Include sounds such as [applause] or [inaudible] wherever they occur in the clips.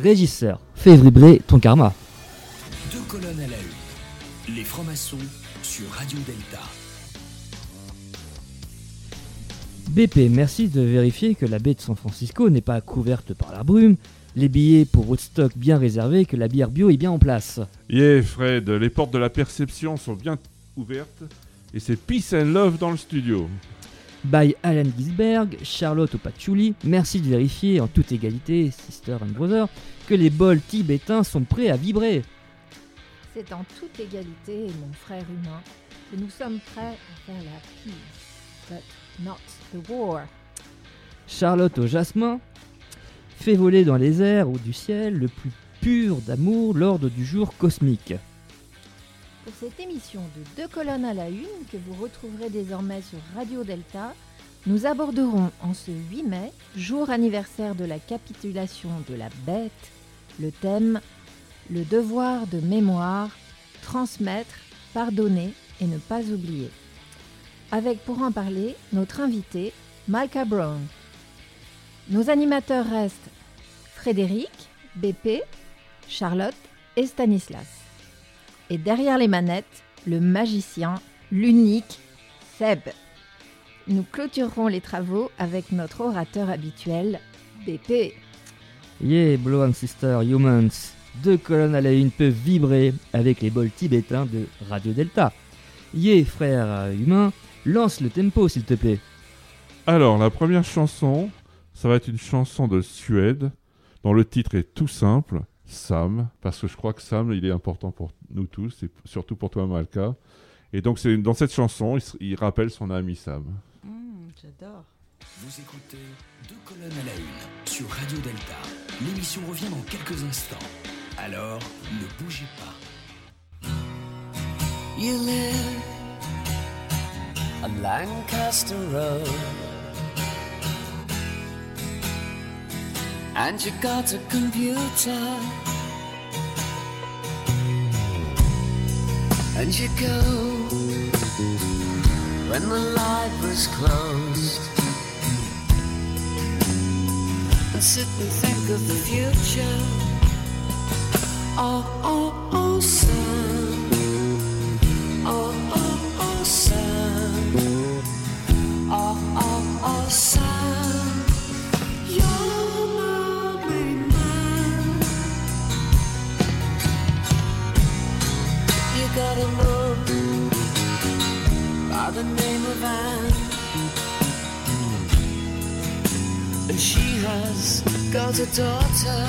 Régisseur, fais vibrer ton karma. Deux colonnes à la une. Les francs-maçons sur Radio Delta. BP, merci de vérifier que la baie de San Francisco n'est pas couverte par la brume, les billets pour Woodstock bien réservés, que la bière bio est bien en place. Yeah, Fred, les portes de la perception sont bien ouvertes et c'est peace and love dans le studio. By Alan Gisberg, Charlotte Opachuli, merci de vérifier en toute égalité, sister and brother, que les bols tibétains sont prêts à vibrer. C'est en toute égalité, mon frère humain, que nous sommes prêts à faire la peace, but not the war. Charlotte au jasmin fait voler dans les airs ou du ciel le plus pur d'amour l'ordre du jour cosmique. Pour cette émission de Deux colonnes à la une, que vous retrouverez désormais sur Radio Delta, nous aborderons en ce 8 mai, jour anniversaire de la capitulation de la bête, le thème Le devoir de mémoire, transmettre, pardonner et ne pas oublier. Avec pour en parler notre invité, Micah Brown. Nos animateurs restent Frédéric, BP, Charlotte et Stanislas. Et derrière les manettes, le magicien, l'unique Seb. Nous clôturerons les travaux avec notre orateur habituel, BP. Yeah, Blow and Sister Humans. Deux colonnes à la une peuvent vibrer avec les bols tibétains de Radio Delta. Yeah, frère humain, lance le tempo s'il te plaît. Alors, la première chanson, ça va être une chanson de Suède, dont le titre est tout simple, Sam, parce que je crois que Sam, il est important pour nous tous, et surtout pour toi, Malka. Et donc, c'est dans cette chanson, il, rappelle son ami Sam. J'adore. Vous écoutez Deux colonnes à la une sur Radio Delta. L'émission revient dans quelques instants. Alors, ne bougez pas. You live on Lancaster Road. And you got a computer. And you go when the library's closed. And sit and think of the future. Oh, oh, oh, son. Oh, oh, oh, son. Oh, oh, oh, son. You're my man. You got a mom by the name of Anne. She has got a daughter.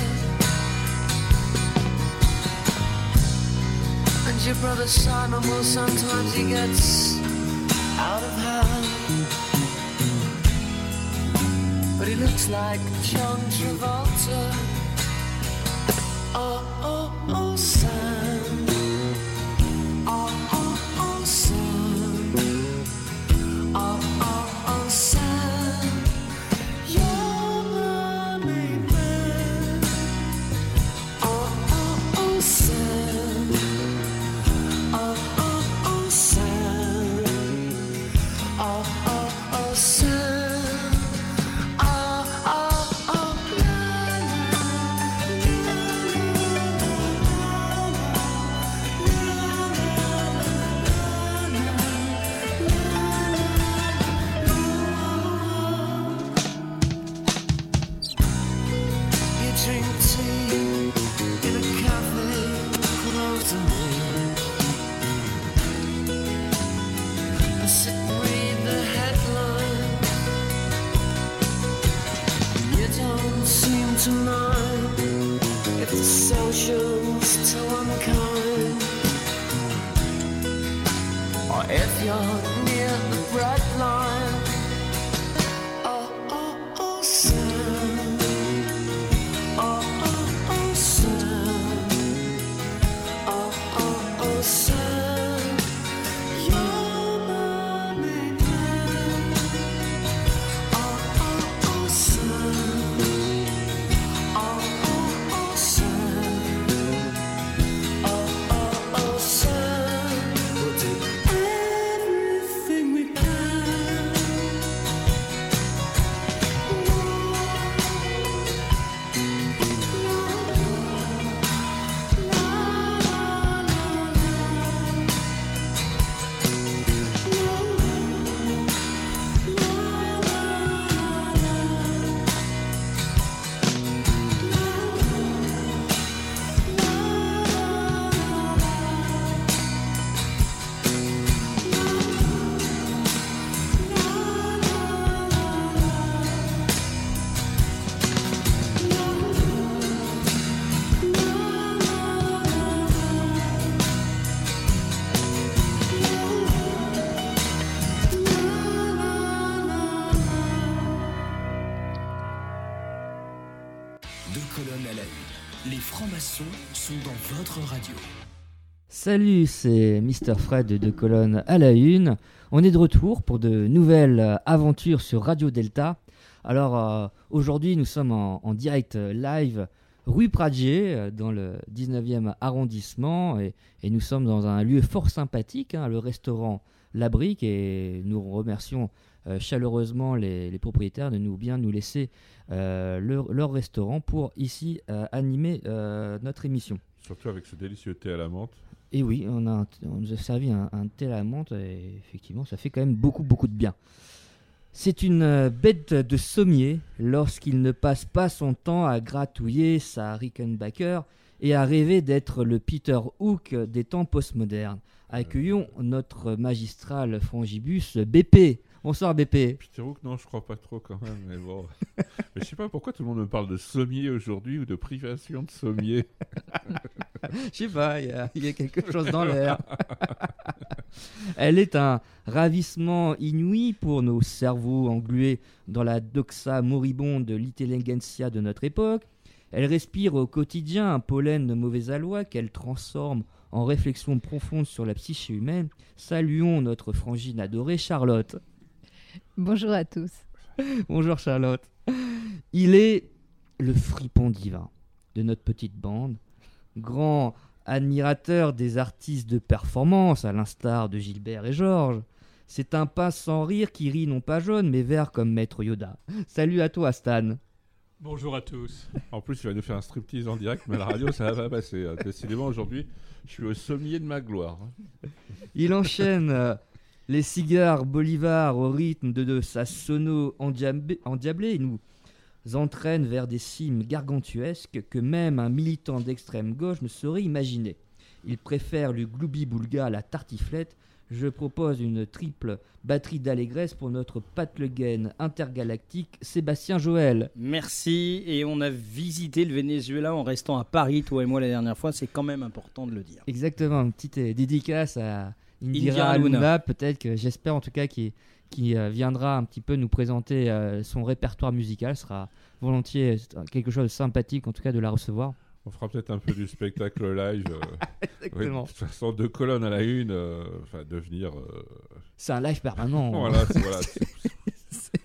And your brother Simon will sometimes he gets out of hand. But he looks like John Travolta. Salut, c'est Mr. Fred de Deux colonnes à la une. On est de retour pour de nouvelles aventures sur Radio Delta. Alors euh, aujourd'hui, nous sommes en, direct live rue Pradier, euh, dans le 19e arrondissement, et, nous sommes dans un lieu fort sympathique, hein, le restaurant La Brique, et nous remercions euh, chaleureusement les, propriétaires de nous bien nous laisser leur, restaurant pour ici animer notre émission. Surtout avec ce délicieux thé à la menthe. Et oui, on, a, on nous a servi un, un thé à la menthe et effectivement, ça fait quand même beaucoup, beaucoup de bien. C'est une euh, bête de sommier lorsqu'il ne passe pas son temps à gratouiller sa Rickenbacker et à rêver d'être le Peter Hook des temps postmodernes. Accueillons notre magistral frangibus BP. Bonsoir BP. Peter Hook, non, je crois pas trop quand même, mais bon. [laughs] mais je sais pas pourquoi tout le monde me parle de sommier aujourd'hui ou de privation de sommier. [laughs] Je sais pas, il y a- il y, a quelque chose dans l'air. [laughs] Elle est un ravissement inouï pour nos cerveaux englués dans la doxa moribonde de l'intelligentsia de notre époque. Elle respire au quotidien un pollen de mauvais aloi qu'elle transforme en réflexion profonde sur la psyché humaine. Saluons notre frangine adorée Charlotte. Bonjour à tous. Bonjour Charlotte. Il est le fripon divin de notre petite bande, grand admirateur des artistes de performance, à l'instar de Gilbert et Georges. C'est un pas sans rire qui rit non pas jaune, mais vert comme Maître Yoda. Salut à toi Stan. Bonjour à tous. En plus, il va nous faire un striptease en direct, mais à la radio, ça va pas passer. hein. Décidément, aujourd'hui, je suis au sommier de ma gloire. Il enchaîne euh, les cigares Bolivar au rythme de, de sa sono endiab- endiablée nous entraîne vers des cimes gargantuesques que même un militant d'extrême gauche ne saurait imaginer. Il préfère le gloubi-boulga à la tartiflette. Je propose une triple batterie d'allégresse pour notre patlegen intergalactique Sébastien Joël. Merci. Et on a visité le Venezuela en restant à Paris, toi et moi, la dernière fois. C'est quand même important de le dire. Exactement, une petite euh, dédicace à Indira, Aluna. Peut-être que j'espère en tout cas qui qui euh, viendra un petit peu nous présenter euh, son répertoire musical. Ce sera volontiers euh, quelque chose de sympathique en tout cas de la recevoir. On fera peut-être un peu du spectacle [laughs] live. euh. Oui, Exactement. de toute façon, deux colonnes à la une, euh, enfin, devenir. euh, C'est un live permanent. Voilà, c'est- voilà, [laughs] c'est-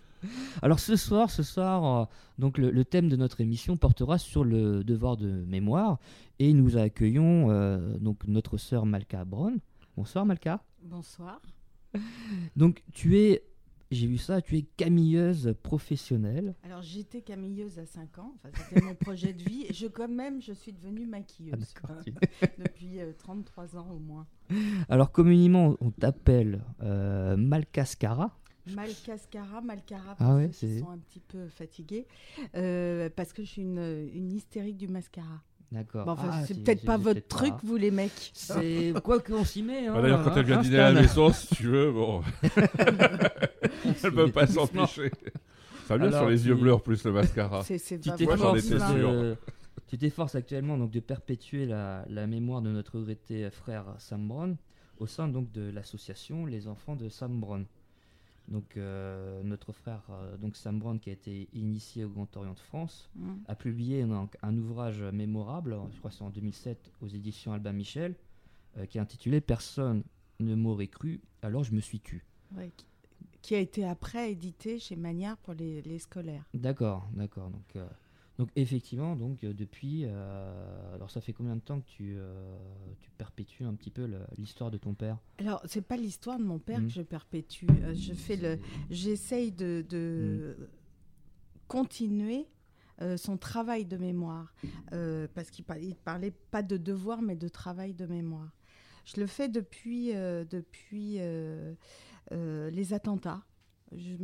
Alors ce soir, ce soir, euh, donc le, le thème de notre émission portera sur le devoir de mémoire et nous accueillons euh, donc notre sœur Malka Brown. Bonsoir Malka. Bonsoir. [laughs] Donc tu es, j'ai vu ça, tu es camilleuse professionnelle. Alors j'étais camilleuse à 5 ans, enfin, c'était mon projet de vie. Et je quand même, je suis devenue maquilleuse Ah, hein, [laughs] depuis euh, 33 ans au moins. Alors communément on t'appelle euh, Malkascara. Malcascara, Malcara, Ah pour ouais, ceux qui c'est- sont un petit peu fatigués, euh, parce que je suis une, une hystérique du mascara. D'accord. Bon, enfin, Ah, c'est peut-être pas votre peut-être truc, pas. vous les mecs. C'est [laughs] quoi qu'on s'y met. Hein, Bah, D'ailleurs, quand hein, elle vient hein, dîner à la maison, [laughs] si tu veux, bon. [laughs] elle peut pas s'empêcher. Ça vient Alors, sur les tu- yeux bleus en plus, le mascara. C'est c'est Tu pas t'efforces tu actuellement donc de perpétuer la, la mémoire de notre regretté frère Sam Brown au sein donc de l'association Les Enfants de Sam Brown. Donc euh, notre frère euh, donc Sam Brown qui a été initié au Grand Orient de France Mm. a publié donc, un ouvrage mémorable, je crois c'est en 2007 aux éditions Albin Michel, euh, qui est intitulé Personne ne m'aurait cru, alors je me suis tu. Ouais, qui- qui a été après édité chez Magnard pour les, les scolaires. D'accord, d'accord. Donc, euh, donc effectivement, donc euh, depuis, euh, alors ça fait combien de temps que tu, euh, tu perpétues un petit peu l'histoire de ton père? Alors, c'est pas l'histoire de mon père Mm. que je perpétue. Euh, je fais le, j'essaye de, de Mm. continuer euh, son travail de mémoire, Euh, parce qu'il par- il parlait pas de devoir, mais de travail de mémoire. Je le fais depuis, euh, depuis les attentats. Je-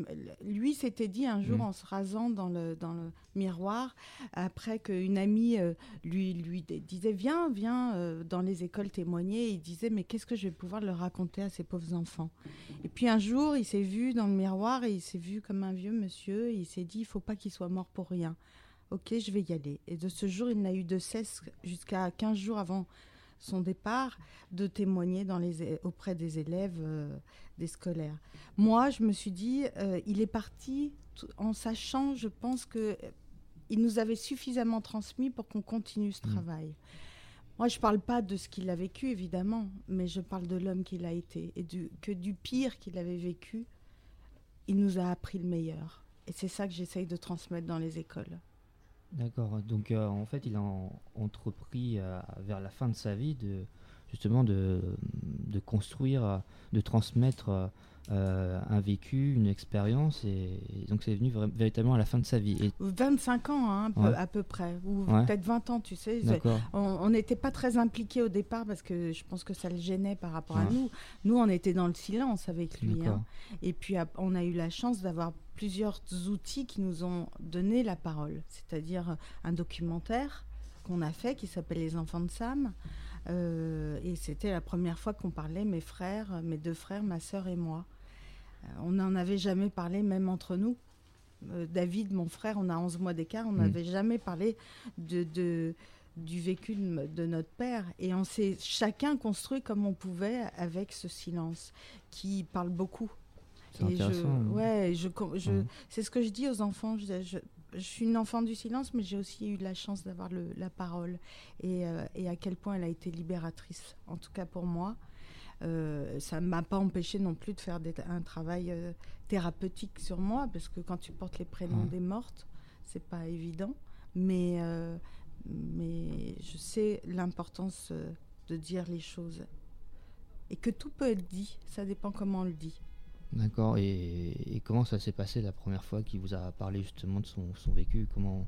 lui s'était dit un jour Mm. en se rasant dans le, dans le miroir, après qu'une amie euh, lui, lui disait Viens, viens euh, dans les écoles témoigner. Il disait Mais qu'est-ce que je vais pouvoir leur raconter à ces pauvres enfants? Et puis un jour, il s'est vu dans le miroir et il s'est vu comme un vieux monsieur. Et il s'est dit Il faut pas qu'il soit mort pour rien. Ok, je vais y aller. Et de ce jour, il n'a eu de cesse, jusqu'à 15 jours avant son départ, de témoigner dans les, auprès des élèves, euh, des scolaires. Moi, je me suis dit, euh, il est parti en sachant, je pense que il nous avait suffisamment transmis pour qu'on continue ce Mm. travail. Moi, je parle pas de ce qu'il a vécu, évidemment, mais je parle de l'homme qu'il a été. Et du, que du pire qu'il avait vécu, il nous a appris le meilleur. Et c'est ça que j'essaye de transmettre dans les écoles. D'accord. Donc euh, en fait, il a en- entrepris euh, vers la fin de sa vie de justement de, de construire, euh, de transmettre euh, un vécu, une expérience, et, et donc c'est venu véritablement à la fin de sa vie. Et 25 ans, hein, peu- Ouais. à peu près, ou Ouais. peut-être 20 ans, tu sais. On n'était pas très impliqués au départ parce que je pense que ça le gênait par rapport à nous. Nous, on était dans le silence avec lui. Hein. Et puis, on a eu la chance d'avoir plusieurs outils qui nous ont donné la parole. C'est-à-dire euh, un documentaire qu'on a fait qui s'appelle Les enfants de Sam. Euh, et c'était la première fois qu'on parlait, mes frères, mes deux frères, ma sœur et moi. Euh, on n'en avait jamais parlé, même entre nous. Euh, David, mon frère, on a 11 mois d'écart, on Mm. n'avait jamais parlé de, de- du vécu de, notre père. Et on s'est chacun construit comme on pouvait avec ce silence qui parle beaucoup. C'est je, hein. ouais, je, com- je, Ouais. c'est ce que je dis aux enfants. Je, je- suis une enfant du silence, mais j'ai aussi eu la chance d'avoir la parole. Et, euh, et à quel point elle a été libératrice, en tout cas pour moi. Euh, ça ne m'a pas empêché non plus de faire des- un travail euh, thérapeutique sur moi, parce que quand tu portes les prénoms Ouais. des mortes, c'est pas évident. Mais, mais je sais l'importance de dire les choses. Et que tout peut être dit, ça dépend comment on le dit. D'accord. Et, et comment ça s'est passé la première fois qu'il vous a parlé justement de son, son vécu Comment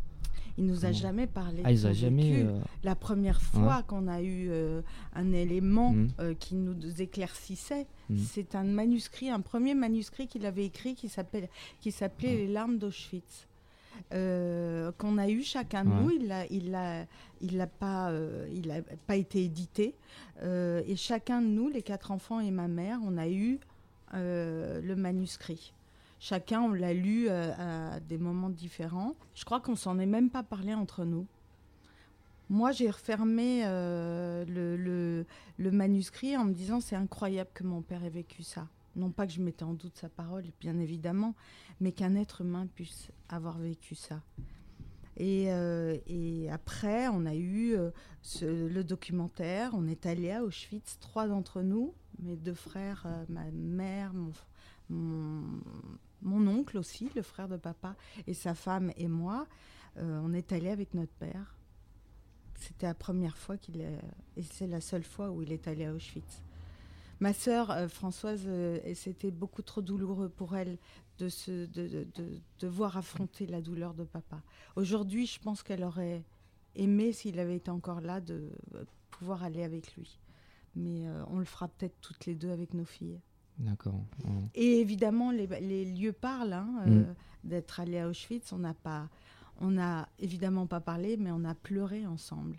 Il nous a jamais parlé. Ah, de il son a jamais. vécu. euh, La première fois qu'on a eu euh, un élément Mhm. euh, qui nous éclaircissait, Mhm. c'est un manuscrit, un premier manuscrit qu'il avait écrit qui s'appelle, qui s'appelait Mhm. Les larmes d'Auschwitz. qu'on a eu chacun de Ouais. nous, il a, il a, il a pas, il a pas été édité, et chacun de nous, les quatre enfants et ma mère, on a eu le manuscrit. Chacun, on l'a lu euh, à des moments différents. Je crois qu'on s'en est même pas parlé entre nous. Moi, j'ai refermé euh, le, manuscrit en me disant c'est incroyable que mon père ait vécu ça. Non pas que je mettais en doute sa parole, bien évidemment, mais qu'un être humain puisse avoir vécu ça. Et, euh, après, on a eu euh, le documentaire. On est allé à Auschwitz, trois d'entre nous, mes deux frères, euh, ma mère, mon, oncle aussi, le frère de papa, et sa femme et moi. Euh, on est allé avec notre père. C'était la première fois qu'il est, et c'est la seule fois où il est allé à Auschwitz. Ma sœur euh, Françoise, euh, c'était beaucoup trop douloureux pour elle de, se, de, affronter la douleur de papa. Aujourd'hui, je pense qu'elle aurait aimé, s'il avait été encore là, de euh, pouvoir aller avec lui. Mais euh, on le fera peut-être toutes les deux avec nos filles. D'accord. Et évidemment, les, les lieux parlent. hein, euh, D'être allé à Auschwitz, on n'a pas, on n'a évidemment pas parlé, mais on a pleuré ensemble.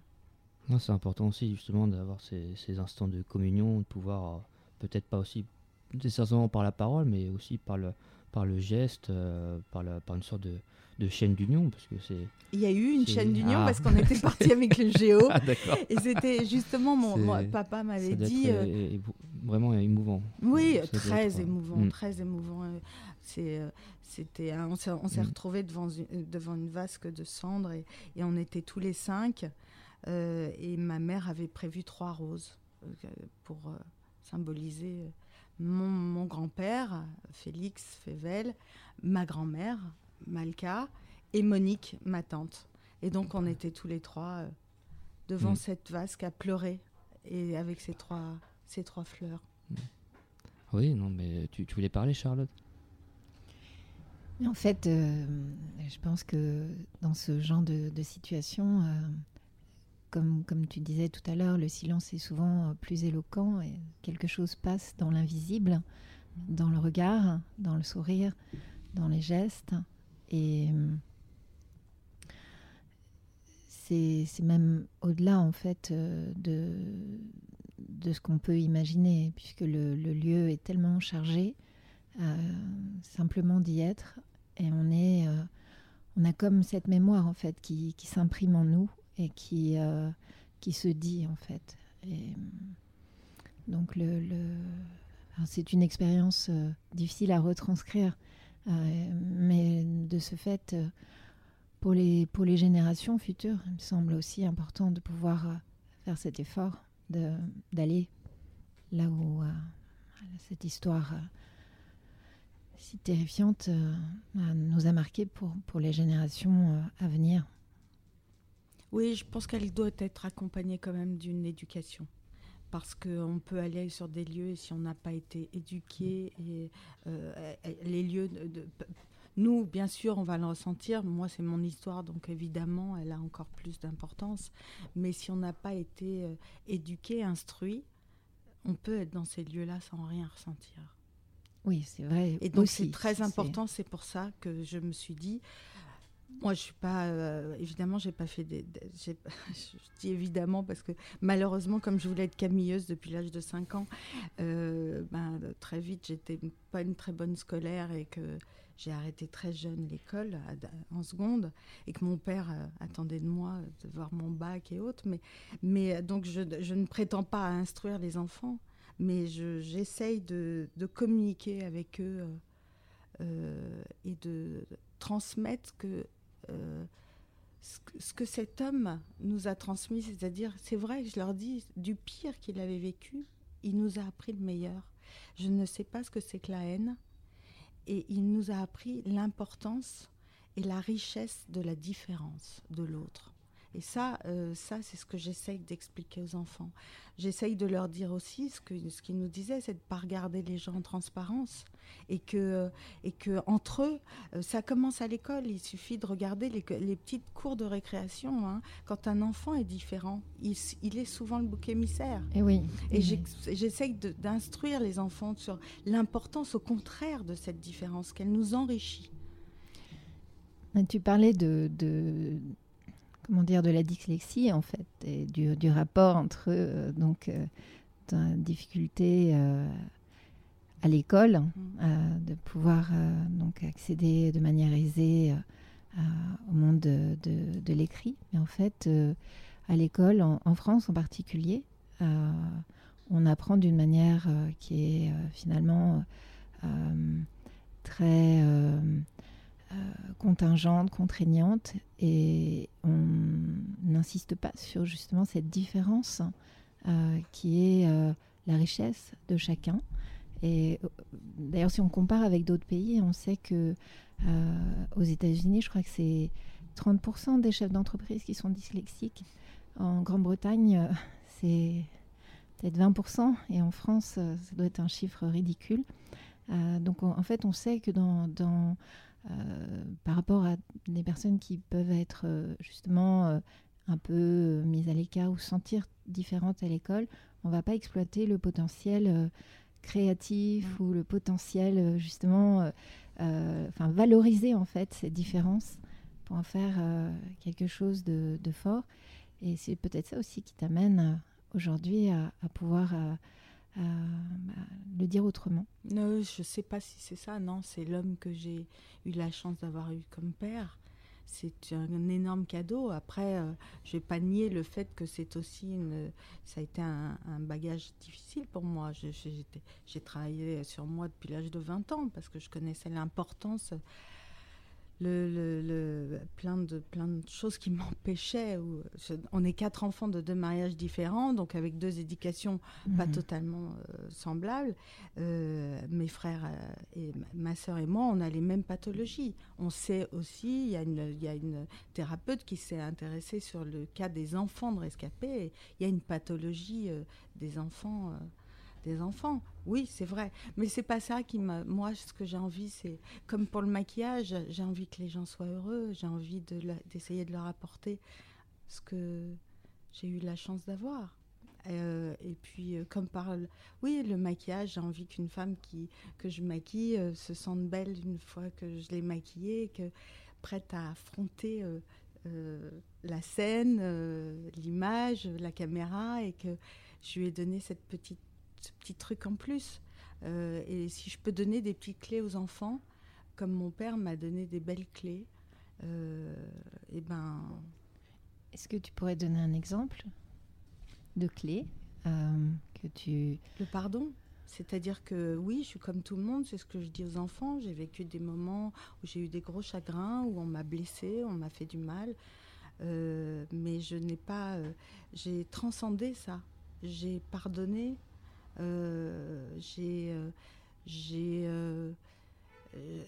Non, c'est important aussi justement d'avoir ces, ces instants de communion, de pouvoir euh, peut-être pas aussi nécessairement par la parole, mais aussi par le, par le geste, par, la, par une sorte de, de chaîne d'union, parce que c'est. Il y a eu une chaîne d'union Ah. parce qu'on était parti avec le [laughs] géo. Ah. Et c'était justement mon, papa m'avait dit. euh, euh, vraiment émouvant. Oui, Ça très euh, émouvant, mm. très émouvant. C'est, euh, c'était, un- on s'est, on s'est Mm. retrouvés devant une, devant une vasque de cendres et, et on était tous les cinq. euh, et ma mère avait prévu trois roses pour symboliser mon, mon grand-père, Félix Fével, ma grand-mère, Malka, et Monique, ma tante. Et donc on était tous les trois euh, devant Mm. cette vasque à pleurer et avec ces trois, ces trois fleurs. Oui, non, mais tu, tu voulais parler, Charlotte? En fait, euh, je pense que dans ce genre de, de situation, euh, comme, comme tu disais tout à l'heure, le silence est souvent plus éloquent et quelque chose passe dans l'invisible, dans le regard, dans le sourire, dans les gestes. Et euh, c'est même au-delà, en fait, euh, de, ce qu'on peut imaginer, puisque le, lieu est tellement chargé. euh, simplement d'y être et on est on a comme cette mémoire en fait qui, s'imprime en nous et qui se dit en fait donc le, c'est une expérience difficile à retranscrire mais de ce fait euh, pour les, pour les générations futures, il me semble aussi important de pouvoir euh, faire cet effort d'aller là où euh, cette histoire euh, si terrifiante euh, nous a marqué pour, pour les générations euh, à venir. Oui, je pense qu'elle doit être accompagnée quand même d'une éducation. Parce qu'on peut aller sur des lieux et si on n'a pas été éduqué, et euh, les lieux de, de- Nous, bien sûr, on va le ressentir. Moi, c'est mon histoire, donc évidemment, elle a encore plus d'importance. Mais si on n'a pas été euh, éduqué, instruit, on peut être dans ces lieux-là sans rien ressentir. Oui, c'est vrai. Et donc c'est très important, c'est pour ça que je me suis dit, moi je suis pas, euh, évidemment j'ai pas fait des, [laughs] je dis évidemment parce que malheureusement comme je voulais être camilleuse depuis l'âge de 5 ans, euh, ben, très vite j'étais pas une très bonne scolaire et que j'ai arrêté très jeune l'école en seconde et que mon père euh, attendait de moi de voir mon bac et autres, mais, euh, donc je, ne prétends pas à instruire les enfants mais je- j'essaye de, communiquer avec eux et de transmettre que, euh, ce que ce que cet homme nous a transmis, c'est-à-dire, c'est vrai, je leur dis, du pire qu'il avait vécu, il nous a appris le meilleur. Je ne sais pas ce que c'est que la haine, et il nous a appris l'importance et la richesse de la différence de l'autre. Et ça, euh, ça c'est ce que j'essaye d'expliquer aux enfants. J'essaye de leur dire aussi ce que ce qu'ils nous disaient, c'est de ne pas regarder les gens en transparence et que et que entre eux, euh, ça commence à l'école. Il suffit de regarder les, les petites cours de récréation. hein. Quand un enfant est différent, il, il est souvent le bouc émissaire. Et oui. Et oui. j'ex- j'essaye d'instruire les enfants sur l'importance, au contraire, de cette différence, qu'elle nous enrichit. Tu parlais de, de- comment dire de la dyslexie en fait et du, du rapport entre euh, donc euh, difficulté euh, à l'école euh, de pouvoir donc accéder de manière aisée à- au monde de, de- de l'écrit. Mais en fait, à l'école, en, en France en particulier, on apprend d'une manière qui est finalement très contingente, contraignante, et on n'insiste pas sur justement cette différence euh, qui est euh, la richesse de chacun. Et euh, d'ailleurs, si on compare avec d'autres pays, on sait que euh, aux États-Unis, je crois que c'est 30% des chefs d'entreprise qui sont dyslexiques. En Grande-Bretagne, euh, [laughs] c'est peut-être 20%, et en France, euh, ça doit être un chiffre ridicule. Euh, donc, on- en fait, on sait que dans, euh, par rapport à des personnes qui peuvent être euh, justement euh, un peu euh, mises à l'écart ou se sentir différentes à l'école, on va pas exploiter le potentiel euh, créatif ou le potentiel euh, justement, euh, euh, enfin valoriser en fait ces différences pour en faire euh, quelque chose de, de fort. Et c'est peut-être ça aussi qui t'amène euh, aujourd'hui à, à pouvoir euh, bah, le dire autrement. Non, je sais pas si c'est ça, non, c'est l'homme que j'ai eu la chance d'avoir eu comme père. C'est un énorme cadeau. Après, euh, je vais pas nier le fait que c'est aussi une, ça a été un, bagage difficile pour moi. J'ai travaillé sur moi depuis l'âge de 20 ans parce que je connaissais l'importance, le, le- le- plein, de, plein de choses qui [laughs] m'empêchaient. On est quatre enfants de deux mariages différents, donc avec deux éducations pas Mhm. totalement euh, semblables. Euh, mes frères euh, et ma- sœur et moi, on a les mêmes pathologies. On sait aussi, il y, a une- y a une thérapeute qui s'est intéressée sur le cas des enfants de rescapés. Il y a une pathologie des enfants. Des enfants, oui, c'est vrai. Mais c'est pas ça qui m'a. Moi, ce que j'ai envie, c'est comme pour le maquillage, j'ai envie que les gens soient heureux. J'ai envie d'essayer de leur apporter ce que j'ai eu la chance d'avoir. Euh, et puis, euh, comme par oui, le maquillage, j'ai envie qu'une femme qui, que je maquille euh, se sente belle une fois que je l'ai maquillée, que prête à affronter la scène, l'image, la caméra, et que je lui ai donné cette petite, ce petit truc en plus. Euh, et si je peux donner des petites clés aux enfants, comme mon père m'a donné des belles clés, euh, et ben, Est-ce que tu pourrais donner un exemple de clé euh, que tu le pardon, C'est-à-dire que oui, je suis comme tout le monde, c'est ce que je dis aux enfants. J'ai vécu des moments où j'ai eu des gros chagrins, où on m'a blessé, on m'a fait du mal. Euh, mais je n'ai pas. j'ai transcendé ça. J'ai pardonné. Euh, j'ai. euh, euh,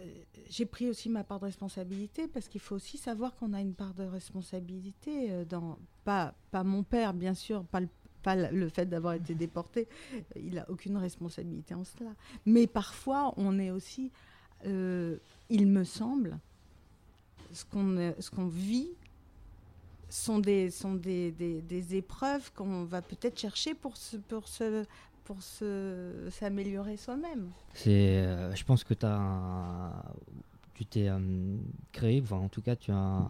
j'ai pris aussi ma part de responsabilité parce qu'il faut aussi savoir qu'on a une part de responsabilité dans pas pas mon père bien sûr pas le, fait d'avoir été déporté il a aucune responsabilité en cela mais parfois on est aussi il me semble ce qu'on qu'on vit sont des sont des, des épreuves qu'on va peut-être chercher pour se pour se pour s'améliorer soi-même euh, je pense que un- tu t'es euh, créé, enfin, en tout cas, tu, as,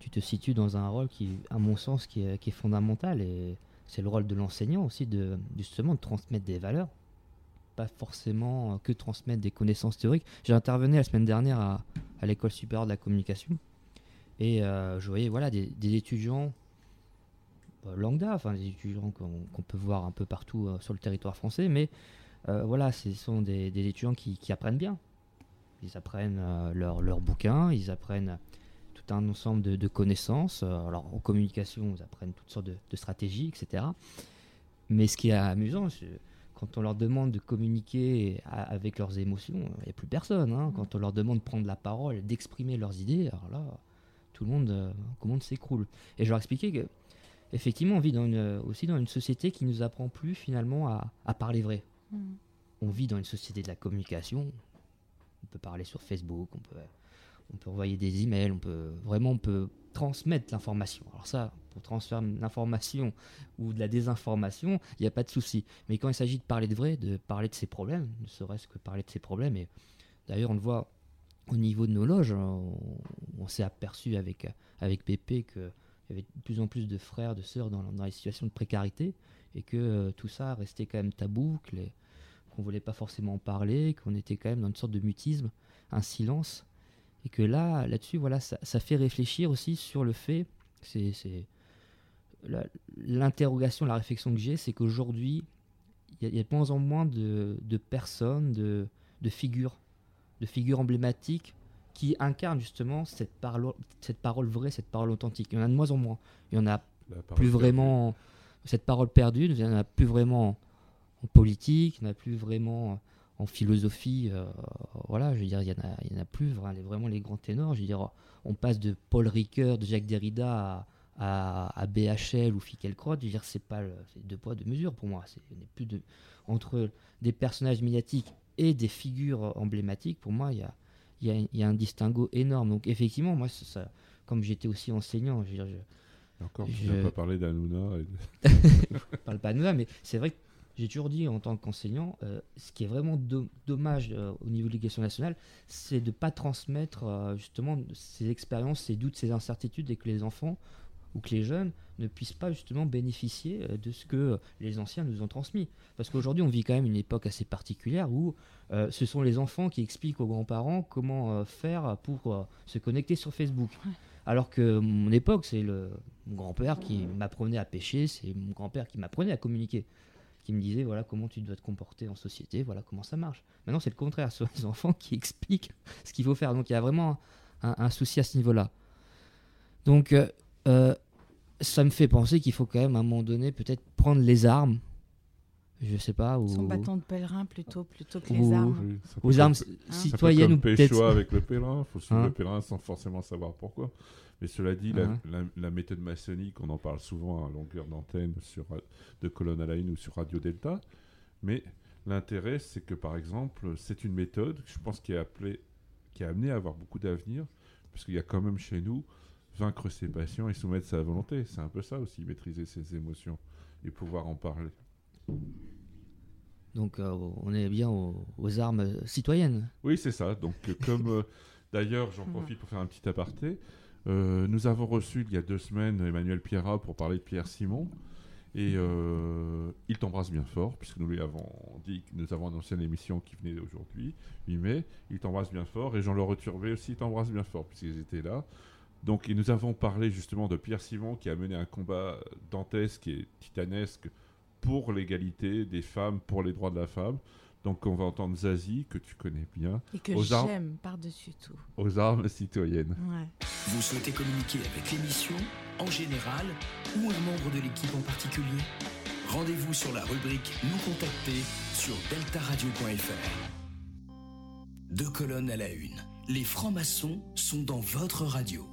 tu te situes dans un rôle qui, à mon sens, qui est, fondamental. Et c'est le rôle de l'enseignant aussi, de, justement, de transmettre des valeurs. Pas forcément que transmettre des connaissances théoriques. J'ai intervenu la semaine dernière à, l'école supérieure de la communication. Et euh, je voyais voilà, des, étudiants euh, lambda, enfin des étudiants qu'on peut voir un peu partout euh, sur le territoire français, mais euh, voilà, ce sont des, étudiants qui, apprennent bien. Ils apprennent euh, leurs leurs bouquins, ils apprennent tout un ensemble de, connaissances. Euh, alors en communication, ils apprennent toutes sortes de, stratégies, etc. Mais ce qui est amusant, c'est quand on leur demande de communiquer avec leurs émotions, il n'y a plus personne. hein. Quand on leur demande de prendre la parole, d'exprimer leurs idées, alors là, tout le monde, euh, tout le monde s'écroule. Et je leur expliquais que, effectivement, on vit dans une, aussi dans une société qui nous apprend plus finalement à, à parler vrai. On vit dans une société de la communication. On peut parler sur Facebook, on peut, on peut envoyer des emails, on peut vraiment on peut transmettre l'information. Alors ça, pour transférer l'information ou de la désinformation, il n'y a pas de souci. Mais quand il s'agit de parler de vrai, de parler de ses problèmes, ne serait-ce que parler de ses problèmes, et d'ailleurs on le voit au niveau de nos loges, on, on s'est aperçu avec, avec Pépé avait de plus en plus de frères, de sœurs dans, dans les situations de précarité, et que euh, tout ça restait quand même tabou, qu'on voulait pas forcément en parler, qu'on était quand même dans une sorte de mutisme, un silence, et que là, là-dessus, voilà, ça, fait réfléchir aussi sur le fait, c'est c'est- l'interrogation, la réflexion que j'ai, c'est qu'aujourd'hui, il y, a- de moins en moins de, personnes, de figures, de figures emblématiques qui incarnent justement cette parole, cette parole vraie, cette parole authentique. Il y en a de moins en moins. Il y en a plus vraiment cette parole perdue, il n'y en a plus vraiment en politique, il n'y en a plus vraiment en philosophie. euh, voilà, je veux dire, il n'y en, a- il y en a plus vraiment les grands ténors. Je veux dire, on passe de Paul Ricoeur, de Jacques Derrida à, à, à BHL ou Fickelkrot. Je veux dire, c'est pas le- deux poids, deux mesures pour moi. N'y a plus de entre des personnages médiatiques et des figures emblématiques. Pour moi, il y a, il y a- il y a un distinguo énorme. Donc effectivement, moi, ça, ça- comme j'étais aussi enseignant, je veux dire, je, encore, tu Je- n'as pas parlé d'Anouna. et [laughs] je parle pas moi, mais c'est vrai que j'ai toujours dit en tant qu'enseignant, euh, ce qui est vraiment do- dommage euh, au niveau de l'éducation nationale, c'est de ne pas transmettre euh, justement ces expériences, ces doutes, ces incertitudes et que les enfants ou que les jeunes ne puissent pas justement bénéficier euh, de ce que les anciens nous ont transmis. Parce qu'aujourd'hui, on vit quand même une époque assez particulière où euh, ce sont les enfants qui expliquent aux grands-parents comment euh, faire pour euh, se connecter sur Facebook. Alors que mon époque, c'est le mon grand-père qui m'apprenait à pêcher, c'est mon grand-père qui m'apprenait à communiquer, qui me disait voilà comment tu dois te comporter en société, voilà comment ça marche. Maintenant, c'est le contraire, ce sont les enfants qui expliquent ce qu'il faut faire. Donc il y a vraiment un, un souci à ce niveau-là. Donc euh, euh, ça me fait penser qu'il faut quand même à un moment donné peut-être prendre les armes, je sais pas, ou Son bâton de pèlerin plutôt, plutôt que Ou- les armes. Oui, aux armes comme- ça peut citoyennes ou comme peut-être avec le pèlerin, faut suivre Hein le pèlerin sans forcément savoir pourquoi. Mais cela dit, la, Hein la- la méthode maçonnique, on en parle souvent à longueur d'antenne sur ra- de colonne à la une ou sur Radio Delta. Mais l'intérêt, c'est que par exemple, c'est une méthode, je pense, qui est appelée, qui est amenée à avoir beaucoup d'avenir, parce qu'il y a quand même chez nous vaincre ses passions et soumettre sa volonté. C'est un peu ça aussi, maîtriser ses émotions et pouvoir en parler. Donc euh, on est bien aux, aux armes citoyennes. Oui, c'est ça. Donc, euh, comme euh, d'ailleurs, j'en [laughs] profite pour faire un petit aparté. euh, nous avons reçu il y a deux semaines Emmanuel Pierrat pour parler de Pierre Simon. Et euh, il t'embrasse bien fort, puisque nous lui avons dit que nous avons annoncé l'émission qui venait aujourd'hui, 8 mai. Il t'embrasse bien fort. Et Jean-Laurent Turbet aussi t'embrasse bien fort, puisqu'ils étaient là. Donc, et nous avons parlé justement de Pierre Simon qui a mené un combat dantesque et titanesque pour l'égalité des femmes, pour les droits de la femme. Donc on va entendre Zazie, que tu connais bien, Et que Aux armes. j'aime par-dessus tout. aux armes citoyennes. Ouais. Vous souhaitez communiquer avec l'émission, en général, ou un membre de l'équipe en particulier? Rendez-vous sur la rubrique Nous contacter sur deltaradio.fr. Deux colonnes à la une. Les francs-maçons sont dans votre radio.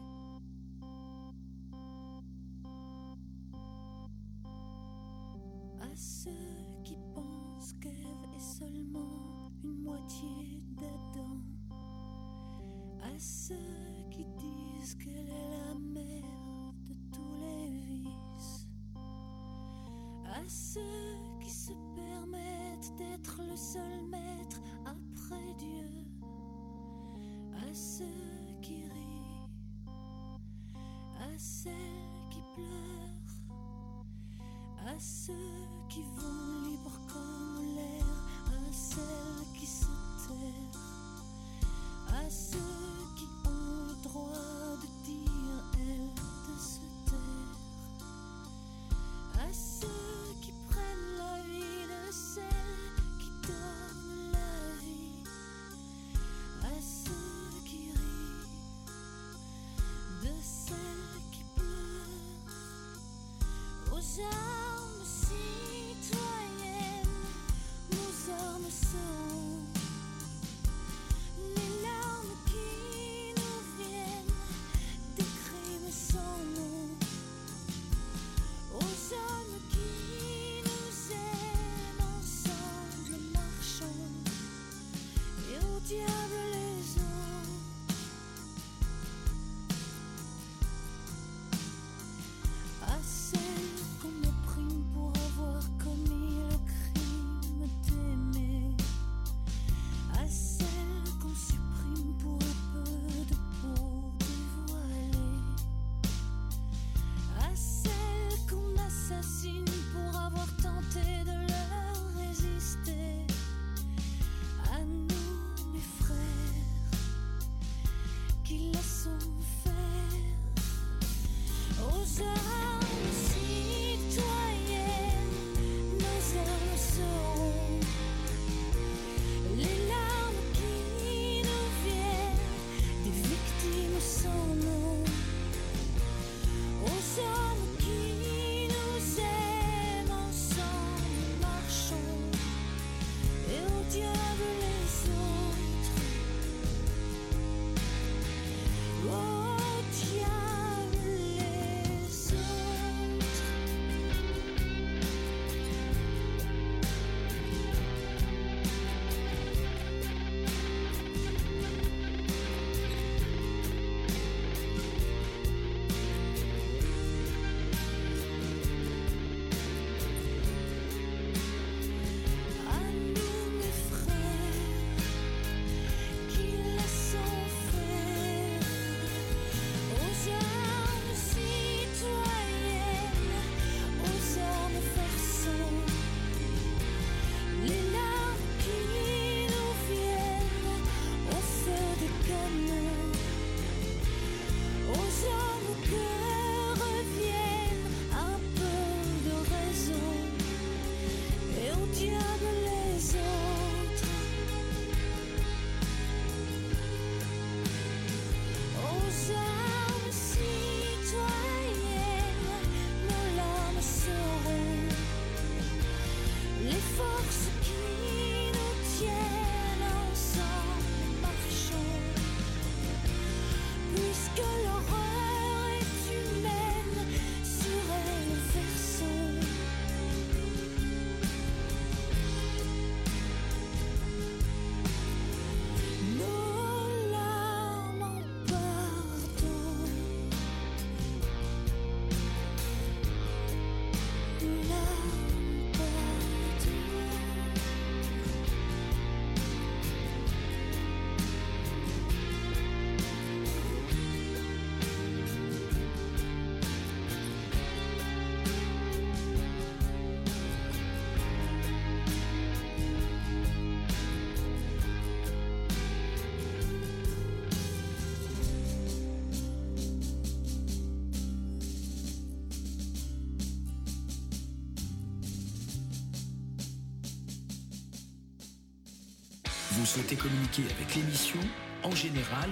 Souhaitez communiquer avec l'émission, en général,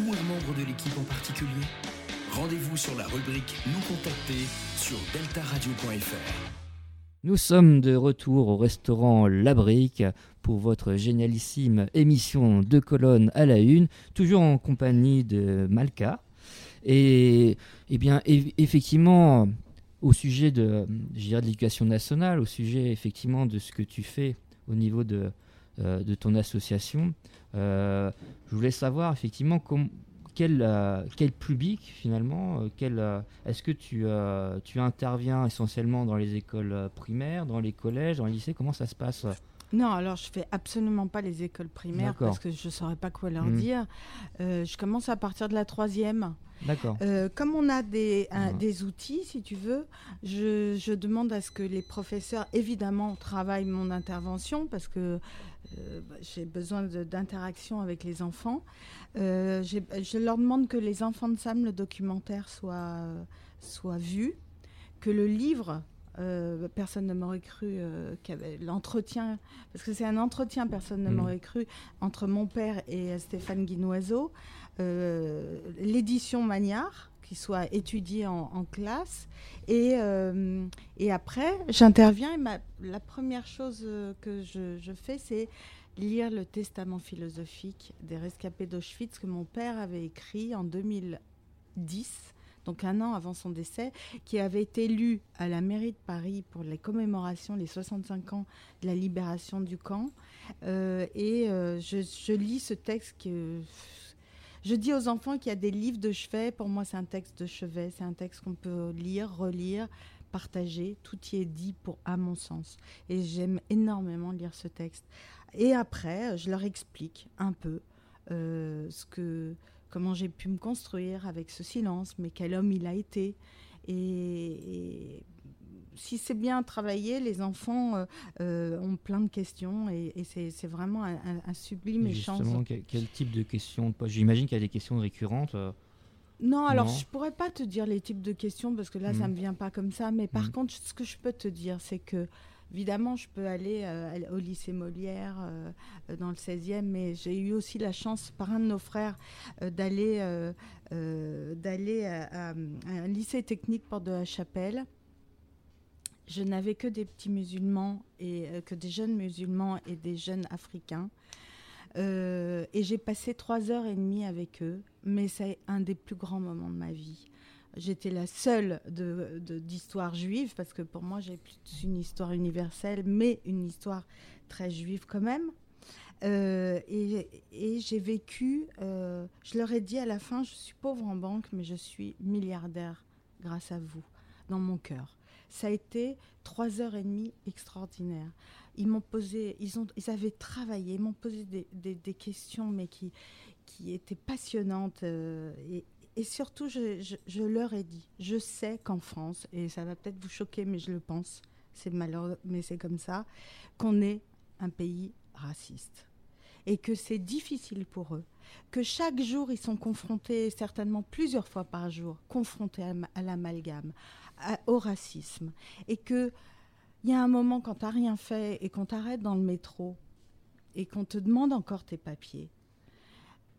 ou un membre de l'équipe en particulier Rendez-vous sur la rubrique Nous contacter sur deltaradio.fr. Nous sommes de retour au restaurant La Brique pour votre génialissime émission de colonnes à la une, toujours en compagnie de Malka. Et, eh bien, eff- effectivement, au sujet de, de l'éducation nationale, au sujet effectivement de ce que tu fais au niveau de, de ton association, euh, je voulais savoir effectivement com- quel, euh, quel public finalement, euh, quel, euh, est-ce que tu, euh, tu interviens essentiellement dans les écoles euh, primaires, dans les collèges, dans les lycées? Comment ça se passe? Non, alors je fais absolument pas les écoles primaires parce que je saurais pas quoi leur Mhm. dire. Euh, je commence à partir de la troisième. D'accord. Euh, comme on a des, un- Mhm. des outils, si tu veux, je, je demande à ce que les professeurs, évidemment, travaillent mon intervention parce que euh, bah, j'ai besoin d'interaction avec les enfants. Euh, je leur demande que les enfants de Sam, le documentaire, soit, soit vu, que le livre, euh, personne ne m'aurait cru, l'entretien, parce que c'est un entretien, personne ne Mhm. m'aurait cru, entre mon père et Stéphane Guinoiseau, l'édition Magnard, soit étudiée en, classe. Et, euh, et après, j'interviens et ma- la première chose euh, que je, fais, c'est lire le testament philosophique des rescapés d'Auschwitz que mon père avait écrit en 2010, donc un an avant son décès, qui avait été lu à la mairie de Paris pour les commémorations, les 65 ans de la libération du camp. Euh, et je, je lis ce texte. Je dis aux enfants qu'il y a des livres de chevet. Pour moi, c'est un texte de chevet. C'est un texte qu'on peut lire, relire, partager. Tout y est dit, pour, à mon sens. Et j'aime énormément lire ce texte. Et après, je leur explique un peu euh, ce que, comment j'ai pu me construire avec ce silence, mais quel homme il a été. Et, si c'est bien travaillé, les enfants euh, euh, ont plein de questions et, et c'est vraiment un, sublime échange. Justement, quel, quel type de questions J'imagine qu'il y a des questions récurrentes. euh, Non, alors Non. je pourrais pas te dire les types de questions parce que là, ça Mhm. me vient pas comme ça. Mais par Mhm. contre, ce que je peux te dire, c'est que évidemment, je peux aller euh, au lycée Molière euh, dans le 16e, mais j'ai eu aussi la chance par un de nos frères euh, d'aller d'aller à, à- à un lycée technique Porte de la Chapelle. Je n'avais que des petits musulmans et euh, que des jeunes musulmans et des jeunes africains. Euh, et j'ai passé trois heures et demie avec eux, mais c'est un des plus grands moments de ma vie. J'étais la seule d'histoire juive, parce que pour moi, j'ai plus une histoire universelle, mais une histoire très juive quand même. Euh, et j'ai vécu, je leur ai dit à la fin, je suis pauvre en banque, mais je suis milliardaire grâce à vous, dans mon cœur. Ça a été trois heures et demie extraordinaires. Ils m'ont posé, ils, ont, ils avaient travaillé, ils m'ont posé des, des- questions, mais qui, qui étaient passionnantes. euh, et, et surtout, je, je- je leur ai dit, je sais qu'en France, et ça va peut-être vous choquer, mais je le pense, c'est malheureux, mais c'est comme ça, qu'on est un pays raciste. Et que c'est difficile pour eux. Que chaque jour, ils sont confrontés, certainement plusieurs fois par jour, confrontés à, à l'amalgame, au racisme. Et que il y a un moment quand tu n'as rien fait et qu'on t'arrête dans le métro et qu'on te demande encore tes papiers,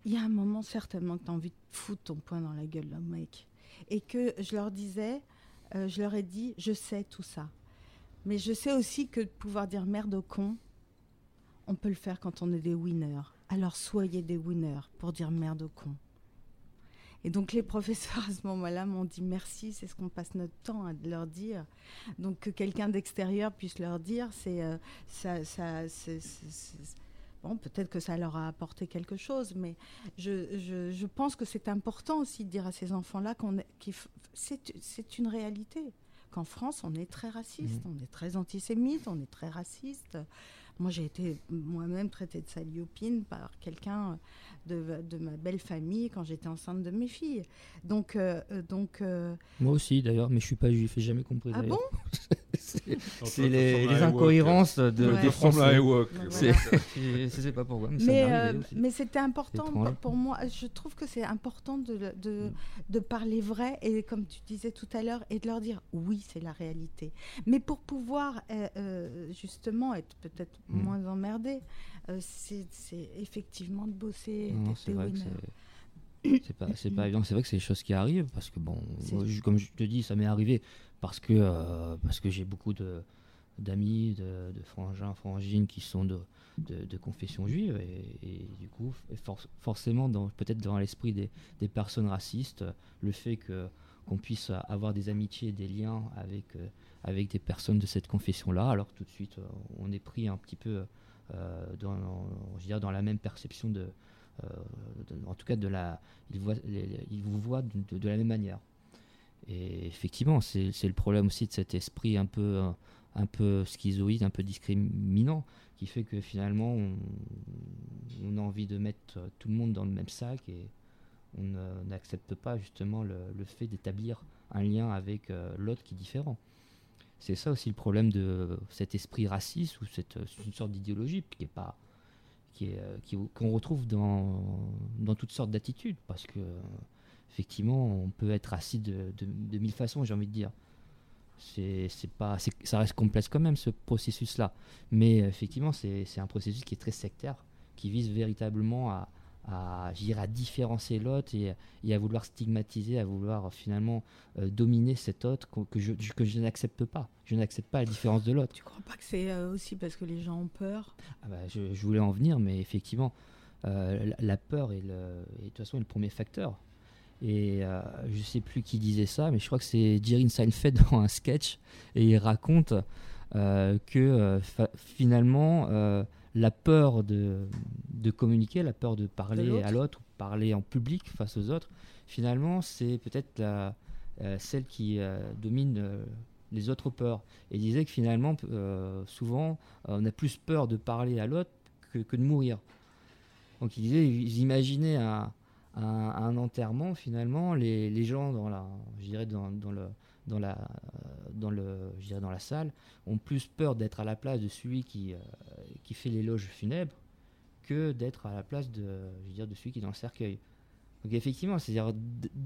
il y a un moment certainement que tu as envie de foutre ton poing dans la gueule d'un mec. Et que je leur disais, euh, je leur ai dit, je sais tout ça. Mais je sais aussi que de pouvoir dire merde au con, on peut le faire quand on est des winners. Alors soyez des winners pour dire merde au con. Et donc les professeurs à ce moment-là m'ont dit merci, c'est ce qu'on passe notre temps à leur dire. Donc que quelqu'un d'extérieur puisse leur dire, c'est euh, ça, ça, c'est- c'est- c'est- bon, peut-être que ça leur a apporté quelque chose, mais je, je, je pense que c'est important aussi de dire à ces enfants-là qu'on qu'il c'est, c'est une réalité. Qu'en France, on est très raciste, on est très antisémite, on est très raciste. Moi, j'ai été moi-même traitée de saliopine par quelqu'un de, de ma belle famille quand j'étais enceinte de mes filles. Donc, euh, euh, donc euh, Moi aussi d'ailleurs, mais je suis pas juif, j'ai jamais compris. Ah bon? [laughs] C'est les, les incohérences de, Ouais. des Français. Voilà. [laughs] C'est- sais pas pourquoi, mais, Mais, euh, c'était important pour- pour moi. Je trouve que c'est important de, Mm. de parler vrai et comme tu disais tout à l'heure et de leur dire oui, c'est la réalité. Mais pour pouvoir justement être peut-être Mm. moins emmerdé, euh, c'est c'est effectivement de bosser. Non, c'est vrai que c'est- pas, c'est pas évident. C'est vrai que c'est des choses qui arrivent parce que, bon, C'est- moi, je- comme je te dis, ça m'est arrivé parce que, euh, parce que j'ai beaucoup de d'amis, de, de frangins, frangines qui sont de, de, de confession juive et, et du coup, et for- forcément, dans- peut-être dans l'esprit des, des personnes racistes, le fait que qu'on puisse avoir des amitiés, des liens avec, euh, avec des personnes de cette confession-là, alors tout de suite, euh, on est pris un petit peu euh, dans, je veux dire, dans la même perception de, euh, de- en tout cas de la, ils, voient, les- vous voient de, la même manière. Et effectivement, c'est le problème aussi de cet esprit un peu, euh, un peu schizoïde, un peu discriminant, qui fait que finalement, on, on a envie de mettre euh, tout le monde dans le même sac et on n'accepte pas justement le, le fait d'établir un lien avec euh, l'autre qui est différent. C'est ça aussi le problème de cet esprit raciste ou cette, une sorte d'idéologie qui est pas qui est, euh, qui- qu'on retrouve dans, dans toutes sortes d'attitudes parce que effectivement on peut être raciste de, de, mille façons j'ai envie de dire. C'est c'est pas ça reste complexe quand même ce processus là mais effectivement c'est c'est un processus qui est très sectaire qui vise véritablement à à, à différencier l'autre et, et à vouloir stigmatiser, à vouloir euh, finalement euh, dominer cet autre que, que je, que je n'accepte pas. Je n'accepte pas la différence de l'autre. Tu crois pas que c'est euh, aussi parce que les gens ont peur? Ah bah, je, je voulais en venir, mais effectivement, euh, la, la peur est, le, est de toute façon le premier facteur. Et je sais plus qui disait ça, mais je crois que c'est Jerry Seinfeld [laughs] dans un sketch, et il raconte que fa- finalement, la peur de, de communiquer, la peur de parler à l'autre, parler en public face aux autres, finalement, c'est peut-être la- euh, celle qui euh, domine euh, les autres peurs. Et il disait que finalement, souvent, on a plus peur de parler à l'autre que, que de mourir. Donc il disait, ils imaginaient un, un, un enterrement, finalement, les, les gens dans la, je dirais dans, dans le, dans la, dans le, je dirais dans la salle ont plus peur d'être à la place de celui qui, euh, qui fait l'éloge funèbre que d'être à la place de, je dire, de celui qui est dans le cercueil. Donc effectivement, c'est-à-dire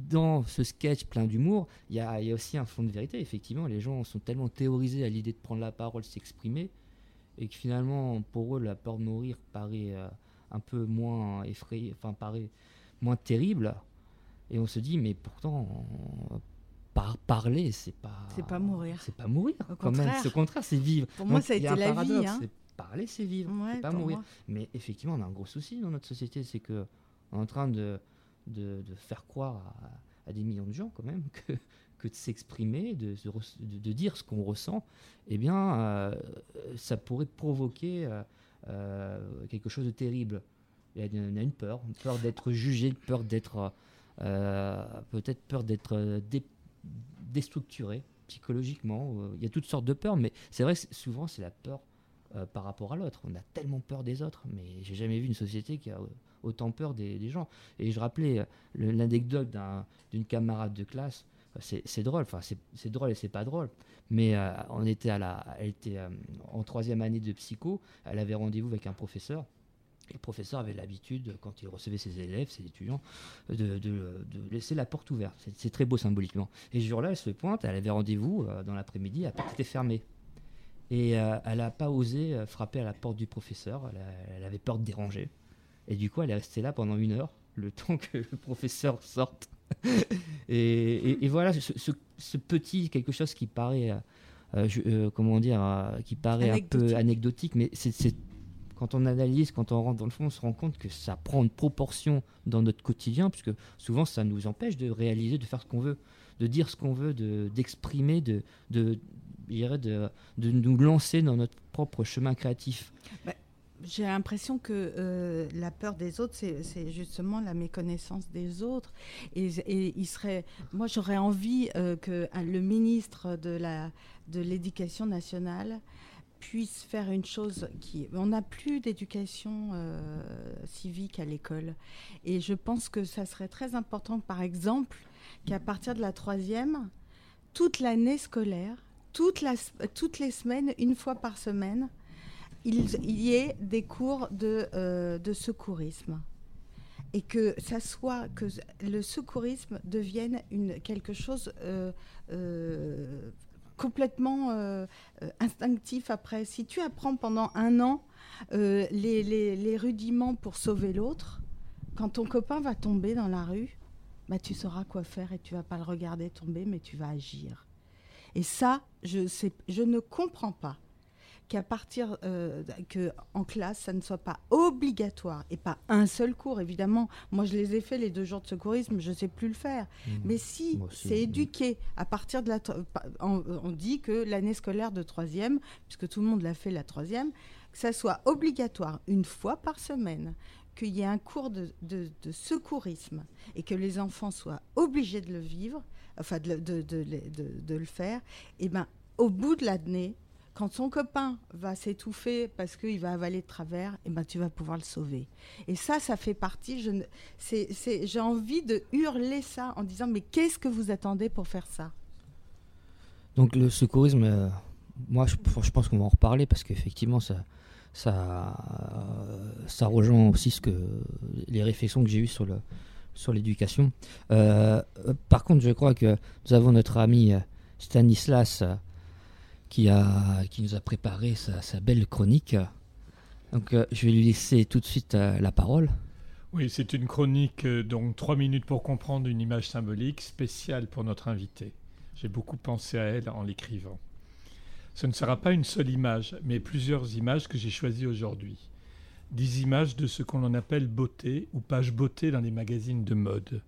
dans ce sketch plein d'humour, il y y a aussi un fond de vérité. Effectivement, les gens sont tellement théorisés à l'idée de prendre la parole, s'exprimer, et que finalement, pour eux, la peur de mourir paraît euh, un peu moins effrayée, enfin paraît moins terrible. Et on se dit, mais pourtant, par parler, c'est pas. C'est pas mourir. C'est pas mourir. Au quand même. contraire. C'est au contraire, c'est vivre. Pour moi, Donc, ça a été la vie, hein. c'est Parler, c'est vivre. Ouais, c'est pas mourir. moi. Mais effectivement, on a un gros souci dans notre société, c'est que on est en train de, de, de faire croire à, à des millions de gens quand même que, que de s'exprimer, de, de, de dire ce qu'on ressent, eh bien, euh, ça pourrait provoquer euh, euh, quelque chose de terrible. Il y a une, une peur, une peur d'être jugé, une peur d'être peut-être peur d'être dé- déstructuré psychologiquement. euh, Il y a toutes sortes de peurs, mais c'est vrai que souvent c'est la peur euh, par rapport à l'autre. On a tellement peur des autres, mais j'ai jamais vu une société qui a euh, autant peur des, gens. Et je rappelais l'anecdote d'un- d'une camarade de classe. C'est drôle, enfin c'est drôle et c'est pas drôle. Mais on était à la, elle était en troisième année de psycho. Elle avait rendez-vous avec un professeur. Et le professeur avait l'habitude, quand il recevait ses élèves, ses étudiants, de, de- de laisser la porte ouverte. C'est- très beau symboliquement. Et ce jour-là, elle se pointe, elle avait rendez-vous euh, dans l'après-midi, la porte était fermée. Et euh, elle n'a pas osé euh, frapper à la porte du professeur, elle, a- elle avait peur de déranger. Et du coup, elle est restée là pendant une heure, le [laughs] temps que le professeur sorte. et, et- et voilà, ce, ce- ce petit quelque chose qui paraît, euh, euh, je- euh, comment dire, qui paraît un peu Anecdotique. mais c'est- quand on analyse, quand on rentre dans le fond, on se rend compte que ça prend une proportion dans notre quotidien, puisque souvent ça nous empêche de réaliser, de faire ce qu'on veut, de dire ce qu'on veut, de- d'exprimer, de, de, dirais de, de nous lancer dans notre propre chemin créatif. J'ai l'impression que euh, la peur des autres, c'est justement la méconnaissance des autres. Et, et il serait, moi, j'aurais envie euh, que le ministre de de l'éducation nationale puisse faire une chose qui. On n'a plus d'éducation euh, civique à l'école, et je pense que ça serait très important, par exemple, qu'à partir de la troisième, toute l'année scolaire, toutes les semaines, une fois par semaine, il, y ait des cours de, euh, de secourisme. Et que ça soit que le secourisme devienne une, quelque chose euh, complètement euh, euh, instinctif après. Si tu apprends pendant un an euh, les, rudiments pour sauver l'autre, quand ton copain va tomber dans la rue, bah, tu sauras quoi faire et tu vas pas le regarder tomber, mais tu vas agir. Et ça, je, je ne comprends pas qu'à partir euh, que en classe, ça ne soit pas obligatoire et pas un seul cours. Évidemment, moi je les ai fait les deux jours de secourisme, je sais plus le faire. Mais si c'est oui. éduqué à partir de la, on, on dit que l'année scolaire de troisième, puisque tout le monde l'a fait la troisième, que ça soit obligatoire une fois par semaine, qu'il y ait un cours de, de- de secourisme et que les enfants soient obligés de le vivre, enfin de, le- de- de- de- de le faire, et ben au bout de l'année, quand son copain va s'étouffer parce qu'il va avaler de travers, et ben tu vas pouvoir le sauver. Et ça, ça fait partie. C'est- j'ai envie de hurler ça en disant mais qu'est-ce que vous attendez pour faire ça? Donc le secourisme, euh, moi je, pense qu'on va en reparler parce qu'effectivement ça, ça, euh, ça rejoint aussi ce que, les réflexions que j'ai eues sur le sur l'éducation. Euh, par contre, je crois que nous avons notre ami euh, Stanislas qui, a, qui nous a préparé sa, belle chronique. Donc euh, je vais lui laisser tout de suite euh, la parole. Oui, c'est une chronique, euh, donc trois minutes pour comprendre une image symbolique spéciale pour notre invité. J'ai beaucoup pensé à elle en l'écrivant. Ce ne sera pas une seule image, mais plusieurs images que j'ai choisies aujourd'hui. Dix images de ce qu'on appelle beauté ou page beauté dans les magazines de mode,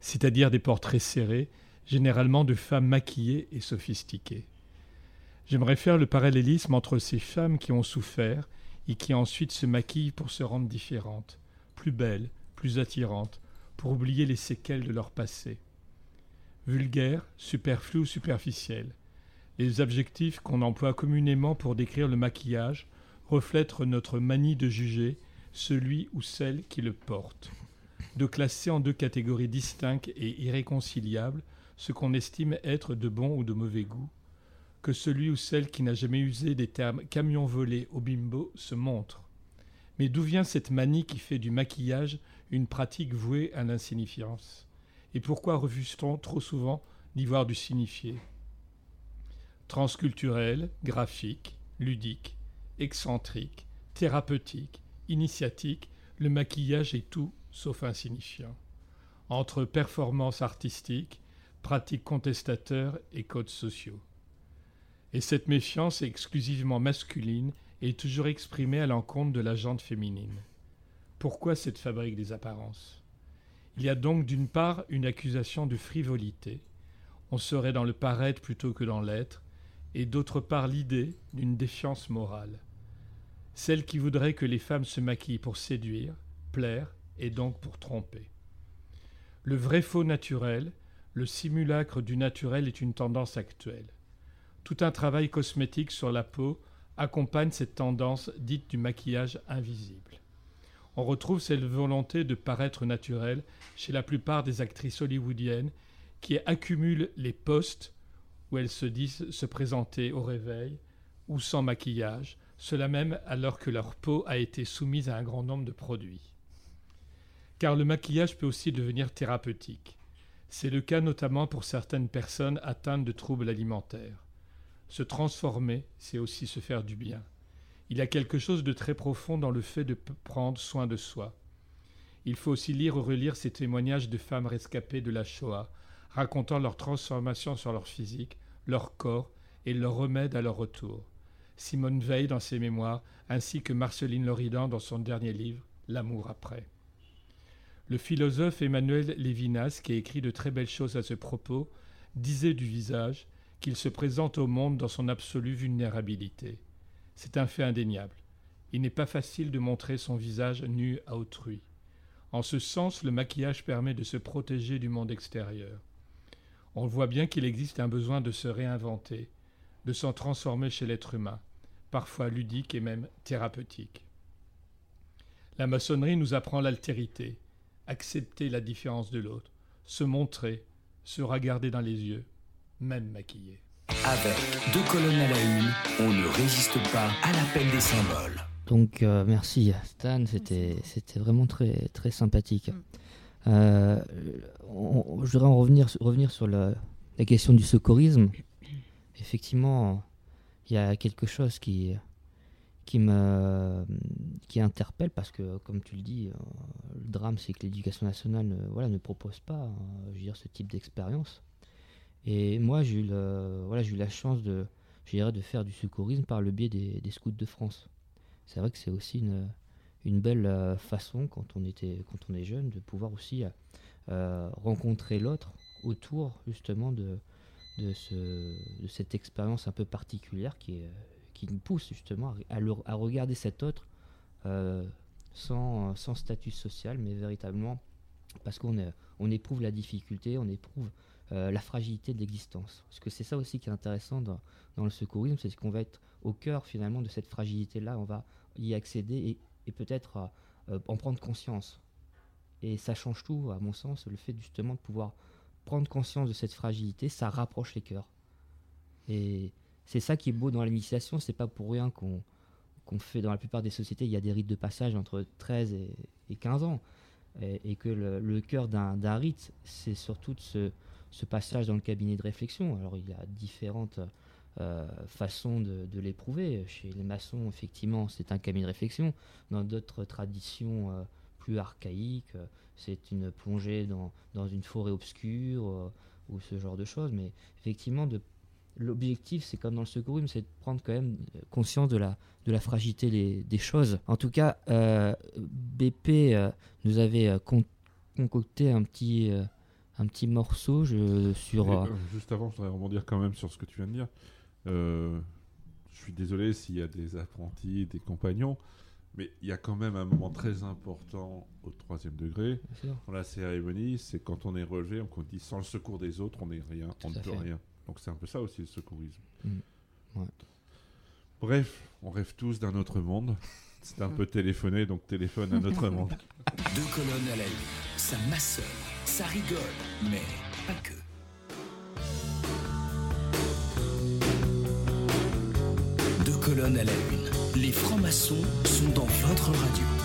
c'est-à-dire des portraits serrés, généralement de femmes maquillées et sophistiquées. J'aimerais faire le parallélisme entre ces femmes qui ont souffert et qui ensuite se maquillent pour se rendre différentes plus belles, plus attirantes, pour oublier les séquelles de leur passé. Vulgaire, superflu ou superficiel, les adjectifs qu'on emploie communément pour décrire le maquillage reflètent notre manie de juger celui ou celle qui le porte, de classer en deux catégories distinctes et irréconciliables ce qu'on estime être de bon ou de mauvais goût, que celui ou celle qui n'a jamais usé des termes camion volé au bimbo se montre. Mais d'où vient cette manie qui fait du maquillage une pratique vouée à l'insignifiance? Et pourquoi refuse-t-on trop souvent d'y voir du signifié? Transculturel, graphique, ludique, excentrique, thérapeutique, initiatique, le maquillage est tout sauf insignifiant. Entre performance artistique, pratiques contestateurs et codes sociaux. Et cette méfiance exclusivement masculine est toujours exprimée à l'encontre de la jante féminine. Pourquoi cette fabrique des apparences? Il y a donc d'une part une accusation de frivolité, on serait dans le paraître plutôt que dans l'être, et d'autre part l'idée d'une défiance morale, celle qui voudrait que les femmes se maquillent pour séduire, plaire et donc pour tromper. Le vrai faux naturel, le simulacre du naturel est une tendance actuelle. Tout un travail cosmétique sur la peau accompagne cette tendance dite du maquillage invisible. On retrouve cette volonté de paraître naturel chez la plupart des actrices hollywoodiennes qui accumulent les postes où elles se disent se présenter au réveil ou sans maquillage, cela même alors que leur peau a été soumise à un grand nombre de produits. Car le maquillage peut aussi devenir thérapeutique. C'est le cas notamment pour certaines personnes atteintes de troubles alimentaires. Se transformer, c'est aussi se faire du bien. Il y a quelque chose de très profond dans le fait de prendre soin de soi. Il faut aussi lire ou relire ces témoignages de femmes rescapées de la Shoah, racontant leur transformation sur leur physique, leur corps et leur remède à leur retour. Simone Veil dans ses mémoires, ainsi que Marceline Loridan dans son dernier livre, L'amour après. Le philosophe Emmanuel Lévinas, qui a écrit de très belles choses à ce propos, disait du visage qu'il se présente au monde dans son absolue vulnérabilité. C'est un fait indéniable. Il n'est pas facile de montrer son visage nu à autrui. En ce sens, le maquillage permet de se protéger du monde extérieur. On voit bien qu'il existe un besoin de se réinventer, de s'en transformer chez l'être humain, parfois ludique et même thérapeutique. La maçonnerie nous apprend l'altérité, accepter la différence de l'autre, se montrer, se regarder dans les yeux, même maquillé. Avec deux colonnes à la une, on ne résiste pas à l'appel des symboles. Donc euh, merci Stan, c'était c'était vraiment très très sympathique. Euh, on- on- je voudrais en revenir revenir sur la, la question du secourisme. Effectivement, il y a quelque chose qui qui me qui interpelle parce que comme tu le dis, euh, le drame c'est que l'éducation nationale ne, voilà ne propose pas euh, je veux dire ce type d'expérience. Et moi j'ai eu le, voilà eu la chance de faire du secourisme par le biais des, scouts de France. C'est vrai que c'est aussi une, belle euh, façon quand on était quand on est jeune de pouvoir aussi euh, euh, rencontrer l'autre autour justement de de, ce, de cette expérience un peu particulière qui est nous pousse justement à, regarder cet autre sans, statut social mais véritablement parce qu'on éprouve la difficulté on éprouve euh, la fragilité de l'existence parce que c'est ça aussi qui est intéressant dans, dans le secourisme c'est qu'on va être au cœur finalement de cette fragilité là on va y accéder et, et peut-être euh, euh, en prendre conscience. Et ça change tout, à mon sens, le fait justement de pouvoir prendre conscience de cette fragilité, ça rapproche les cœurs. Et c'est ça qui est beau dans l'initiation, c'est pas pour rien qu'on qu'on fait dans la plupart des sociétés, il y a des rites de passage entre 13 et, et 15 ans. Et, que le, le cœur d'un rite, c'est surtout de ce, ce passage dans le cabinet de réflexion. Alors il y a différentes euh, façons de, l'éprouver. Chez les maçons, effectivement, c'est un cabinet de réflexion. Dans d'autres traditions euh, plus archaïques, euh, c'est une plongée dans, dans une forêt obscure ou ce genre de choses. Mais effectivement, l'objectif, c'est comme dans le secourisme, c'est de prendre quand même conscience de la, de la fragilité des, des choses. En tout cas, BP nous avait con- concocté un petit, un petit morceau je, sur... Et, euh, euh, juste avant, je voudrais rebondir quand même sur ce que tu viens de dire. Euh, je suis désolé s'il y a des apprentis, des compagnons, mais il y a quand même un moment très important au troisième degré. Dans la cérémonie, c'est quand on est relevé, on dit sans le secours des autres, on n'est rien, on ne peut fait. rien. Donc c'est un peu ça aussi le secourisme. Mm. Ouais. Bref, on rêve tous d'un autre monde. C'est un peu téléphoné, donc téléphone à notre [laughs] monde. Deux colonnes à la une, ça maçonne, ça rigole, mais pas que. Deux colonnes à la une, les francs-maçons sont dans votre radio.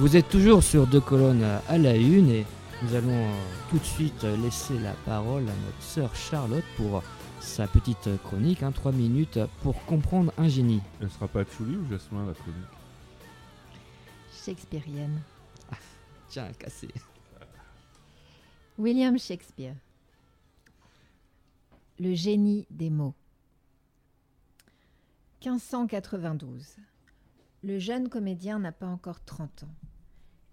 Vous êtes toujours sur deux colonnes à la une et nous allons euh, tout de suite laisser la parole à notre sœur Charlotte pour sa petite chronique, 3 minutes pour comprendre un génie. Elle sera pas Tchouli ou Jasmin la chronique Shakespearienne. Tiens, cassé. William Shakespeare. Le génie des mots. 1592. Le jeune comédien n'a pas encore 30 ans.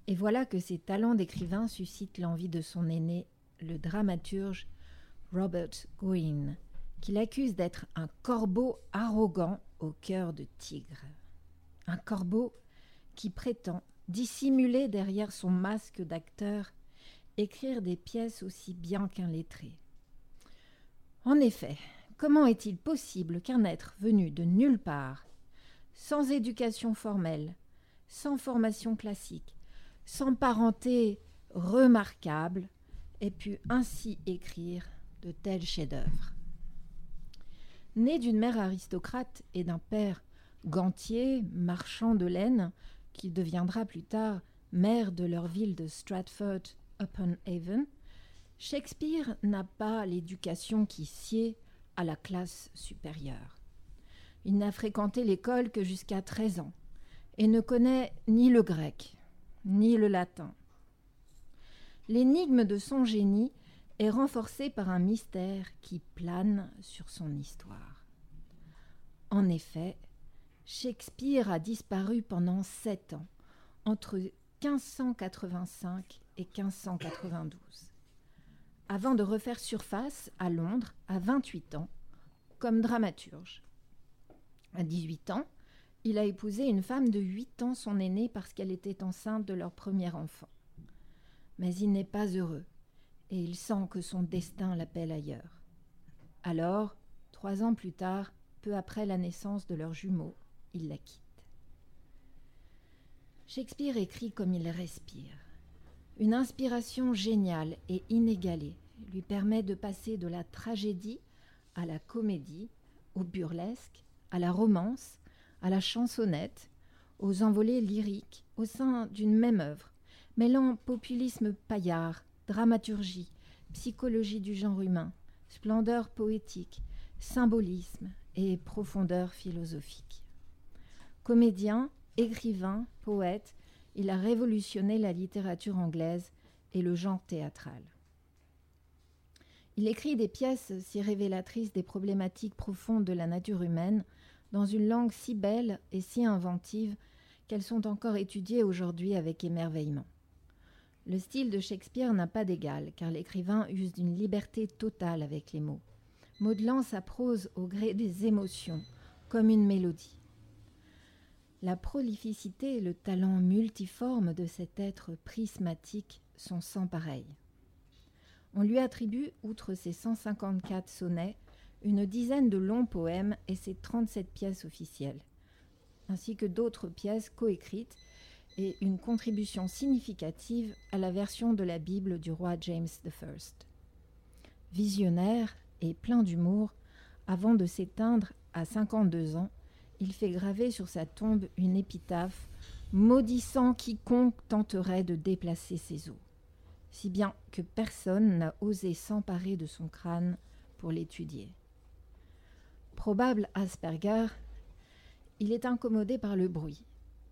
Et voilà que ses talents d'écrivain suscitent l'envie de son aîné, le dramaturge Robert Greene, qu'il accuse d'être un corbeau arrogant au cœur de tigre. Un corbeau qui prétend, dissimulé derrière son masque d'acteur, écrire des pièces aussi bien qu'un lettré. En effet, comment est-il possible qu'un être venu de nulle part, sans éducation formelle, sans formation classique, sans parenté remarquable, ait pu ainsi écrire de tels chefs-d'œuvre Né d'une mère aristocrate et d'un père gantier, marchand de laine, qui deviendra plus tard maire de leur ville de Stratford upon Avon, Shakespeare n'a pas l'éducation qui sied à la classe supérieure. Il n'a fréquenté l'école que jusqu'à 13 ans et ne connaît ni le grec ni le latin. L'énigme de son génie est renforcée par un mystère qui plane sur son histoire. En effet, Shakespeare a disparu pendant sept ans, entre 1585 et 1592, avant de refaire surface à Londres à 28 ans, comme dramaturge. À 18 ans, il a épousé une femme de 8 ans son aînée parce qu'elle était enceinte de leur premier enfant. Mais il n'est pas heureux et il sent que son destin l'appelle ailleurs. Alors, trois ans plus tard, peu après la naissance de leurs jumeaux, il la quitte. Shakespeare écrit comme il respire. Une inspiration géniale et inégalée lui permet de passer de la tragédie à la comédie, au burlesque, à la romance, à la chansonnette, aux envolées lyriques au sein d'une même œuvre, mêlant populisme paillard, dramaturgie, psychologie du genre humain, splendeur poétique, symbolisme et profondeur philosophique. Comédien, écrivain, poète, il a révolutionné la littérature anglaise et le genre théâtral. Il écrit des pièces si révélatrices des problématiques profondes de la nature humaine dans une langue si belle et si inventive qu'elles sont encore étudiées aujourd'hui avec émerveillement. Le style de Shakespeare n'a pas d'égal, car l'écrivain use d'une liberté totale avec les mots, modelant sa prose au gré des émotions, comme une mélodie. La prolificité et le talent multiforme de cet être prismatique sont sans pareil. On lui attribue, outre ses 154 sonnets, une dizaine de longs poèmes et ses 37 pièces officielles, ainsi que d'autres pièces coécrites et une contribution significative à la version de la Bible du roi James I. Visionnaire et plein d'humour, avant de s'éteindre à 52 ans, il fait graver sur sa tombe une épitaphe maudissant quiconque tenterait de déplacer ses os, si bien que personne n'a osé s'emparer de son crâne pour l'étudier. Probable Asperger, il est incommodé par le bruit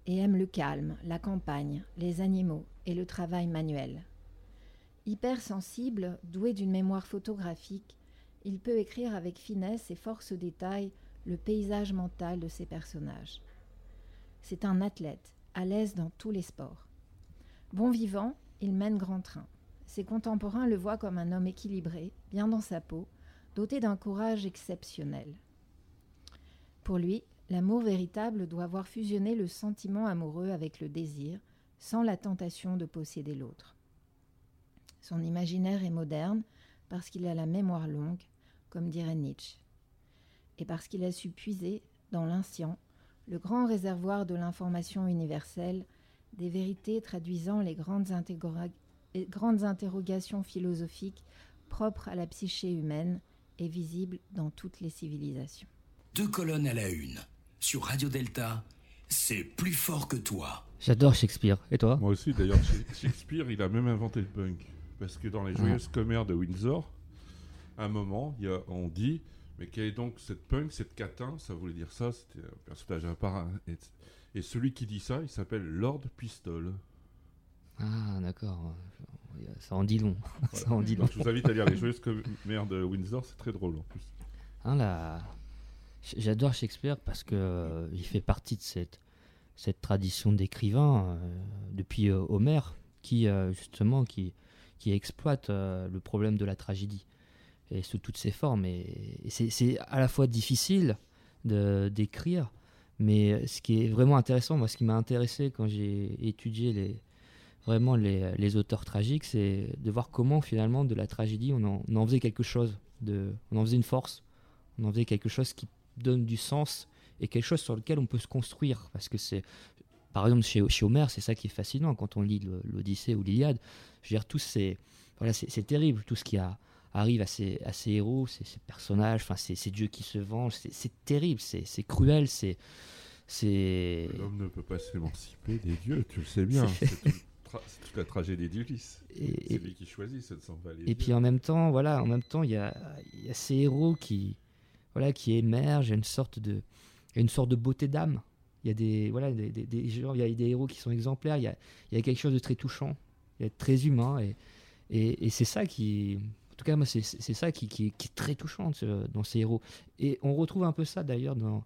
et aime le calme, la campagne, les animaux et le travail manuel. Hypersensible, doué d'une mémoire photographique, il peut écrire avec finesse et force détail le paysage mental de ses personnages. C'est un athlète, à l'aise dans tous les sports. Bon vivant, il mène grand train. Ses contemporains le voient comme un homme équilibré, bien dans sa peau, doté d'un courage exceptionnel. Pour lui, l'amour véritable doit avoir fusionné le sentiment amoureux avec le désir, sans la tentation de posséder l'autre. Son imaginaire est moderne parce qu'il a la mémoire longue, comme dirait Nietzsche, et parce qu'il a su puiser, dans l'inscient, le grand réservoir de l'information universelle, des vérités traduisant les grandes, intégora- les grandes interrogations philosophiques propres à la psyché humaine et visibles dans toutes les civilisations. Deux colonnes à la une. Sur Radio Delta, c'est plus fort que toi. J'adore Shakespeare. Et toi? Moi aussi, d'ailleurs, Sh- [laughs] Shakespeare, il a même inventé le punk. Parce que dans les Ah. Joyeuses Commères de Windsor, à un moment, il y a- on dit Mais quelle est donc cette punk, cette catin? Ça voulait dire ça, c'était un personnage à part. hein, Et, et celui qui dit ça, il s'appelle Lord Pistol. Ah, d'accord. Ça en dit long. [laughs] Ça en dit long. Donc, je vous invite à lire les Joyeuses Commères de Windsor, c'est très drôle en plus. Hein, là, J'adore Shakespeare parce que euh, il fait partie de cette, cette tradition d'écrivains euh, depuis euh, Homère qui euh, justement qui, qui exploite euh, le problème de la tragédie et sous toutes ses formes. Et, et c'est- à la fois difficile d'écrire, mais ce qui est vraiment intéressant, moi ce qui m'a intéressé quand j'ai étudié les, vraiment les, les auteurs tragiques, c'est de voir comment finalement de la tragédie on en, en faisait quelque chose, de, on en faisait une force on en faisait quelque chose qui donne du sens et quelque chose sur lequel on peut se construire. Parce que c'est, par exemple, chez, chez Homère, c'est ça qui est fascinant quand on lit l'Odyssée ou l'Iliade. Je veux dire, tout c'est, voilà, c'est terrible, tout ce qui a- arrive à ces, à ces héros, ces, ces personnages, enfin, ces, ces dieux qui se vengent, c'est terrible, c'est cruel, c'est. L'homme ne peut pas s'émanciper des dieux, tu le sais bien. [laughs] C'est- toute la tragédie d'Ulysse. C'est lui qui choisit, ne s'en Et dieux. puis en même temps, voilà, en même temps, il y a, il y a ces héros qui, voilà, qui émergent, il y a une sorte de, une sorte de beauté d'âme. Il y a des, voilà, des, des- gens- il y a des héros qui sont exemplaires. Il y a, il y a quelque chose de très touchant, il y a de très humain, et, et, c'est ça qui, en tout cas moi, c'est ça qui, qui, est très touchant dans ces héros. Et on retrouve un peu ça d'ailleurs dans,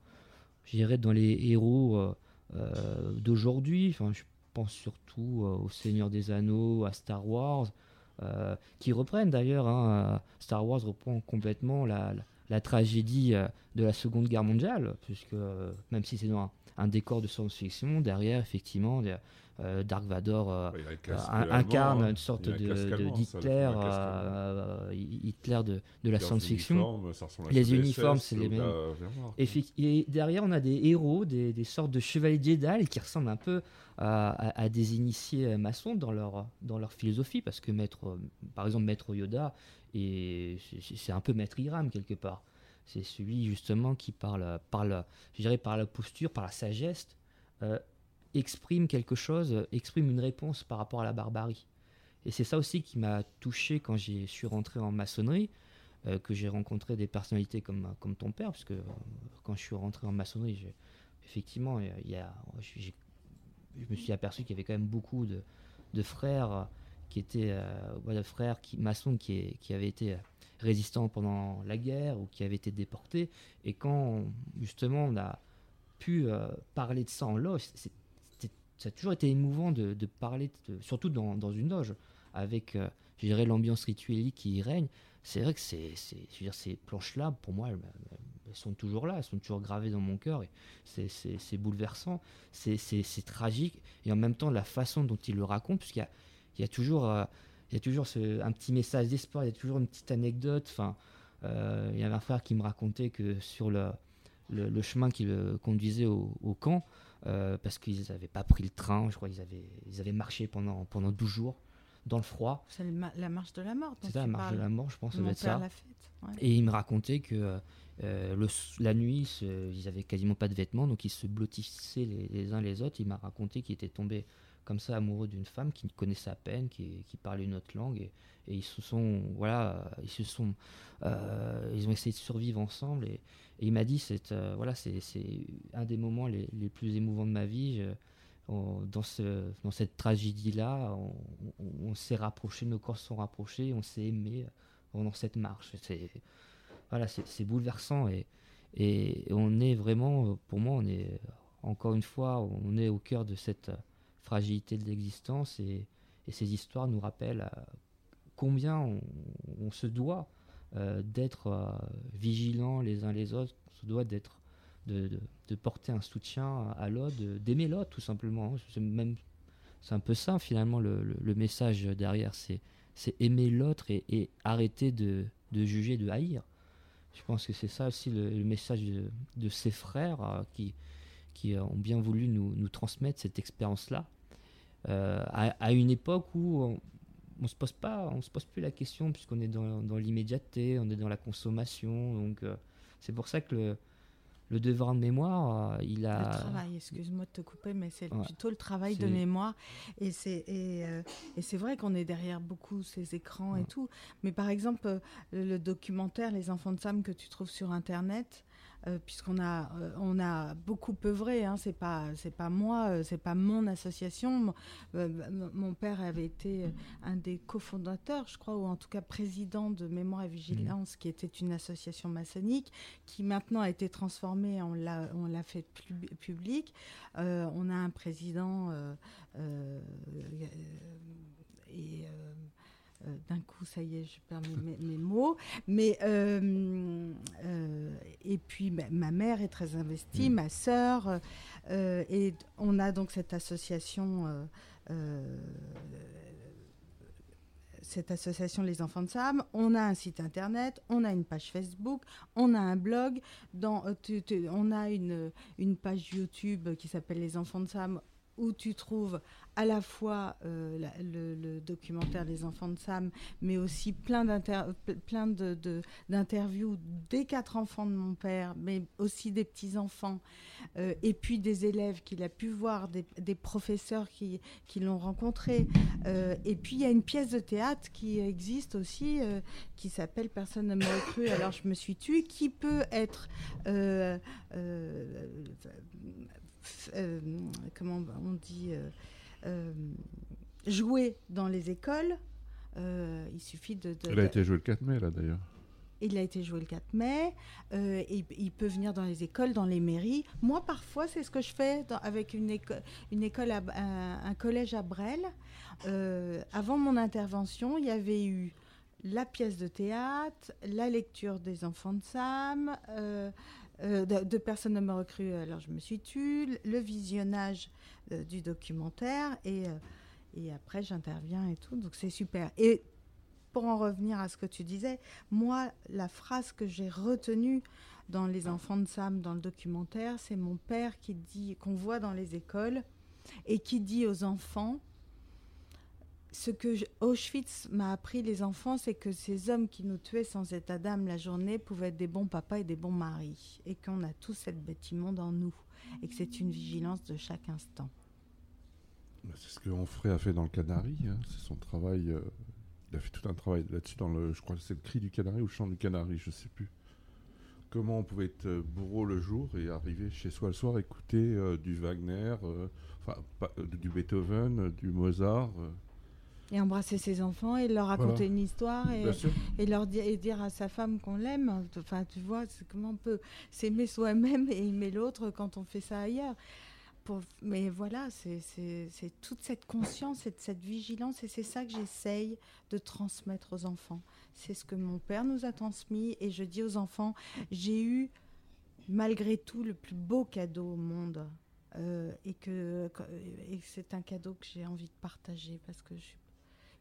dans les héros euh, euh, d'aujourd'hui. Enfin, je pense surtout euh, au Seigneur des Anneaux, à Star Wars qui reprennent d'ailleurs. hein, Star Wars reprend complètement la, la tragédie euh, de la Seconde Guerre mondiale, puisque euh, même si c'est dans un, un décor de science-fiction, derrière, effectivement, euh, Dark Vador euh, Ouais, un incarne hein. une sorte de de- euh, Hitler de, de la science-fiction. Les uniformes, c'est les mêmes. Et, derrière, on a des héros, des, des sortes de chevaliers Jedi qui ressemblent un peu à, à- des initiés maçons dans leur, dans leur philosophie, parce que maître, par exemple, maître Yoda, et c'est- un peu maître Hiram quelque part. C'est celui justement qui parle, parle, je dirais, par la posture, par la sagesse, euh, exprime quelque chose, exprime une réponse par rapport à la barbarie. Et c'est ça aussi qui m'a touché quand je suis rentré en maçonnerie, euh, que j'ai rencontré des personnalités comme, comme ton père, parce que euh, quand je suis rentré en maçonnerie, effectivement, il y a- je me suis aperçu qu'il y avait quand même beaucoup de, de frères qui étaient euh, voilà, frères qui, maçons qui, avaient été euh, résistants pendant la guerre ou qui avaient été déportés. Et quand justement on a pu euh, parler de ça en loge, ça a toujours été émouvant de, parler, surtout dans, dans une loge, avec euh, l'ambiance rituelle qui y règne. C'est vrai que ces planches-là, pour moi, elles, sont toujours là, elles sont toujours gravées dans mon cœur. C'est, bouleversant, c'est tragique. Et en même temps, la façon dont il le raconte, puisqu'il y a, il y a toujours, euh, il y a toujours ce- un petit message d'espoir, il y a toujours une petite anecdote. Enfin, euh, il y avait un frère qui me racontait que sur le, le, le chemin qui le conduisait au, au camp, euh, parce qu'ils n'avaient pas pris le train, je crois qu'ils avaient, ils avaient marché pendant, pendant 12 jours dans le froid. C'est la marche de la mort. C'est ça, la marche de la mort, je pense, ça Mon doit être père ça. l'a ouais. Et il me racontait que euh, le la nuit, se- ils avaient quasiment pas de vêtements, donc ils se blottissaient les, les uns les autres. Il m'a raconté qu'il était tombé comme ça amoureux d'une femme qui connaissait à peine, qui, qui parlait une autre langue, et, ils se sont, voilà, ils se sont, euh, ils ont essayé de survivre ensemble. Et, il m'a dit, c'est, euh, voilà, c'est, un des moments les, les plus émouvants de ma vie. Je- dans, ce, dans cette tragédie-là, on, s'est rapprochés, nos corps se sont rapprochés, on s'est aimés pendant cette marche. C'est, voilà, c'est bouleversant et, et on est vraiment, pour moi, on est encore une fois, on est au cœur de cette fragilité de l'existence et, ces histoires nous rappellent euh, combien on, se doit euh, d'être euh, vigilants les uns les autres, on se doit d'être de, porter un soutien à l'autre, d'aimer l'autre tout simplement. C'est un peu ça finalement le, message derrière, c'est aimer l'autre et, arrêter de, juger, de haïr. Je pense que c'est ça aussi le, message de, de ces frères euh, qui, ont bien voulu nous transmettre cette expérience-là. Euh, à, à une époque où on, on se pose pas, on se pose plus la question puisqu'on est dans, dans l'immédiateté, on est dans la consommation. Donc euh, c'est pour ça que le, le devoir de mémoire, euh, il a. Le travail, excuse-moi de te couper, mais c'est Ouais. plutôt le travail de mémoire. Et c'est et, euh, et c'est vrai qu'on est derrière beaucoup ces écrans et tout. Mais par exemple, le, le documentaire Les enfants de Sam que tu trouves sur Internet, euh, puisqu'on a euh, on a beaucoup œuvré, hein, c'est pas c'est pas moi, euh, c'est pas mon association. Mon, euh, mon père avait été un des cofondateurs, je crois, ou en tout cas président de Mémoire et Vigilance, qui était une association maçonnique qui maintenant a été transformée, on l'a, on l'a fait pub- public. On a un président et euh, d'un coup, ça y est, je perds mes, mots. Mais euh, euh, et puis ma, ma mère est très investie, Mm. ma sœur, et on a donc cette association. cette association Les Enfants de Sam, on a un site internet, on a une page Facebook, on a un blog, dans, tu- tu- on a une, une page YouTube qui s'appelle Les Enfants de Sam où tu trouves à la fois euh, le, documentaire Les Enfants de Sam, mais aussi plein, d'interviews des quatre enfants de mon père, mais aussi des petits-enfants, euh, et puis des élèves qu'il a pu voir, des, des professeurs qui, l'ont rencontré. Euh, et puis il y a une pièce de théâtre qui existe aussi, qui s'appelle Personne ne m'aurait cru, alors je me suis tue, qui peut être... euh, comment on dit euh, euh, joué dans les écoles. Euh, il suffit de. de- Elle a de- été jouée le 4 mai, là, d'ailleurs. il a été joué le 4 mai. euh, et il peut venir dans les écoles, dans les mairies. Moi, parfois, c'est ce que je fais dans- avec une, éco- une école, à- un, un collège à Brel. Euh, avant mon intervention, il y avait eu la pièce de théâtre, la lecture des enfants de Sam, euh, euh, de, personnes ne me recrues, alors je me suis tue, le visionnage euh, du documentaire et, euh, et après j'interviens et tout, donc c'est super. Et pour en revenir à ce que tu disais, moi, la phrase que j'ai retenue dans Les enfants de Sam, dans le documentaire, c'est mon père qui dit, qu'on voit dans les écoles, et qui dit aux enfants, ce que Auschwitz m'a appris, les enfants, c'est que ces hommes qui nous tuaient sans état d'âme la journée pouvaient être des bons papas et des bons maris, et qu'on a tous cette bête immonde en nous, et que c'est une vigilance de chaque instant. Bah, C'est ce que Onfray a fait dans le Canari. hein. C'est son travail. euh, il a fait tout un travail là-dessus dans le. Je crois que c'est le cri du canari ou le chant du canari, je sais plus. Comment on pouvait être euh, bourreau le jour et arriver chez soi le soir, écouter euh, du Wagner, enfin du Beethoven, du Mozart. Et embrasser ses enfants et leur raconter Voilà. une histoire et, leur dire, et dire à sa femme qu'on l'aime. Enfin, tu vois, c'est comment on peut s'aimer soi-même et aimer l'autre quand on fait ça ailleurs. Pour- mais voilà, c'est toute cette conscience et cette vigilance et c'est ça que j'essaye de transmettre aux enfants. C'est ce que mon père nous a transmis et je dis aux enfants, j'ai eu malgré tout le plus beau cadeau au monde. Euh, et que, que c'est un cadeau que j'ai envie de partager parce que je suis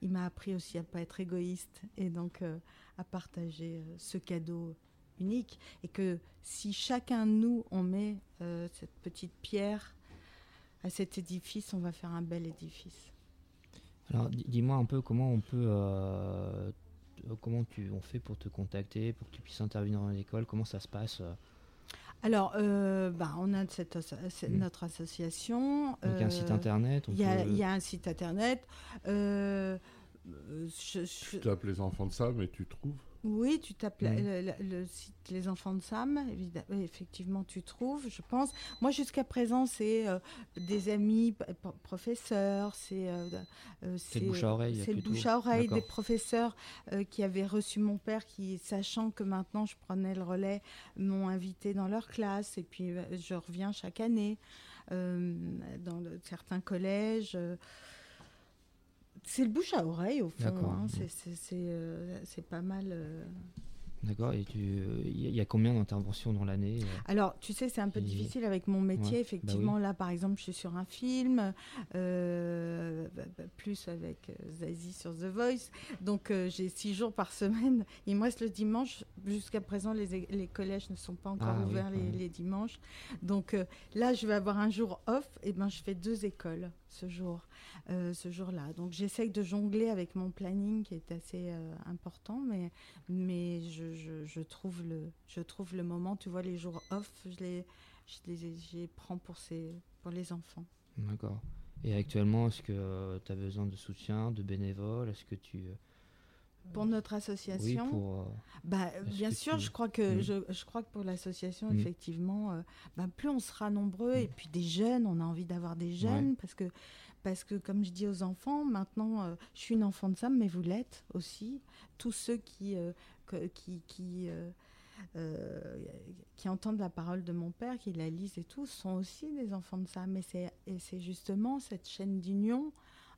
il m'a appris aussi à pas être égoïste et donc euh, à partager euh, ce cadeau unique et que si chacun de nous on met euh, cette petite pierre à cet édifice, on va faire un bel édifice. Alors, di- dis-moi un peu comment on peut. comment tu, on fait pour te contacter, pour que tu puisses intervenir dans l'école Comment ça se passe Alors, euh, bah, on a cette Mm. notre association. Donc, un site euh, internet on Il y, a- peut- il y a un site internet. euh, je- je- Tu tapes les enfants de Sam et tu trouves. Oui, tu tapes Mhm. le, le- le site Les Enfants de Sam, évidemment, effectivement, tu trouves, je pense. Moi, jusqu'à présent, c'est euh, des amis, professeurs, c'est euh, euh, C'est bouche à oreille, c'est bouche à oreille des professeurs euh, qui avaient reçu mon père, qui, sachant que maintenant je prenais le relais, m'ont invité dans leur classe, et puis je reviens chaque année dans le- certains collèges. C'est le bouche à oreille au fond, hein, c'est- euh, c'est pas mal. euh. D'accord, et. Il y, a- combien d'interventions dans l'année euh Alors, tu sais, c'est un peu difficile avec mon métier. Ouais, bah Effectivement, là, par exemple, je suis sur un film, euh, bah, bah, plus avec Zazie sur The Voice. Donc, euh, j'ai six jours par semaine. Il me reste le dimanche. Jusqu'à présent, les, collèges ne sont pas encore Ah oui, ouverts les, dimanches. Donc, euh, là, je vais avoir un jour off. Et ben, je fais deux écoles ce jour, euh, ce jour-là. Donc, j'essaye de jongler avec mon planning qui est assez euh, important, mais, mais je, je, je trouve le, je trouve le moment. Tu vois, les jours off, je les, je les, je les prends pour, ces, pour les enfants. D'accord. Et actuellement, est-ce que tu as besoin de soutien, de bénévoles? Est-ce que tu. euh, Pour notre Oui, association, pour. euh, Bah, bien sûr, tu- je crois que Mm. je, je crois que pour l'association, Mm. effectivement, euh, bah, plus on sera nombreux Mm. et puis des jeunes, on a envie d'avoir des jeunes parce que parce que comme je dis aux enfants, maintenant, euh, je suis une enfant de Sam, mais vous l'êtes aussi. Tous ceux qui euh, qui qui euh, qui entendent la parole de mon père, qui la lisent et tout, sont aussi des enfants de Sam. Et c'est justement cette chaîne d'union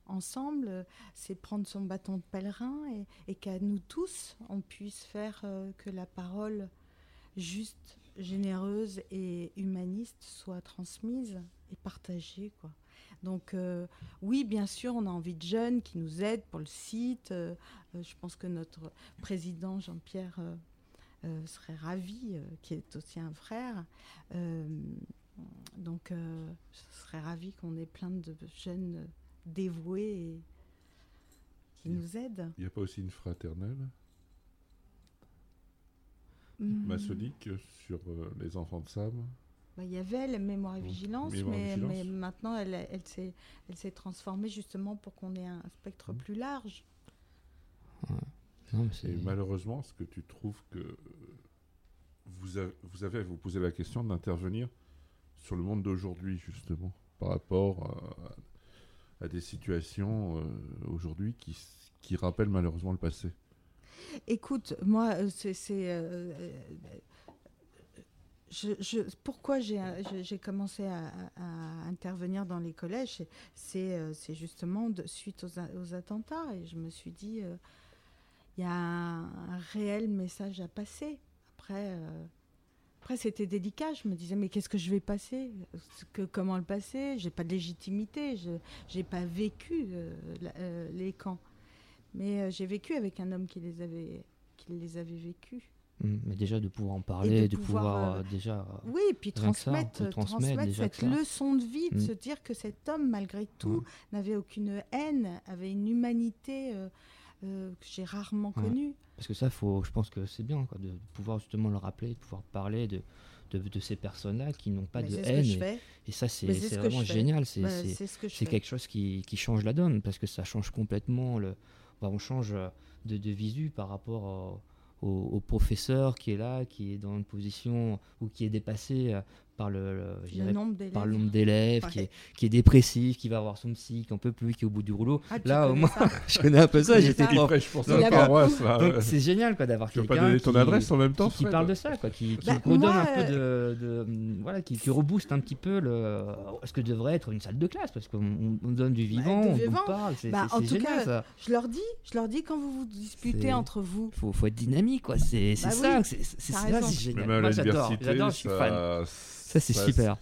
ensemble, c'est prendre son bâton de pèlerin et, et qu'à nous tous, on puisse faire que la parole juste, généreuse et humaniste soit transmise et partagée. Quoi. Donc euh, oui, bien sûr, on a envie de jeunes qui nous aident pour le site. Euh, euh, je pense que notre président Jean-Pierre euh, serait ravi, qui est aussi un frère. Donc je serais ravi qu'on ait plein de jeunes dévoués et qui nous aident. Il n'y a pas aussi une fraternelle Mm. maçonnique sur les enfants de Sam? Bah, Il y avait la mémoire et Mm. vigilance, Mémoire mais, vigilance. mais maintenant elle, elle s'est elle s'est transformée justement pour qu'on ait un spectre Mm. plus large. Non, mais c'est. Et malheureusement, est-ce que tu trouves que vous avez, vous avez à vous poser la question d'intervenir sur le monde d'aujourd'hui, justement, par rapport à, à des situations euh, aujourd'hui qui, qui rappellent malheureusement le passé? Écoute, moi, euh, c'est. c'est, euh, euh, pourquoi j'ai j'ai commencé à, intervenir dans les collèges c'est- euh, justement suite aux, attentats. Et je me suis dit, euh, il y a un, réel message à passer. Après, euh, après c'était délicat. Je me disais, mais qu'est-ce que je vais passer? Comment le passer? J'ai pas de légitimité. Je n'ai pas vécu euh, euh, les camps. Mais euh, j'ai vécu avec un homme qui les avait, qui les avait vécus. Mm, Mais déjà de pouvoir en parler, de, pouvoir, pouvoir, euh, euh, déjà. euh, Oui, et puis ça, transmettre, transmettre transmettre cette leçon de vie, de Mm. se dire que cet homme, malgré tout, n'avait aucune haine, avait une humanité euh, euh, que j'ai rarement connue. Parce que ça, faut, je pense que c'est bien quoi, de pouvoir justement le rappeler, de pouvoir parler de, de, de ces personnes-là qui n'ont pas Mais de haine. et, ça, c'est ce vraiment génial. C'est Bah, ce que quelque chose qui, qui change la donne parce que ça change complètement le. bah, on change de, de visu par rapport au, professeur qui est là, qui est dans une position ou qui est dépassé euh, par le, le- Le dirais, nombre d'élèves. par le nombre d'élèves, qui, est, qui est dépressif, qui va voir son psy, qui en peut plus, qui est au bout du rouleau. Ah, tu là, au moins, [laughs] je connais un peu ça. J'étais. Il prof. Il c'est génial quoi d'avoir Tu veux pas quelqu'un donner ton qui- adresse en même temps, qui, Fred parle de ça quoi, qui, qui Bah, redonne moi, un peu euh, de, de, voilà, qui, qui rebooste un petit peu le ce que devrait être une salle de classe parce qu'on on- on donne du vivant, du on- vivant. parle, c'est Bah, c'est- en tout génial cas, ça. Je leur dis, je leur dis quand vous vous disputez entre vous. Faut, faut être dynamique quoi, c'est c'est Bah ça, c'est ça, c'est génial. Moi, j'adore, je suis fan. Ça, c'est super.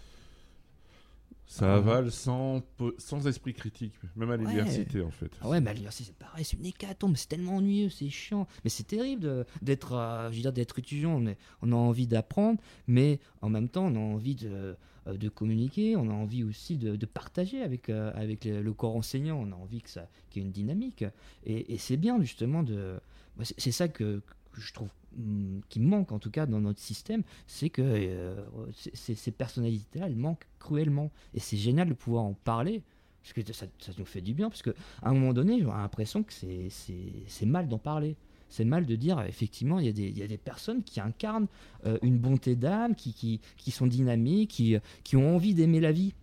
Ça avale sans, sans esprit critique, même à Ouais. l'université en fait. Ah ouais, mais à l'université, c'est pareil, c'est une hécatombe, c'est tellement ennuyeux, c'est chiant. Mais c'est terrible d'être, euh, je veux dire, d'être étudiant. On, est- on a envie d'apprendre, mais en même temps, on a envie de, euh, de communiquer, on a envie aussi de, de partager avec, euh, avec le, le corps enseignant. On a envie que ça, qu'il y ait une dynamique. Et, et c'est bien justement de. c'est ça que, que je trouve hum, qui manque en tout cas dans notre système, c'est que euh, ces personnalités-là, elles manquent cruellement. Et c'est génial de pouvoir en parler. Parce que ça, ça nous fait du bien, parce que à un moment donné, j'ai l'impression que c'est- mal d'en parler. C'est mal de dire, effectivement, il y, a des- il y a des personnes qui incarnent euh, une bonté d'âme, qui, qui, qui sont dynamiques, qui, qui ont envie d'aimer la vie.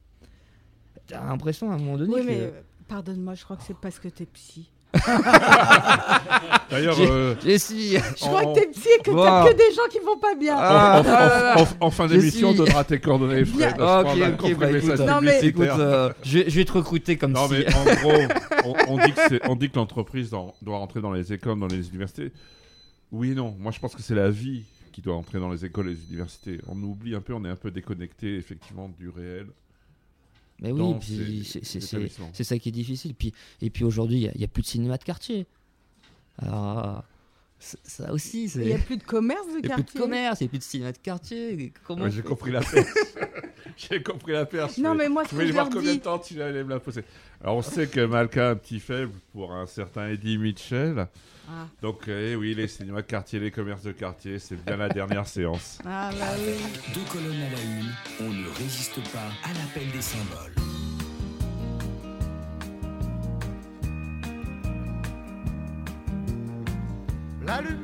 T'as l'impression à un moment donné Oui, que... mais euh, pardonne-moi, je crois que c'est parce que t'es psy. [laughs] D'ailleurs, J'ai- euh. Je crois que t'es psy et que Wow. t'as que des gens qui vont pas bien. Ah, en, en- en- en- en fin d'émission, on donnera tes coordonnées, Fred. Ok, ok, bah écoute, Non, mais- écoute, euh, je, vais- je vais te recruter comme Non, si... mais en gros, [laughs] on, on dit que c'est- on dit que l'entreprise doit, doit rentrer dans les écoles, dans les universités. Oui et non. Moi, je pense que c'est la vie qui doit entrer dans les écoles et les universités. On oublie un peu, on est un peu déconnecté, effectivement, du réel. Mais oui, c'est- ça qui est difficile. Puis, et puis aujourd'hui, il n'y a, plus de cinéma de quartier. Alors, ça aussi, c'est. Il n'y a plus de commerce de Il n'y a quartier. plus de commerce, il n'y a plus de cinéma de quartier. Comment Ouais, on J'ai compris la fête. [laughs] [laughs] J'ai compris la perche. Non, mais moi, je ce voulais voir combien de temps tu allais me la poser. Alors, on sait que Malka a un petit faible pour un certain Eddie Mitchell. Ah. Donc, eh oui, les cinémas de quartier, les commerces de quartier, c'est bien la dernière [laughs] séance. Ah bah oui. Deux colonnes à la une, on ne résiste pas à l'appel des symboles. La lumière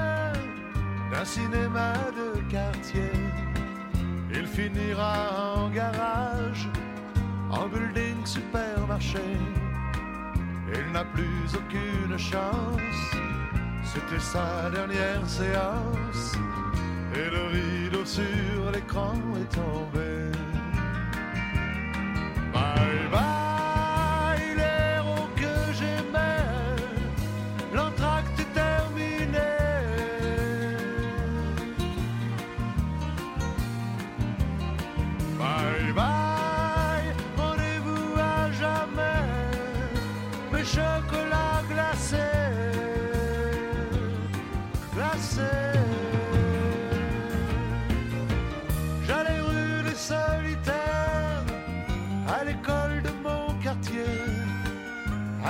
d'un cinéma de quartier. Il finira en garage, en building supermarché. Il n'a plus aucune chance, c'était sa dernière séance, et le rideau sur l'écran est tombé. Bye bye,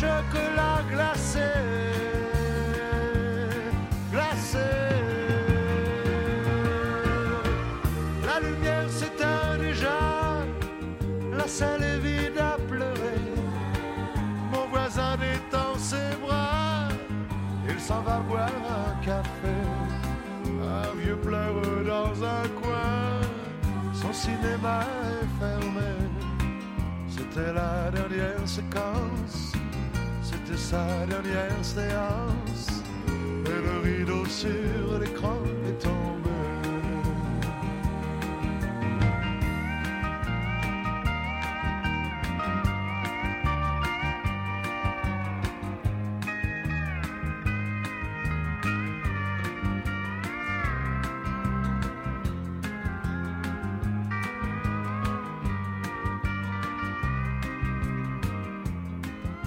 mes chocolats glacés, glacés. La lumière s'éteint déjà la salle est vide à pleurer. Mon voisin détend ses bras, il s'en va boire un café. Un vieux pleure dans un coin, son cinéma est fermé. C'était la dernière séquence, c'était sa dernière séance. Et le rideau sur l'écran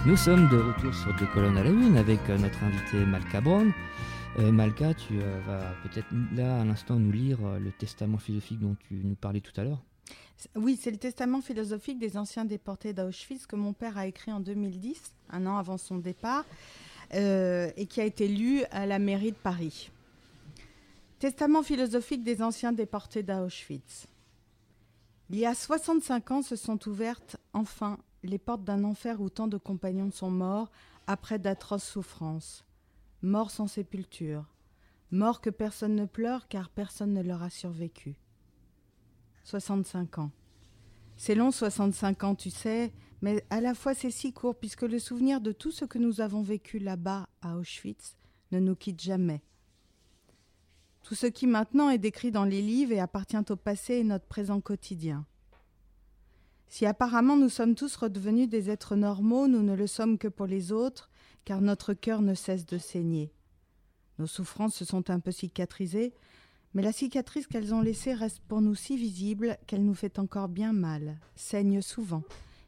Nous sommes de retour sur Deux colonnes à la une avec euh, notre invité Malka Brown. Euh, Malka, tu euh, vas peut-être là à l'instant nous lire le testament philosophique dont tu nous parlais tout à l'heure. Oui, c'est le testament philosophique des anciens déportés d'Auschwitz que mon père a écrit en 2010, un an avant son départ, et qui a été lu à la mairie de Paris. Testament philosophique des anciens déportés d'Auschwitz. Il y a 65 ans se sont ouvertes enfin les portes d'un enfer où tant de compagnons sont morts après d'atroces souffrances. Morts sans sépulture. Morts que personne ne pleure car personne ne leur a survécu. 65 ans. C'est long 65 ans, tu sais, mais à la fois c'est si court puisque le souvenir de tout ce que nous avons vécu là-bas à Auschwitz ne nous quitte jamais. Tout ce qui maintenant est décrit dans les livres et appartient au passé est notre présent quotidien. Si apparemment nous sommes tous redevenus des êtres normaux, nous ne le sommes que pour les autres, car notre cœur ne cesse de saigner. Nos souffrances se sont un peu cicatrisées, mais la cicatrice qu'elles ont laissée reste pour nous si visible qu'elle nous fait encore bien mal, saigne souvent,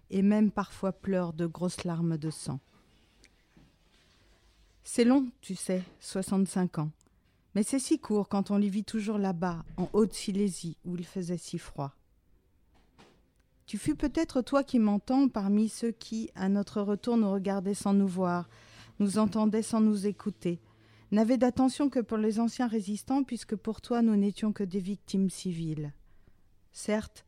et même parfois pleure de grosses larmes de sang. C'est long, tu sais, 65 ans. Mais c'est si court quand on les vit toujours là-bas, en Haute-Silésie, où il faisait si froid. Tu fus peut-être toi qui m'entends parmi ceux qui, à notre retour, nous regardaient sans nous voir, nous entendaient sans nous écouter, n'avaient d'attention que pour les anciens résistants, puisque pour toi nous n'étions que des victimes civiles. Certes,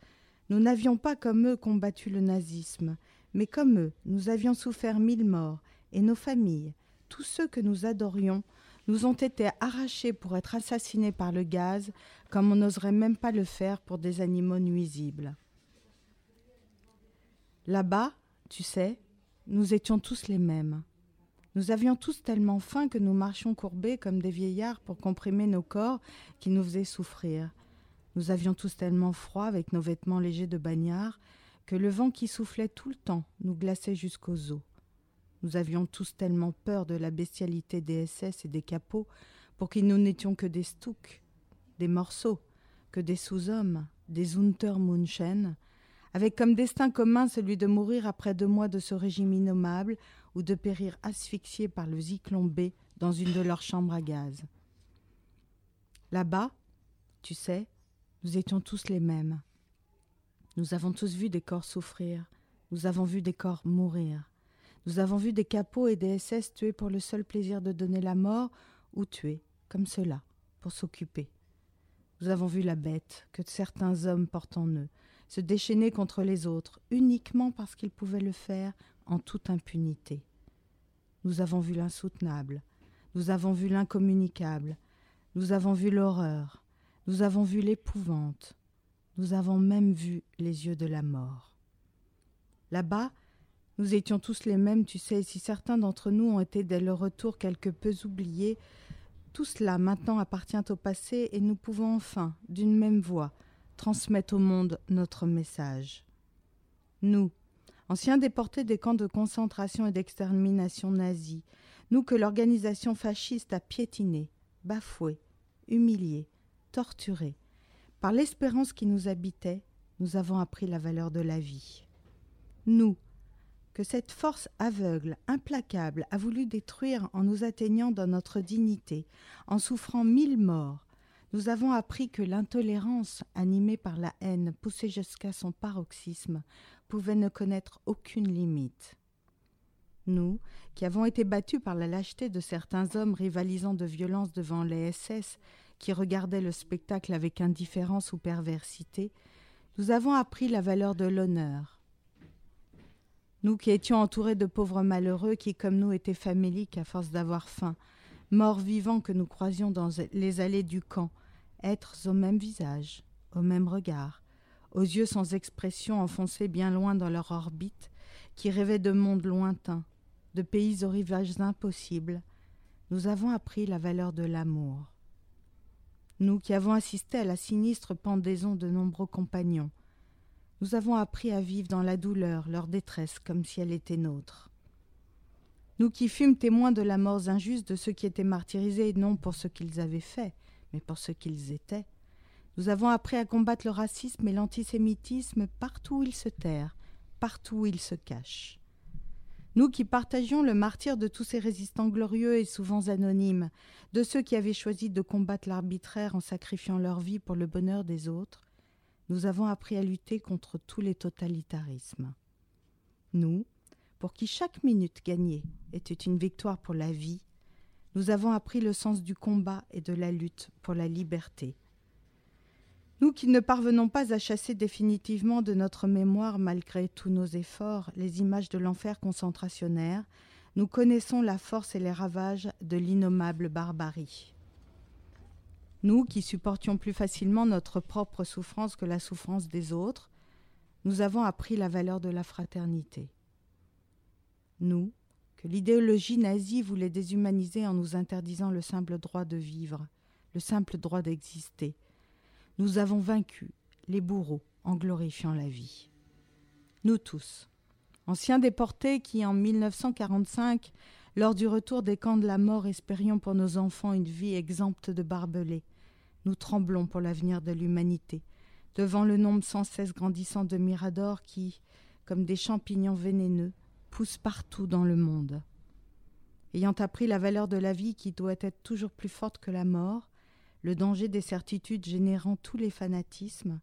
nous n'avions pas comme eux combattu le nazisme, mais comme eux, nous avions souffert mille morts, et nos familles, tous ceux que nous adorions, nous ont été arrachés pour être assassinés par le gaz, comme on n'oserait même pas le faire pour des animaux nuisibles. Là-bas, tu sais, nous étions tous les mêmes. Nous avions tous tellement faim que nous marchions courbés comme des vieillards pour comprimer nos corps qui nous faisaient souffrir. Nous avions tous tellement froid avec nos vêtements légers de bagnard que le vent qui soufflait tout le temps nous glaçait jusqu'aux os. Nous avions tous tellement peur de la bestialité des SS et des capots pour qui nous n'étions que des stouks, des morceaux, que des sous-hommes, des Untermunchen, avec comme destin commun celui de mourir après deux mois de ce régime innommable ou de périr asphyxié par le Zyklon B dans une de leurs chambres à gaz. Là-bas, tu sais, nous étions tous les mêmes. Nous avons tous vu des corps souffrir, nous avons vu des corps mourir. Nous avons vu des capots et des SS tués pour le seul plaisir de donner la mort ou tués, comme cela, pour s'occuper. Nous avons vu la bête que certains hommes portent en eux, se déchaîner contre les autres, uniquement parce qu'ils pouvaient le faire en toute impunité. Nous avons vu l'insoutenable, nous avons vu l'incommunicable, nous avons vu l'horreur, nous avons vu l'épouvante, nous avons même vu les yeux de la mort. Là-bas, nous étions tous les mêmes, tu sais, si certains d'entre nous ont été dès leur retour quelque peu oubliés, tout cela maintenant appartient au passé et nous pouvons enfin, d'une même voix, transmettre au monde notre message. Nous, anciens déportés des camps de concentration et d'extermination nazis, nous que l'organisation fasciste a piétinés, bafoués, humiliés, torturés, par l'espérance qui nous habitait, nous avons appris la valeur de la vie. Nous, que cette force aveugle, implacable, a voulu détruire en nous atteignant dans notre dignité, en souffrant mille morts, nous avons appris que l'intolérance, animée par la haine, poussée jusqu'à son paroxysme, pouvait ne connaître aucune limite. Nous, qui avons été battus par la lâcheté de certains hommes rivalisant de violence devant les SS, qui regardaient le spectacle avec indifférence ou perversité, nous avons appris la valeur de l'honneur, nous qui étions entourés de pauvres malheureux qui, comme nous, étaient faméliques à force d'avoir faim, morts vivants que nous croisions dans les allées du camp, êtres au même visage, au même regard, aux yeux sans expression enfoncés bien loin dans leur orbite, qui rêvaient de mondes lointains, de pays aux rivages impossibles, nous avons appris la valeur de l'amour. Nous qui avons assisté à la sinistre pendaison de nombreux compagnons, nous avons appris à vivre dans la douleur, leur détresse, comme si elle était nôtre. Nous qui fûmes témoins de la mort injuste de ceux qui étaient martyrisés, non pour ce qu'ils avaient fait, mais pour ce qu'ils étaient, nous avons appris à combattre le racisme et l'antisémitisme partout où ils se terrent, partout où ils se cachent. Nous qui partagions le martyr de tous ces résistants glorieux et souvent anonymes, de ceux qui avaient choisi de combattre l'arbitraire en sacrifiant leur vie pour le bonheur des autres, nous avons appris à lutter contre tous les totalitarismes. Nous, pour qui chaque minute gagnée était une victoire pour la vie, nous avons appris le sens du combat et de la lutte pour la liberté. Nous qui ne parvenons pas à chasser définitivement de notre mémoire, malgré tous nos efforts, les images de l'enfer concentrationnaire, nous connaissons la force et les ravages de l'innommable barbarie. Nous qui supportions plus facilement notre propre souffrance que la souffrance des autres, nous avons appris la valeur de la fraternité. Nous, l'idéologie nazie voulait déshumaniser en nous interdisant le simple droit de vivre, le simple droit d'exister, nous avons vaincu les bourreaux en glorifiant la vie. Nous tous, anciens déportés qui, en 1945, lors du retour des camps de la mort, espérions pour nos enfants une vie exempte de barbelés, nous tremblons pour l'avenir de l'humanité, devant le nombre sans cesse grandissant de miradors qui, comme des champignons vénéneux, poussent partout dans le monde. ayant appris la valeur de la vie qui doit être toujours plus forte que la mort, le danger des certitudes générant tous les fanatismes,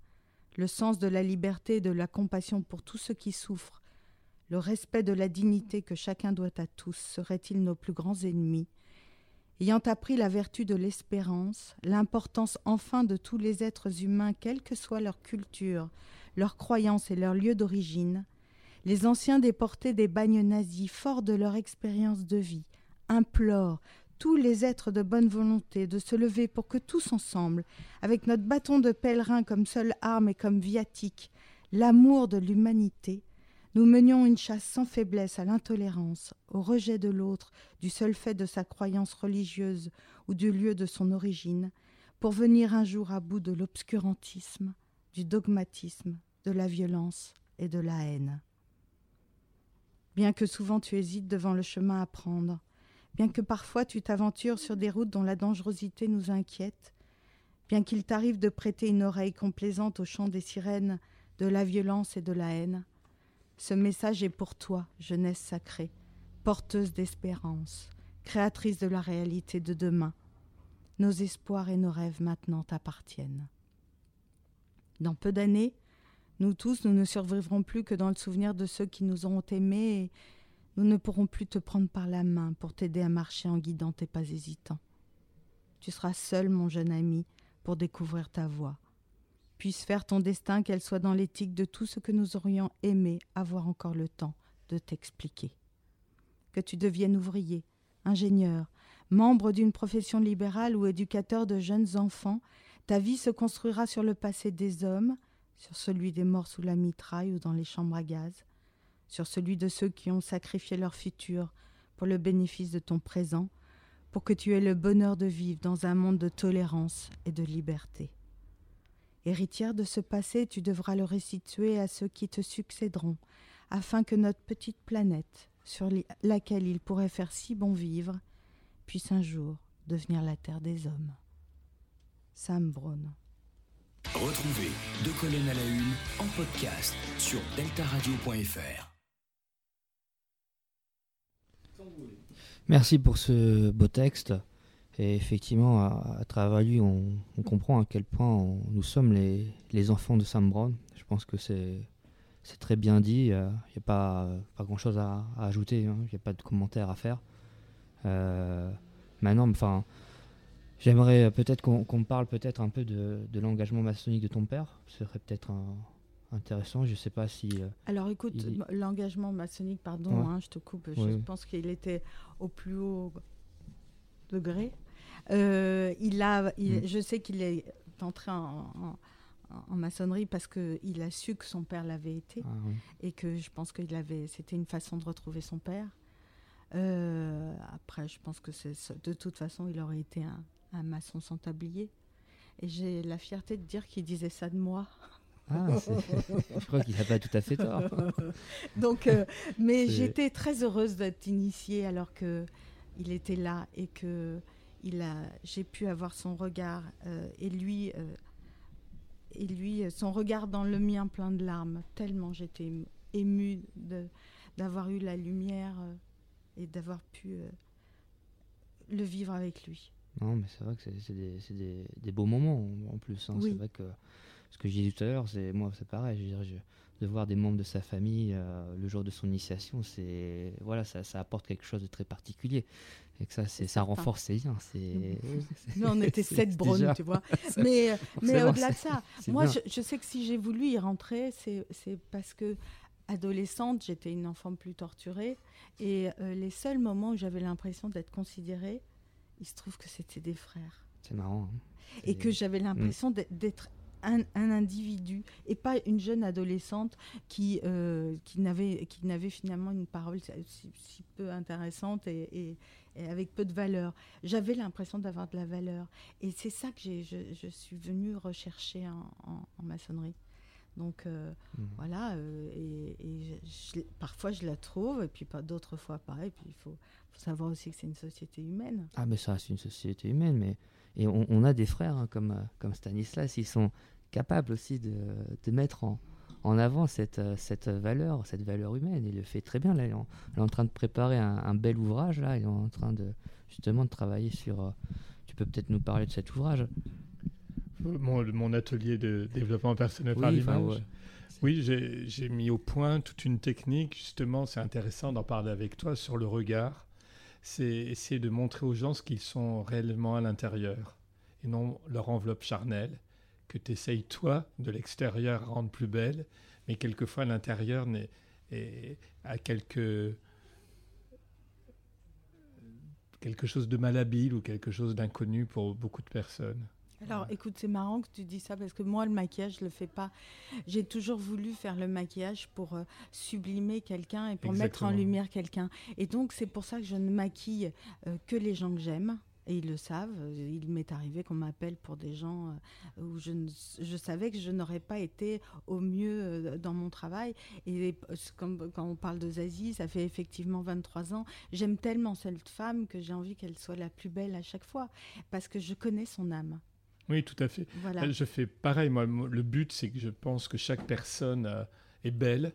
le sens de la liberté et de la compassion pour tous ceux qui souffrent, le respect de la dignité que chacun doit à tous, seraient-ils nos plus grands ennemis? Ayant appris la vertu de l'espérance, l'importance enfin de tous les êtres humains, quelle que soit leur culture, leurs croyances et leur lieu d'origine, les anciens déportés des bagnes nazis, forts de leur expérience de vie, implorent tous les êtres de bonne volonté de se lever pour que tous ensemble, avec notre bâton de pèlerin comme seule arme et comme viatique, l'amour de l'humanité, nous menions une chasse sans faiblesse à l'intolérance, au rejet de l'autre, du seul fait de sa croyance religieuse ou du lieu de son origine, pour venir un jour à bout de l'obscurantisme, du dogmatisme, de la violence et de la haine. Bien que souvent tu hésites devant le chemin à prendre, bien que parfois tu t'aventures sur des routes dont la dangerosité nous inquiète, bien qu'il t'arrive de prêter une oreille complaisante au chant des sirènes de la violence et de la haine, ce message est pour toi, jeunesse sacrée, porteuse d'espérance, créatrice de la réalité de demain. Nos espoirs et nos rêves maintenant t'appartiennent. Dans peu d'années, nous tous, nous ne survivrons plus que dans le souvenir de ceux qui nous auront aimés et nous ne pourrons plus te prendre par la main pour t'aider à marcher en guidant tes pas hésitants. Tu seras seul, mon jeune ami, pour découvrir ta voie. Puisse faire ton destin qu'elle soit dans l'éthique de tout ce que nous aurions aimé avoir encore le temps de t'expliquer. Que tu deviennes ouvrier, ingénieur, membre d'une profession libérale ou éducateur de jeunes enfants, ta vie se construira sur le passé des hommes, sur celui des morts sous la mitraille ou dans les chambres à gaz, sur celui de ceux qui ont sacrifié leur futur pour le bénéfice de ton présent, pour que tu aies le bonheur de vivre dans un monde de tolérance et de liberté. Héritière de ce passé, tu devras le restituer à ceux qui te succéderont, afin que notre petite planète, sur laquelle il pourrait faire si bon vivre, puisse un jour devenir la terre des hommes. Sam Brown. Retrouvez Deux colonnes à la une en podcast sur deltaradio.fr. Merci pour ce beau texte. Et effectivement, à, travers lui, on, comprend à quel point nous sommes les, enfants de Sam Brown. Je pense que c'est très bien dit. Il n'y a pas, grand-chose à, ajouter. hein. Il n'y a pas de commentaires à faire. Euh, maintenant, enfin, j'aimerais peut-être qu'on qu'on parle peut-être un peu de, de l'engagement maçonnique de ton père. Ce serait peut-être intéressant. Je ne sais pas si... euh, Alors écoute, Il- l'engagement maçonnique, pardon, Ouais. hein, je te coupe, je pense qu'il était au plus haut degré. Euh, il a, il- Mm. Je sais qu'il est entré en, en- en maçonnerie parce qu'il a su que son père l'avait été ah, oui. et que je pense qu'il avait, c'était une façon de retrouver son père. Euh, après, je pense que c'est, de toute façon, il aurait été un, un maçon sans tablier. Et j'ai la fierté de dire qu'il disait ça de moi. Ah, je crois qu'il n'a pas tout à fait tort. [laughs] Donc, euh, mais j'étais très heureuse d'être initiée alors que il était là et que il a, j'ai pu avoir son regard euh, et lui, euh, et lui, son regard dans le mien plein de larmes. Tellement j'étais ému- émue de d'avoir eu la lumière et d'avoir pu le vivre avec lui. Non, mais c'est vrai que c'est- des, des- des beaux moments en plus. hein. Oui. C'est vrai que ce que je disais tout à l'heure, c'est moi, c'est pareil. Je veux dire, je- de voir des membres de sa famille euh, le jour de son initiation, c'est voilà, ça, ça apporte quelque chose de très particulier. Et que ça, c'est, ça certain. renforce ses liens. C'est, [laughs] [laughs] Nous, on était sept déjà- tu vois. [laughs] Mais, euh, mais au-delà de ça, moi, je, je sais que si j'ai voulu y rentrer, c'est c'est parce que adolescente, j'étais une enfant plus torturée. Et euh, les seuls moments où j'avais l'impression d'être considérée, il se trouve que c'était des frères. C'est marrant. hein. Et que j'avais l'impression d'être- d'être un, un individu et pas une jeune adolescente qui, euh, qui n'avait qui n'avait finalement une parole si, si peu intéressante et, et- et avec peu de valeur. J'avais l'impression d'avoir de la valeur. Et c'est ça que j'ai- je, je suis venue rechercher en, en- en maçonnerie. Donc euh, Mhm. voilà, euh, et, et je- je- parfois je la trouve, et puis pas d'autres fois pareil. Puis il faut, faut savoir aussi que c'est une société humaine. Ah, mais ça reste une société humaine. Mais... Et on, on a des frères hein, comme, euh, comme Stanislas, ils sont capables aussi de, de mettre en, en avant cette, cette valeur, cette valeur humaine. Il le fait très bien. Là, il est en, il est en train de préparer un, un bel ouvrage. Là, il est en train de justement de travailler sur. tu peux peut-être nous parler de cet ouvrage? Mon, mon atelier de développement personnel par Oui, enfin, l'image. ouais. Oui, j'ai mis au point toute une technique. Justement, c'est intéressant d'en parler avec toi sur le regard. C'est essayer de montrer aux gens ce qu'ils sont réellement à l'intérieur et non leur enveloppe charnelle que tu essayes, toi, de l'extérieur, à rendre plus belle, mais quelquefois l'intérieur a quelque, quelque chose de malhabile ou quelque chose d'inconnu pour beaucoup de personnes. Alors, écoute, c'est marrant que tu dis ça parce que moi, le maquillage, je le fais pas. J'ai toujours voulu faire le maquillage pour euh, sublimer quelqu'un et pour mettre en lumière quelqu'un. Et donc, c'est pour ça que je ne maquille euh, que les gens que j'aime. Et ils le savent. Il m'est arrivé qu'on m'appelle pour des gens euh, où je, ne- je savais que je n'aurais pas été au mieux dans mon travail. Et quand on parle de Zazie, ça fait effectivement 23 ans. J'aime tellement cette femme que j'ai envie qu'elle soit la plus belle à chaque fois parce que je connais son âme. Oui, tout à fait. Voilà. Je fais pareil. Moi, Mo- le but, c'est que je pense que chaque personne euh, est belle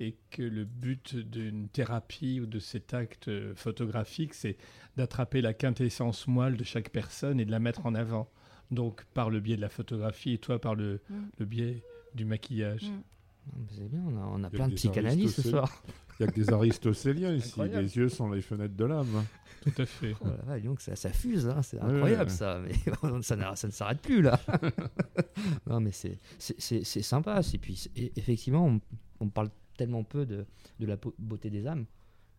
et que le but d'une thérapie ou de cet acte euh, photographique, c'est d'attraper la quintessence moelle de chaque personne et de la mettre en avant. Donc, par le biais de la photographie et toi, par le, Mm. le biais du maquillage. Mm. C'est bien, on a, on a plein de psychanalystes ce soir. Il n'y a que des aristocéliens ici. Incroyable. Les yeux sont les fenêtres de l'âme. Tout à fait. Oh donc ça, ça fuse, hein, c'est Ouais, incroyable ouais. ça, mais [laughs] ça, ça ne s'arrête plus là. [laughs] non mais c'est- c'est c'est- c'est sympa, et puis effectivement on, on parle tellement peu de, de la beauté des âmes,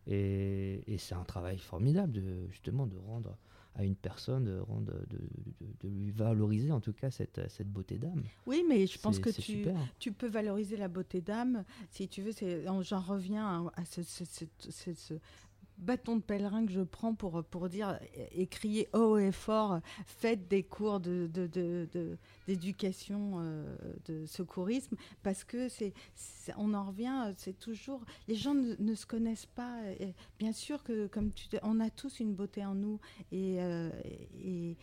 et, et c'est un travail formidable de justement de rendre à une personne, de, rendre, de, de- de lui valoriser en tout cas cette, cette beauté d'âme. Oui, mais je pense que tu, super. tu peux valoriser la beauté d'âme. Si tu veux, j'en reviens à, à ce, ce- ce- ce- ce bâton de pèlerin que je prends pour, dire et crier haut et fort faites des cours de, de- de- de- d'éducation euh, de secourisme parce que c'est, on en revient c'est toujours les gens ne, se connaissent pas bien sûr que comme on a tous une beauté en nous et, euh, et,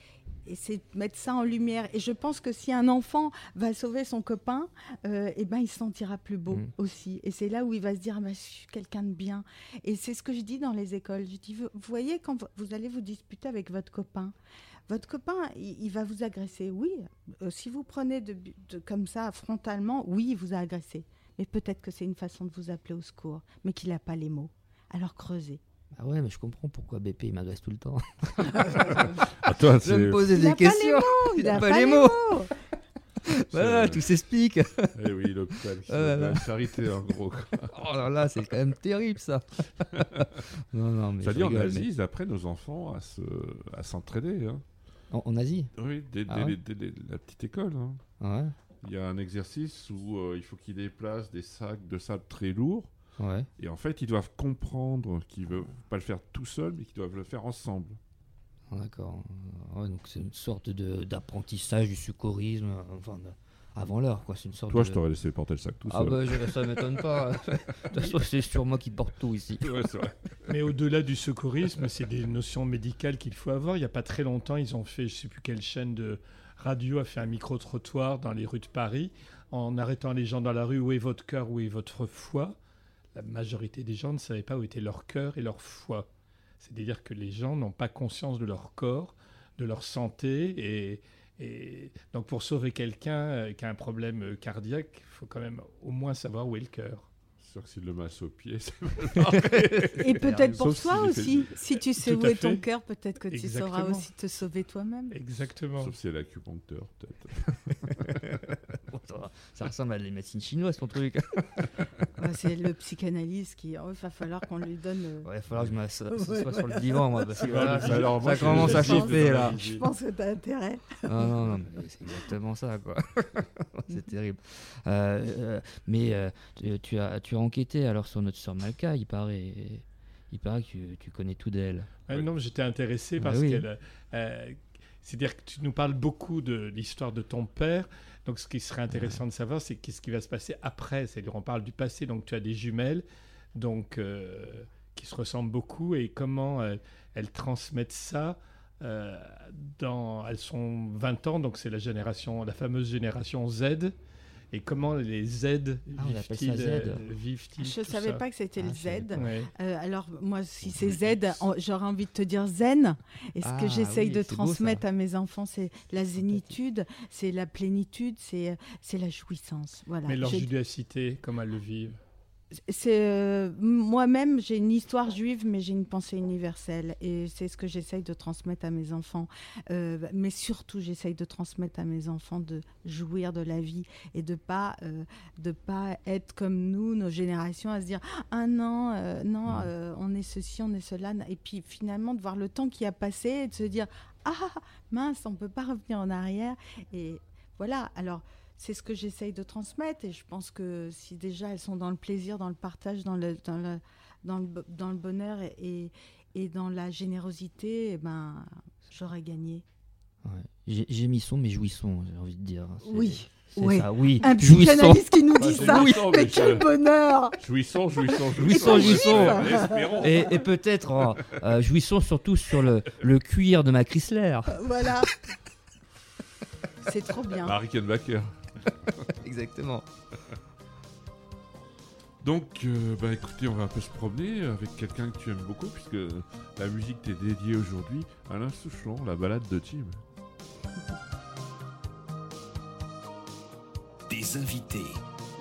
et c'est mettre ça en lumière. Et je pense que si un enfant va sauver son copain, euh, eh ben, il se sentira plus beau Mm. aussi. Et c'est là où il va se dire, Ah, bah, je suis quelqu'un de bien. Et c'est ce que je dis dans les écoles. Je dis, vous, voyez, quand vous- allez vous disputer avec votre copain, votre copain, il, il va vous agresser. Oui, Euh, si vous prenez de, bu- de- comme ça frontalement, oui, il vous a agressé. Mais peut-être que c'est une façon de vous appeler au secours, mais qu'il n'a pas les mots. Alors creusez. Ah ouais, mais je comprends pourquoi BP il m'agresse tout le temps. Ah, toi, Je me Il des questions. [laughs] Il il a a pas les mots. [laughs] Voilà, tout s'explique. Eh oui, l'hôpital. Ah là. La charité, en gros. [laughs] Oh là là, c'est quand même terrible ça. non, non, mais dit en Asie, ils apprennent aux enfants à se, à s'entraider. hein. En, en Asie Oui, dès, Ah dès ouais les- dès les- la petite école. hein. Ouais. Il y a un exercice où euh, il faut qu'ils déplacent des sacs de sable très lourds. Ouais. Et en fait, ils doivent comprendre qu'ils ne veulent pas le faire tout seul, mais qu'ils doivent le faire ensemble. Ah, D'accord. Ouais, donc c'est une sorte de d'apprentissage du secourisme enfin, avant l'heure, quoi. C'est une sorte Toi, de... je t'aurais laissé porter le sac tout Ah seul. bah je- ça m'étonne pas. [laughs] de toute façon, c'est sur moi qui porte tout ici. Ouais, c'est vrai. Mais au-delà du secourisme, c'est des notions médicales qu'il faut avoir. Il n'y a pas très longtemps, ils ont fait, je ne sais plus quelle chaîne de radio a fait un micro-trottoir dans les rues de Paris en arrêtant les gens dans la rue où est votre cœur, où est votre foi? La majorité des gens ne savaient pas où était leur cœur et leur foi. C'est-à-dire que les gens n'ont pas conscience de leur corps, de leur santé. Et, et donc pour sauver quelqu'un euh, qui a un problème euh, cardiaque, il faut quand même au moins savoir où est le cœur. Sûr que s'il le masse au pied, ça [laughs] Et peut-être pour toi est aussi. Si tu sais Tout où est ton cœur, peut-être que tu sauras aussi te sauver toi-même. Exactement. Sauf si elle a l'acupuncteur, peut-être. [laughs] Ça. Ça ressemble à des médecines chinoises, ton truc. [laughs] Ouais, c'est le psychanalyste qui. Il va falloir qu'on lui donne. euh, Ouais, il va falloir que je m'assoie Ouais, sur le divan, moi, parce que voilà, mais alors, moi, ça commence à chauffer là. Je pense que tu as intérêt. Non, non, non, mais c'est exactement ça, quoi. [laughs] c'est terrible. Euh, euh, mais euh, tu, as, tu as enquêté alors sur notre sœur Malka, il paraît, il paraît que tu, tu connais tout d'elle. Ah. Non, j'étais intéressé Ah parce oui. qu'elle. euh, C'est-à-dire que tu nous parles beaucoup de l'histoire de ton père. Donc, ce qui serait intéressant de savoir, c'est qu'est-ce qui va se passer après. C'est-à-dire, on parle du passé. Donc, tu as des jumelles, donc euh, qui se ressemblent beaucoup, et comment euh, elles transmettent ça. euh, dans, elles sont 20 ans, donc c'est la génération, la fameuse génération Z. Et comment les Z Ah, vivent-ils euh, vivent-ils Je tout savais ça pas que c'était le Ah, Z. Ouais. Euh, alors moi, si c'est Z, j'aurais envie de te dire zen. Et ce Ah, que j'essaye oui, de beau, transmettre à mes enfants, c'est la zénitude, c'est la plénitude, c'est euh, c'est la jouissance. Voilà. Mais leur judéacité, comment elles le vivent? C'est euh, moi-même j'ai une histoire juive mais j'ai une pensée universelle. Et c'est ce que j'essaye de transmettre à mes enfants. Euh, mais surtout j'essaye de transmettre à mes enfants de jouir de la vie et de pas euh, de pas être comme nous nos générations à se dire ah non non on est ceci on est cela et puis finalement de voir le temps qui a passé et de se dire ah mince on peut pas revenir en arrière et voilà. Alors c'est ce que j'essaye de transmettre et je pense que si déjà elles sont dans le plaisir, dans le partage, dans le, dans le, dans le, dans le bonheur et, et, dans la générosité, eh ben, j'aurais gagné. Ouais. J'ai- Gémissons mais jouissons, j'ai envie de dire. Oui, oui. ça, oui. Un jouissons. psychanalyste qui nous dit ça, ça, mais mais quel je- bonheur Jouissons, jouissons, Jouissons, jouissons. Et, et peut-être euh, euh, jouissons surtout sur le, le cuir de ma Chrysler. Voilà. C'est trop bien. Bah, Rickenbacker. [laughs] Exactement. Donc, euh, bah écoutez, on va un peu se promener avec quelqu'un que tu aimes beaucoup, puisque la musique t'est dédiée aujourd'hui, Alain Souchon, la balade de Tim. Des invités,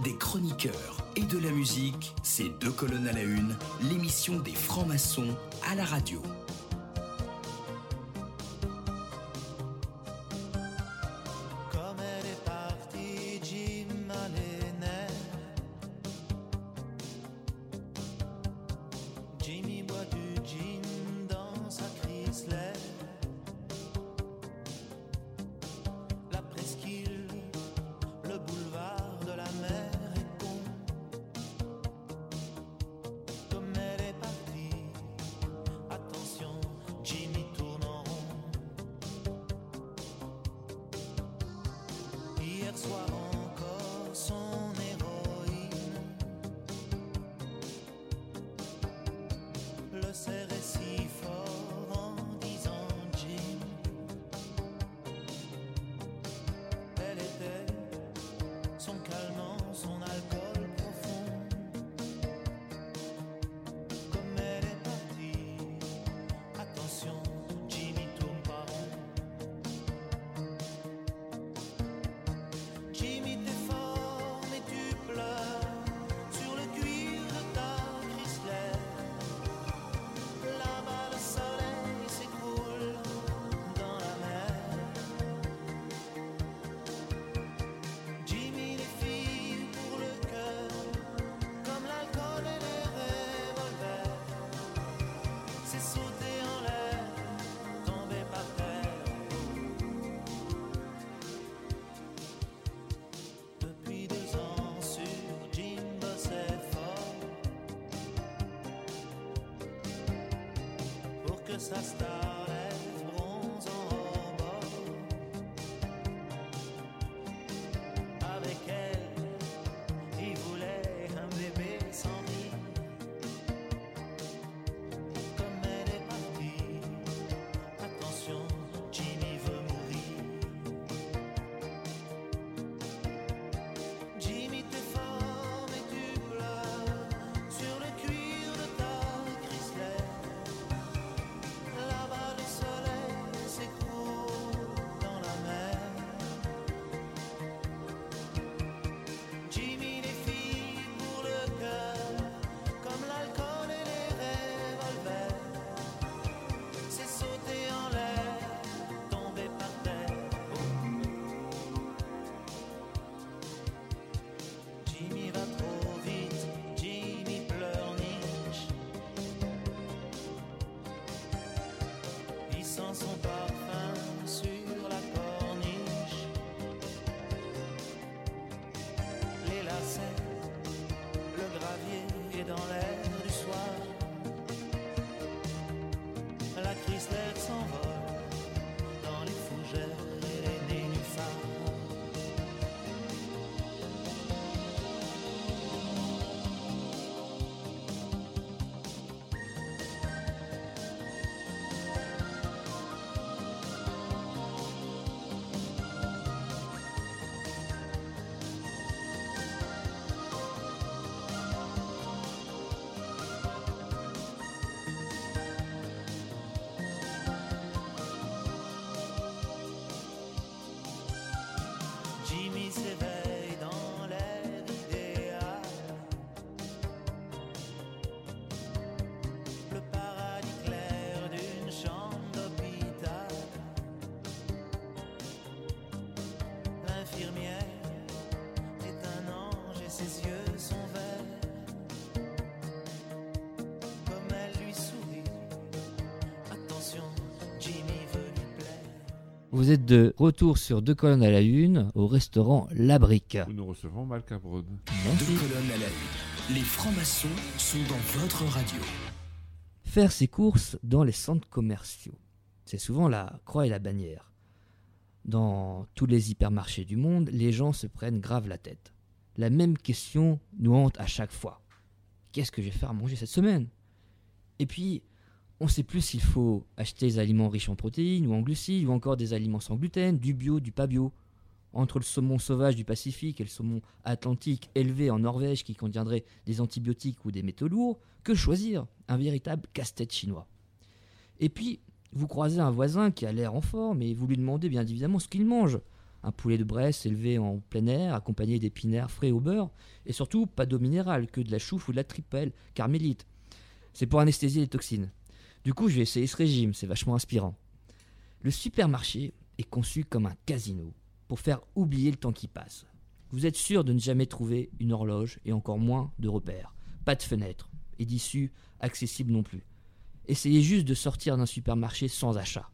des chroniqueurs et de la musique, c'est deux colonnes à la une, l'émission des francs-maçons à la radio. Pour que Vous êtes de retour sur deux colonnes à la une au restaurant La Brique. Où nous recevons. Deux colonnes à la une. Les francs-maçons sont dans votre radio. Faire ses courses dans les centres commerciaux. C'est souvent la croix et la bannière. Dans tous les hypermarchés du monde, les gens se prennent grave la tête. La même question nous hante à chaque fois. Qu'est-ce que je vais faire à manger cette semaine? Et puis, on ne sait plus s'il faut acheter des aliments riches en protéines ou en glucides ou encore des aliments sans gluten, du bio, du pas bio. Entre le saumon sauvage du Pacifique et le saumon atlantique élevé en Norvège qui contiendrait des antibiotiques ou des métaux lourds, que choisir? Un véritable casse-tête chinois. Et puis, vous croisez un voisin qui a l'air en forme et vous lui demandez bien évidemment ce qu'il mange. Un poulet de Bresse élevé en plein air, accompagné d'épinards frais au beurre, et surtout pas d'eau minérale, que de la chouffe ou de la tripelle, carmélite. C'est pour anesthésier les toxines. Du coup, je vais essayer ce régime, c'est vachement inspirant. Le supermarché est conçu comme un casino, pour faire oublier le temps qui passe. Vous êtes sûr de ne jamais trouver une horloge et encore moins de repères. Pas de fenêtre et d'issue accessible non plus. Essayez juste de sortir d'un supermarché sans achat.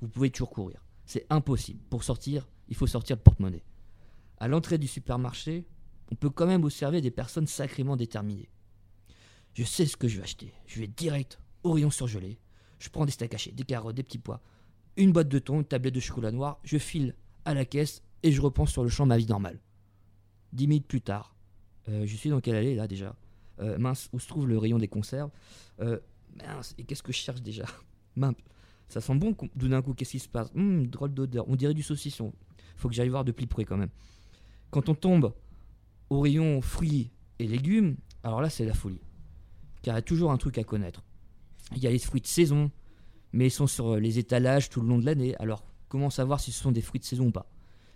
Vous pouvez toujours courir. C'est impossible. Pour sortir, il faut sortir le porte-monnaie. À l'entrée du supermarché, on peut quand même observer des personnes sacrément déterminées. Je sais ce que je vais acheter. Je vais direct rayon surgelé. Je prends des steaks hachés, des carottes, des petits pois, une boîte de thon, une tablette de chocolat noir. Je file à la caisse et je reprends sur le champ ma vie normale. Dix minutes plus tard, euh, je suis dans quelle allée là déjà? Euh, Mince, où se trouve le rayon des conserves? Euh, Mince, et qu'est-ce que je cherche déjà? [laughs] Mince, ça sent bon tout d'un coup, qu'est-ce qui se passe? Hum, Drôle d'odeur, on dirait du saucisson. Faut que j'aille voir de plus près quand même. Quand on tombe au rayon fruits et légumes, alors là c'est la folie. Car il y a toujours un truc à connaître. Il y a les fruits de saison, mais ils sont sur les étalages tout le long de l'année. Alors comment savoir si ce sont des fruits de saison ou pas?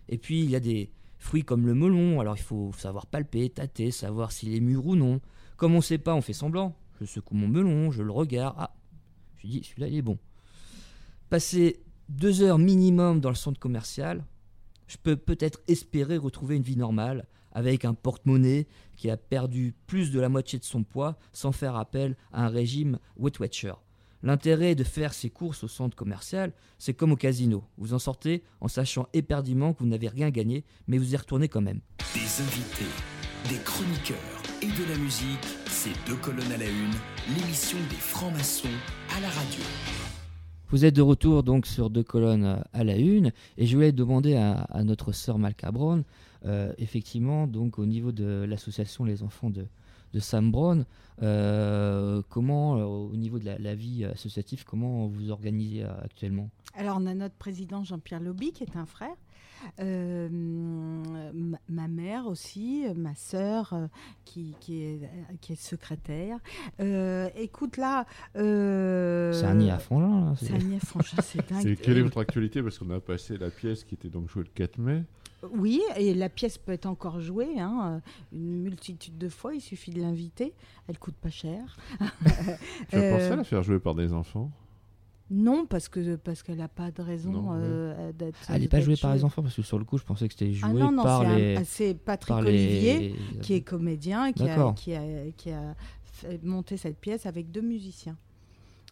Et puis il y a des fruits comme le melon, alors il faut savoir palper, tâter, savoir s'il est mûr ou non. Comme on sait pas, on fait semblant. Je secoue mon melon, je le regarde. Ah, je dis celui-là il est bon. Passer deux heures minimum dans le centre commercial, je peux peut-être espérer retrouver une vie normale avec un porte-monnaie qui a perdu plus de la moitié de son poids sans faire appel à un régime Weight Watcher. L'intérêt de faire ses courses au centre commercial, c'est comme au casino. Vous en sortez en sachant éperdument que vous n'avez rien gagné, mais vous y retournez quand même. Des invités, des chroniqueurs et de la musique, c'est deux colonnes à la une, l'émission des francs-maçons à la radio. Vous êtes de retour donc sur deux colonnes à la une et je voulais demander à, à notre sœur euh, effectivement donc au niveau de l'association Les Enfants de, de Sam Brown, euh, comment euh, au niveau de la, la vie associative, comment vous organisez euh, actuellement? Alors, on a notre président Jean-Pierre Lobby, qui est un frère. Euh, ma, ma mère aussi, euh, ma sœur, euh, qui, qui, est, euh, qui est secrétaire. Euh, écoute, là. euh, C'est un nid à frangin C'est un nid à frangin, [laughs] c'est dingue. Quelle est votre actualité? Parce qu'on a passé la pièce qui était donc jouée le 4 mai. Oui, et la pièce peut être encore jouée hein, euh, une multitude de fois. Il suffit de l'inviter. Elle coûte pas cher. Tu as pensé Euh, à la faire jouer par des enfants? Non, parce que parce qu'elle n'a pas de raison Non, ouais. euh, d'être. Ah, Elle n'est pas jouée par les enfants parce que sur le coup je pensais que c'était joué Ah non, non, par les. ah, c'est Patrick par les- Olivier qui est comédien qui a, qui, a, qui a fait monté cette pièce avec deux musiciens.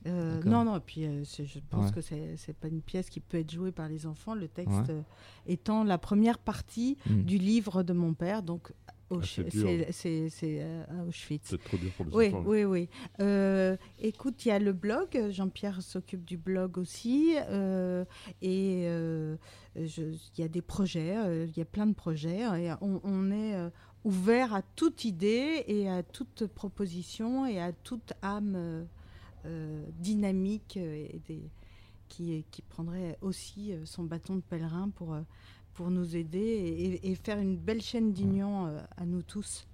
Euh, non, non, et puis euh, je pense Ouais. que c'est pas une pièce qui peut être jouée par les enfants, le texte Ouais. euh, étant la première partie Hmm. du livre de mon père, donc Ah, c'est c'est, euh, à Auschwitz. C'est trop dur pour les Oui, enfants. oui, oui. Euh, écoute, il y a le blog. Jean-Pierre s'occupe du blog aussi. et il y a des projets. Il y a plein de projets. Et on, on est ouvert à toute idée et à toute proposition et à toute âme dynamique euh, et des, qui, qui prendrait aussi euh, son bâton de pèlerin pour, euh, pour nous aider et, et faire une belle chaîne d'union euh, à nous tous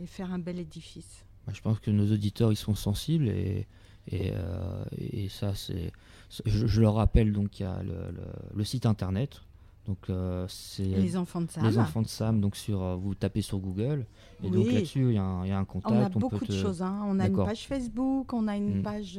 et faire un bel édifice. Bah, je pense que nos auditeurs ils sont sensibles et, et, euh, et ça c'est. Je, je leur rappelle donc il y a le, le- le site internet. Donc euh, c'est Les enfants de Sam. Les enfants de Sam. Donc sur euh, vous tapez sur Google et donc là-dessus il y, a un- il y a un contact. On a beaucoup de te- choses. hein. On a une page Facebook, on a une Mm. page,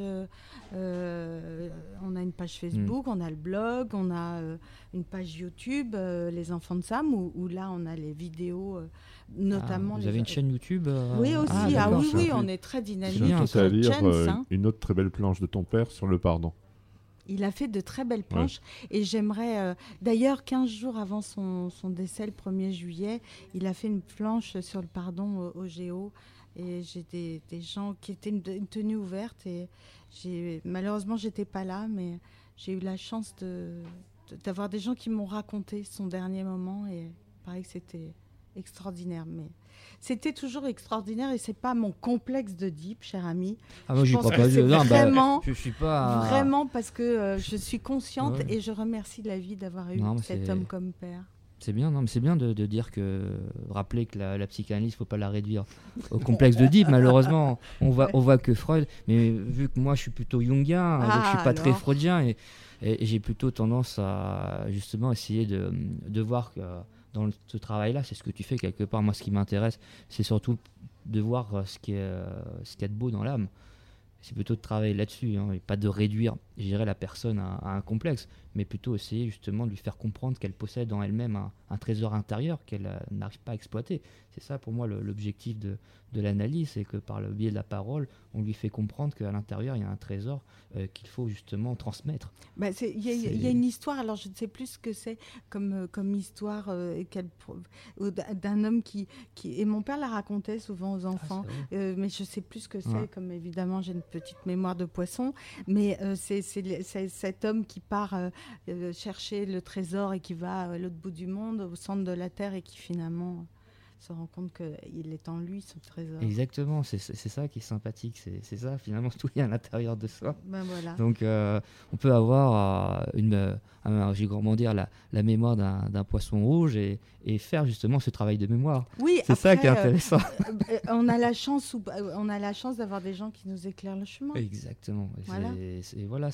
euh, on a une page Facebook, on a le blog, on a euh, une page YouTube, euh, les enfants de Sam, où, où là on a les vidéos, euh, notamment. Ah, vous les- avez une chaîne YouTube euh, Oui aussi. Ah, oui oui, on est très dynamique. J'ai bien, tout à lire chaîne, euh, ça. une autre très belle planche de ton père sur le pardon. Il a fait de très belles Ouais. planches et j'aimerais. euh, D'ailleurs, 15 jours avant son, son décès, le 1er juillet, il a fait une planche sur le pardon au, au Géo. Et j'ai des, des gens qui étaient une, une tenue ouverte. Et j'ai malheureusement, j'étais pas là, mais j'ai eu la chance de de- d'avoir des gens qui m'ont raconté son dernier moment. Et il paraît que c'était extraordinaire. Mais c'était toujours extraordinaire et c'est pas mon complexe de Deep, cher ami. Ah, moi, Je pense crois que pas. c'est Je, non, bah, vraiment, je suis pas. Vraiment parce que euh, je suis consciente Ouais. et je remercie la vie d'avoir eu Non, cet homme comme père. C'est bien, non, mais c'est bien de, de dire que rappeler que la, la psychanalyse, faut pas la réduire au complexe de Deep. Malheureusement, on voit, on voit que Freud. Mais vu que moi, je suis plutôt jungien, donc je Ah, suis pas très freudien et, et- et j'ai plutôt tendance à justement essayer de, de voir que dans ce travail-là, c'est ce que tu fais quelque part. Moi, ce qui m'intéresse, c'est surtout de voir euh, euh, ce qu'il y a de beau dans l'âme. C'est plutôt de travailler là-dessus, hein, et pas de réduire, je dirais, la personne à un complexe, mais plutôt essayer justement de lui faire comprendre qu'elle possède en elle-même un, un trésor intérieur qu'elle euh, n'arrive pas à exploiter. C'est ça pour moi l'objectif de, de l'analyse, c'est que par le biais de la parole, on lui fait comprendre qu'à l'intérieur, il y a un trésor euh, qu'il faut justement transmettre. Bah, Il y, a- il y a une histoire, alors je ne sais plus ce que c'est comme, euh, comme histoire euh, d'un homme qui, qui. Et mon père la racontait souvent aux enfants, euh, mais je ne sais plus ce que c'est, Ouais. comme évidemment j'ai une petite mémoire de poisson. Mais c'est cet homme qui part chercher le trésor et qui va à l'autre bout du monde, au centre de la Terre, et qui finalement se rend compte qu'il est en lui, ce trésor. Exactement, c'est ça qui est sympathique, c'est ça finalement, [laughs] tout est à l'intérieur de soi. Ben voilà. Donc euh, on peut avoir euh, une, euh, un- j'ai comment dire, la, la mémoire d'un poisson rouge et, et faire justement ce travail de mémoire. Oui, c'est ça qui est euh, intéressant. [laughs] euh, on a la chance ou on a la chance d'avoir des gens qui nous éclairent le chemin. Exactement. Et Voilà. c'est- voilà,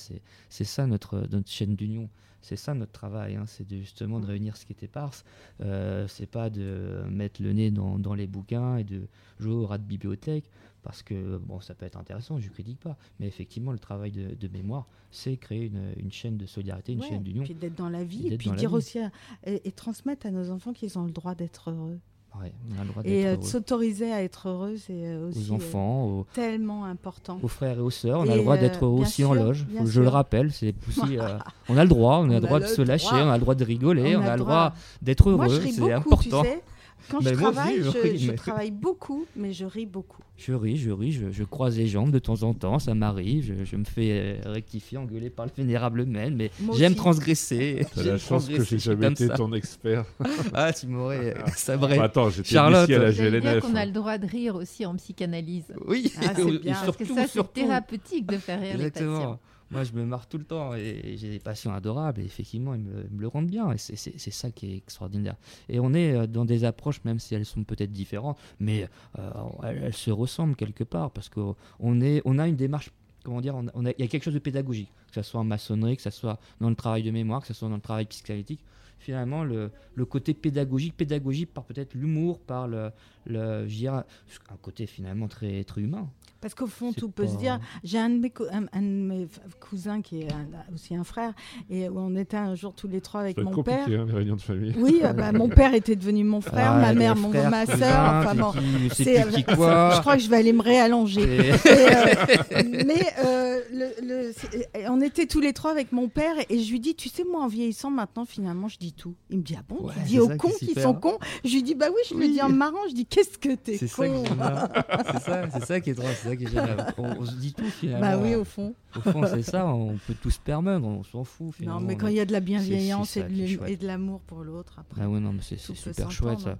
ça notre, notre chaîne d'union. C'est ça notre travail. hein, c'est de, justement de réunir ce qui est éparse. Euh, c'est pas de mettre le nez dans, dans les bouquins et de jouer au rat de bibliothèque. Parce que bon, ça peut être intéressant, je ne critique pas. Mais effectivement, le travail de, de mémoire, c'est créer une, une chaîne de solidarité, une Ouais, chaîne d'union. Puis d'être dans la vie, et, puis dire vie. aussi à- et, et transmettre à nos enfants qu'ils ont le droit d'être heureux. Ouais, on a le droit Et euh, s'autoriser à être heureux, c'est euh, aussi aux euh, enfants, aux, tellement important. aux frères et aux sœurs. On a le droit d'être aussi en loge. je le rappelle. C'est aussi, euh, [laughs] on a le droit. On a le droit de se lâcher. On a le droit de rigoler. On, a, le droit d'être heureux. C'est important. tu sais. Quand Ben, je aussi, travaille, je je, ris, je mais- travaille beaucoup, mais je ris beaucoup. Je ris, je ris, je, je croise les jambes de temps en temps, ça m'arrive, je, je me fais euh, rectifier, engueuler par le vénérable Mel, mais j'aime transgresser. T'as [laughs] la chance que j'ai je suis jamais été ça. ton expert. [laughs] ah, tu m'aurais euh, sabré. Bah, attends, j'étais Charlotte. à la GLNF. qu'on a le droit de rire aussi en psychanalyse. Oui, Ah, [laughs] bien. Parce que ça, c'est thérapeutique de faire rire les Exactement. patients. Moi, je me marre tout le temps et j'ai des patients adorables et effectivement, ils me, le rendent bien et c'est- ça qui est extraordinaire. Et on est euh, dans des approches, même si elles sont peut-être différentes, mais euh, elles, se ressemblent quelque part parce qu'on on a une démarche. Comment dire, il y a quelque chose de pédagogique, que ce soit en maçonnerie, que ce soit dans le travail de mémoire, que ce soit dans le travail psychanalytique. Finalement, le, côté pédagogique, pédagogique par peut-être l'humour, par le, le un côté finalement très, très humain. Parce qu'au fond, tout peut se dire. J'ai un, de mes cou- un, un de mes f- cousins qui est un- aussi un frère, et on était un jour tous les trois avec Ça mon père. hein, les réunions de famille. Oui, euh, bah, mon père était devenu mon frère, Ah, ma les mère, mon, frères, ma sœur. Enfin bon, c'est- quoi. je crois que je vais aller me réallonger. Et- Et, euh, mais euh, le- le- c'est- on était tous les trois avec mon père, et je lui dis, tu sais, moi, en vieillissant maintenant, finalement, je dis tout. Il me dit, ah bon, Ouais, tu dis aux cons qui sont cons. Je lui dis, bah oui, je le dis en marrant. Je dis, qu'est-ce que t'es con. [laughs] C'est ça, c'est ça qui est drôle, ça qui est génial. On, on se dit tout finalement. Bah oui, au fond. Au fond, c'est ça, on peut tous se permettre, on s'en fout Non, mais quand il y a de la bienveillance et de est et l'amour pour l'autre, après. Ah ouais, non, mais c'est super chouette ça.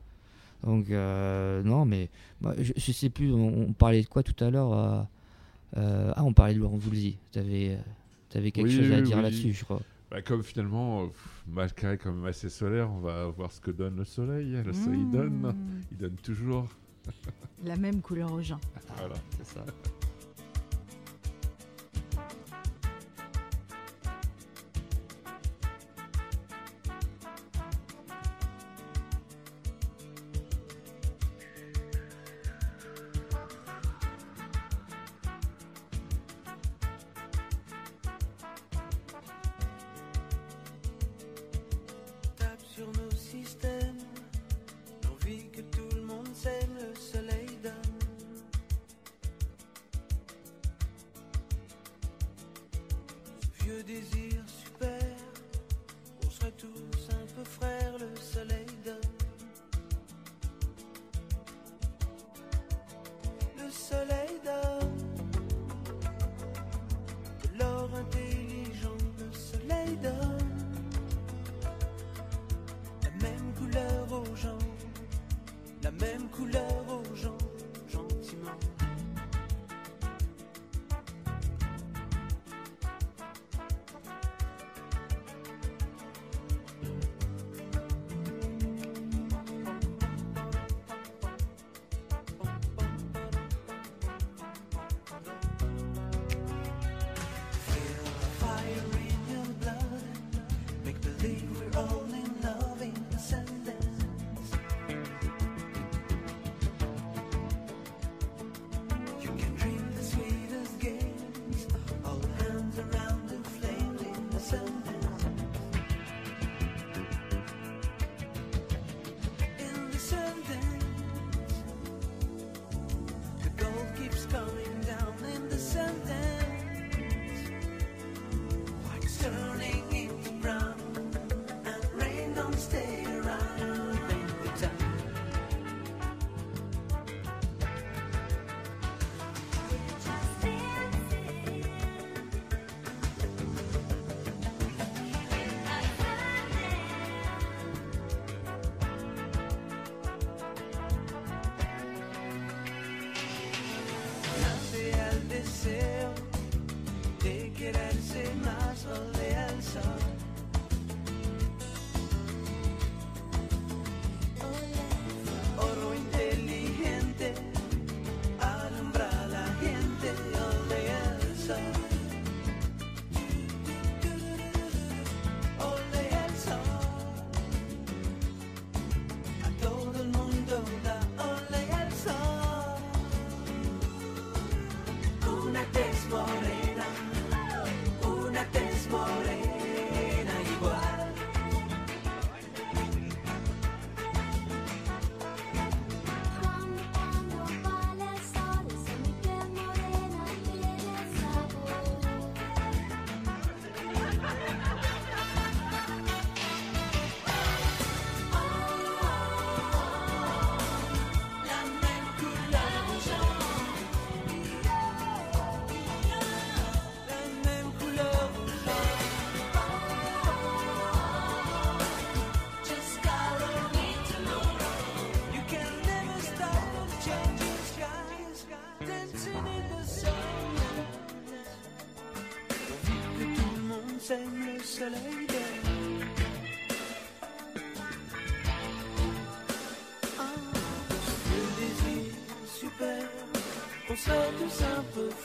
Donc, euh, non, mais bah, je, je sais plus, on, on parlait de quoi tout à l'heure euh, euh, Ah, on parlait de Laurent Voulzy. Tu avais, quelque Oui, chose à oui, dire oui. là-dessus, je crois. Bah, comme finalement, pff, est quand même assez solaire, on va voir ce que donne le soleil. Le soleil Mmh. donne, il donne toujours. [laughs] La même couleur aux gens.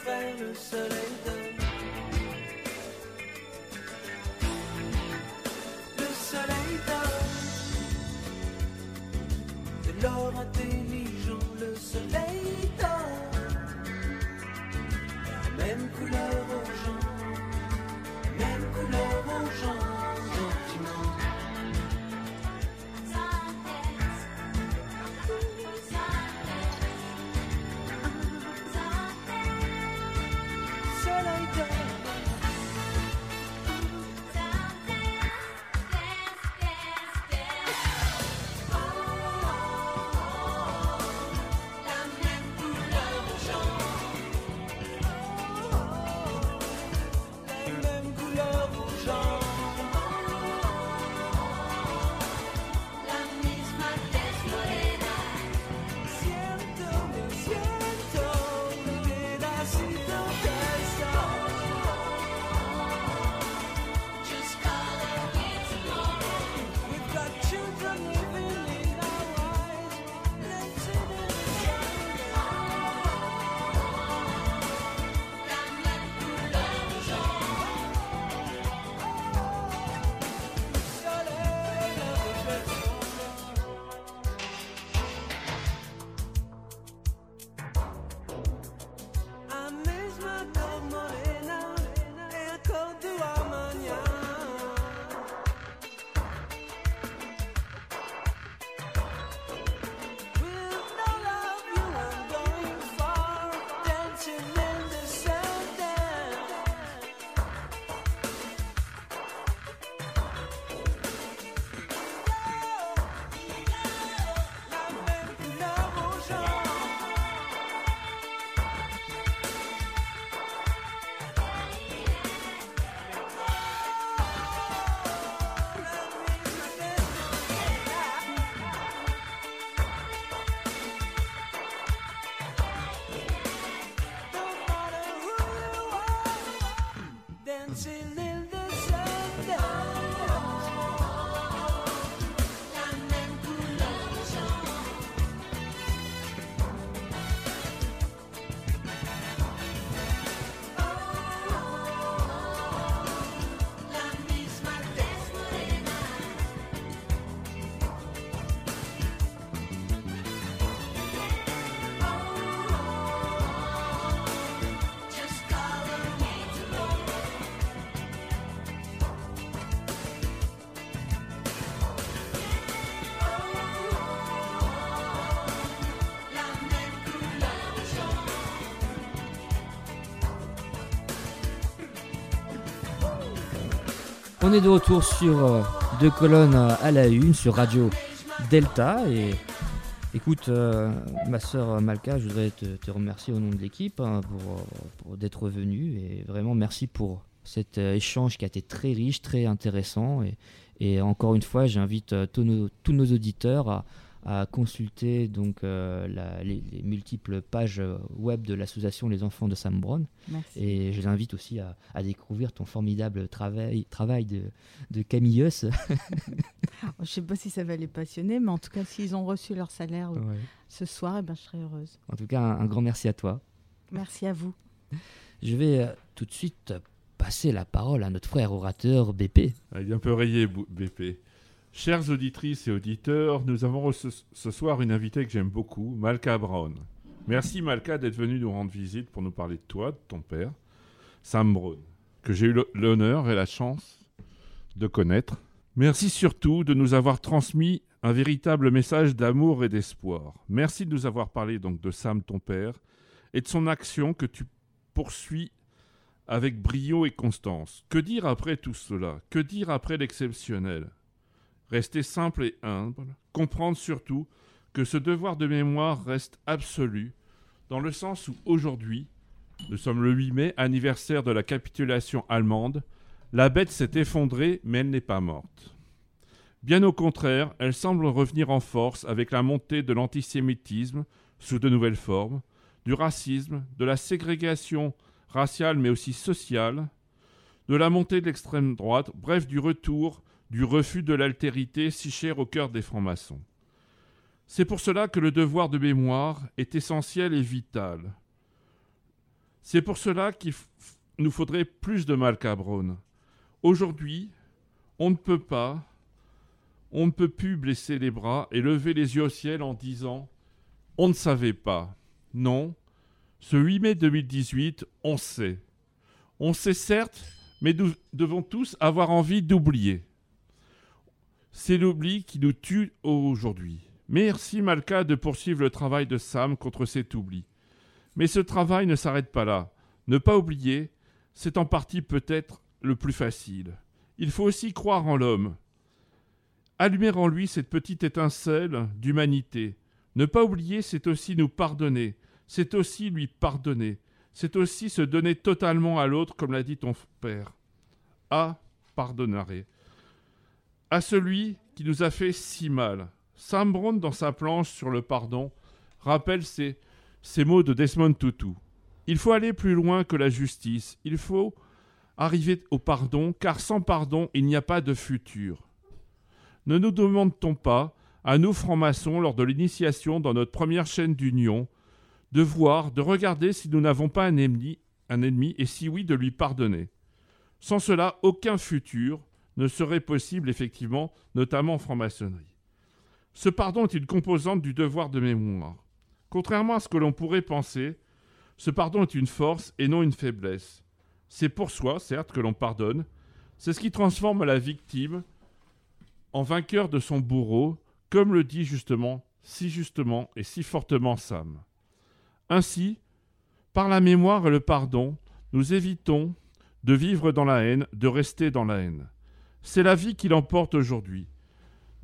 Un peu frères, le soleil On est de retour sur euh, deux colonnes euh, à la une sur Radio Delta. Et écoute euh, ma sœur Malka, je voudrais te, remercier au nom de l'équipe hein, pour, pour d'être venue. Et vraiment merci pour cet échange qui a été très riche, très intéressant. Et, encore une fois j'invite tous nos, tous nos auditeurs à, à consulter donc euh, la- les, les multiples pages euh, web de l'association Les Enfants de Sam Brown Merci. et je les invite aussi à, à découvrir ton formidable travail, travail de, de Camilleus. [laughs] Je ne sais pas si ça va les passionner, mais en tout cas, s'ils ont reçu leur salaire euh, Ouais. ce soir, eh ben, je serai heureuse. En tout cas, un, un grand merci à toi. Merci à vous. Je vais euh, tout de suite passer la parole à notre frère orateur BP. Ah, Il est un peu rayé, BP. Chères auditrices et auditeurs, nous avons ce soir une invitée que j'aime beaucoup, Malka Brown. Merci Malka d'être venue nous rendre visite pour nous parler de toi, de ton père, Sam Brown, que j'ai eu l'honneur et la chance de connaître. Merci surtout de nous avoir transmis un véritable message d'amour et d'espoir. Merci de nous avoir parlé donc de Sam, ton père, et de son action que tu poursuis avec brio et constance. Que dire après tout cela? Que dire après l'exceptionnel? Rester simple et humble, comprendre surtout que ce devoir de mémoire reste absolu, dans le sens où aujourd'hui, nous sommes le 8 mai, anniversaire de la capitulation allemande, la bête s'est effondrée, mais elle n'est pas morte. Bien au contraire, elle semble revenir en force avec la montée de l'antisémitisme sous de nouvelles formes, du racisme, de la ségrégation raciale mais aussi sociale, de la montée de l'extrême droite, bref du retour du refus de l'altérité si cher au cœur des francs-maçons. C'est pour cela que le devoir de mémoire est essentiel et vital. C'est pour cela qu'il nous faudrait plus de Malka Brown. Aujourd'hui, on ne peut pas, on ne peut plus blesser les bras et lever les yeux au ciel en disant on ne savait pas. Non, ce 8 mai 2018, on sait. On sait certes, mais nous devons tous avoir envie d'oublier. C'est l'oubli qui nous tue aujourd'hui. Merci Malka de poursuivre le travail de Sam contre cet oubli. Mais ce travail ne s'arrête pas là. Ne pas oublier, c'est en partie peut-être le plus facile. Il faut aussi croire en l'homme. Allumer en lui cette petite étincelle d'humanité. Ne pas oublier, c'est aussi nous pardonner. C'est aussi lui pardonner. C'est aussi se donner totalement à l'autre, comme l'a dit ton père. Ah, pardonnaré. À celui qui nous a fait si mal. Sam Brown, dans sa planche sur le pardon, rappelle ces, mots de Desmond Tutu. Il faut aller plus loin que la justice. Il faut arriver au pardon, car sans pardon, il n'y a pas de futur. Ne nous demande-t-on pas, à nous francs-maçons, lors de l'initiation dans notre première chaîne d'union, de voir, de regarder si nous n'avons pas un ennemi, un ennemi, et si oui, de lui pardonner. Sans cela, aucun futur ne serait possible, effectivement, notamment en franc-maçonnerie. Ce pardon est une composante du devoir de mémoire. Contrairement à ce que l'on pourrait penser, ce pardon est une force et non une faiblesse. C'est pour soi, certes, que l'on pardonne. C'est ce qui transforme la victime en vainqueur de son bourreau, comme le dit justement, si justement et si fortement Sam. Ainsi, par la mémoire et le pardon, nous évitons de vivre dans la haine, de rester dans la haine. C'est la vie qui l'emporte aujourd'hui.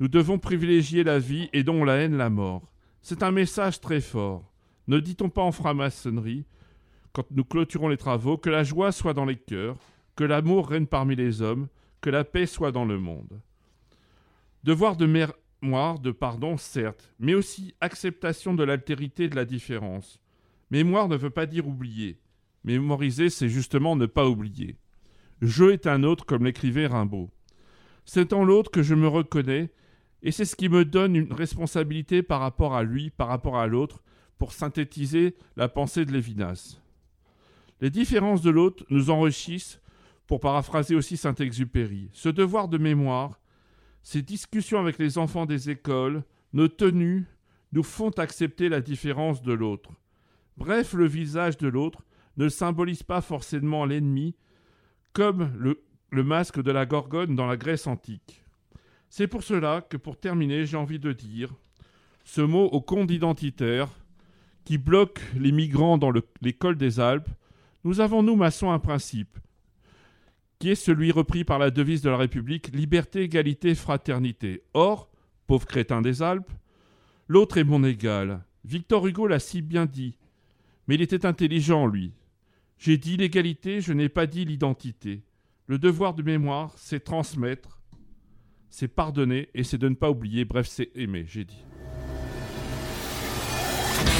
Nous devons privilégier la vie et non la haine, la mort. C'est un message très fort. Ne dit-on pas en franc-maçonnerie, quand nous clôturons les travaux, que la joie soit dans les cœurs, que l'amour règne parmi les hommes, que la paix soit dans le monde. Devoir de mémoire, de pardon, certes, mais aussi acceptation de l'altérité et de la différence. Mémoire ne veut pas dire oublier. Mémoriser, c'est justement ne pas oublier. Je est un autre, comme l'écrivait Rimbaud. C'est en l'autre que je me reconnais, et c'est ce qui me donne une responsabilité par rapport à lui, par rapport à l'autre, pour synthétiser la pensée de Lévinas. Les différences de l'autre nous enrichissent, pour paraphraser aussi Saint-Exupéry. Ce devoir de mémoire, ces discussions avec les enfants des écoles, nos tenues, nous font accepter la différence de l'autre. Bref, le visage de l'autre ne symbolise pas forcément l'ennemi, comme le, le masque de la Gorgone dans la Grèce antique. C'est pour cela que, pour terminer, j'ai envie de dire ce mot au compte identitaire qui bloque les migrants dans le- l'école des Alpes. Nous avons, nous, maçons, un principe qui est celui repris par la devise de la République liberté, égalité, fraternité. Or, pauvre crétin des Alpes, l'autre est mon égal. Victor Hugo l'a si bien dit. Mais il était intelligent, lui. J'ai dit l'égalité, je n'ai pas dit l'identité. Le devoir de mémoire, c'est transmettre, c'est pardonner et c'est de ne pas oublier. Bref, c'est aimer, j'ai dit.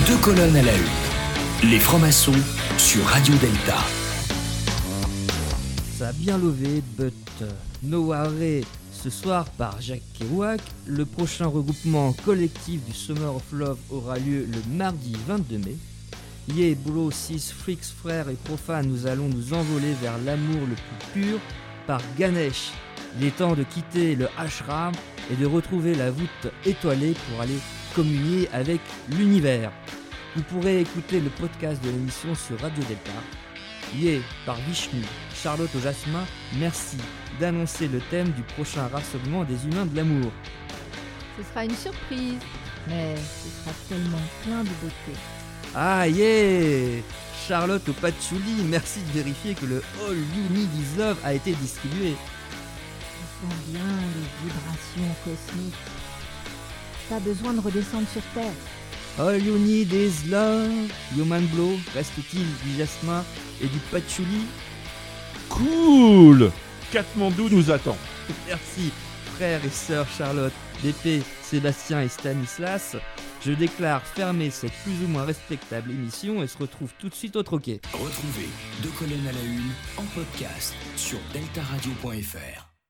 Deux colonnes à la une. Les francs-maçons sur Radio Delta. Ça a bien levé, but no worry. Ce soir par Jacques Kerouac, le prochain regroupement collectif du Summer of Love aura lieu le mardi 22 mai. Yeah, bro, sis, freaks, frères et profanes, nous allons nous envoler vers l'amour le plus pur par Ganesh. Il est temps de quitter le ashram et de retrouver la voûte étoilée pour aller communier avec l'univers. Vous pourrez écouter le podcast de l'émission sur Radio Delta. Yeah, par Vishnu, Charlotte au jasmin, merci d'annoncer le thème du prochain rassemblement des humains de l'amour. Ce sera une surprise, mais ce sera tellement plein de beauté. Ah yeah Charlotte au patchouli, merci de vérifier que le All You Need Is Love a été distribué. Je sens bien les vibrations cosmiques. Pas besoin de redescendre sur Terre. All You Need Is Love. Human Blow, reste-t-il du jasmin et du patchouli? Cool Katmandou nous attend. Merci, frères et sœurs Charlotte, DP, Sébastien et Stanislas. Je déclare fermer cette plus ou moins respectable émission et se retrouve tout de suite au troquet. Retrouvez Deux colonnes à la une en podcast sur deltaradio.fr.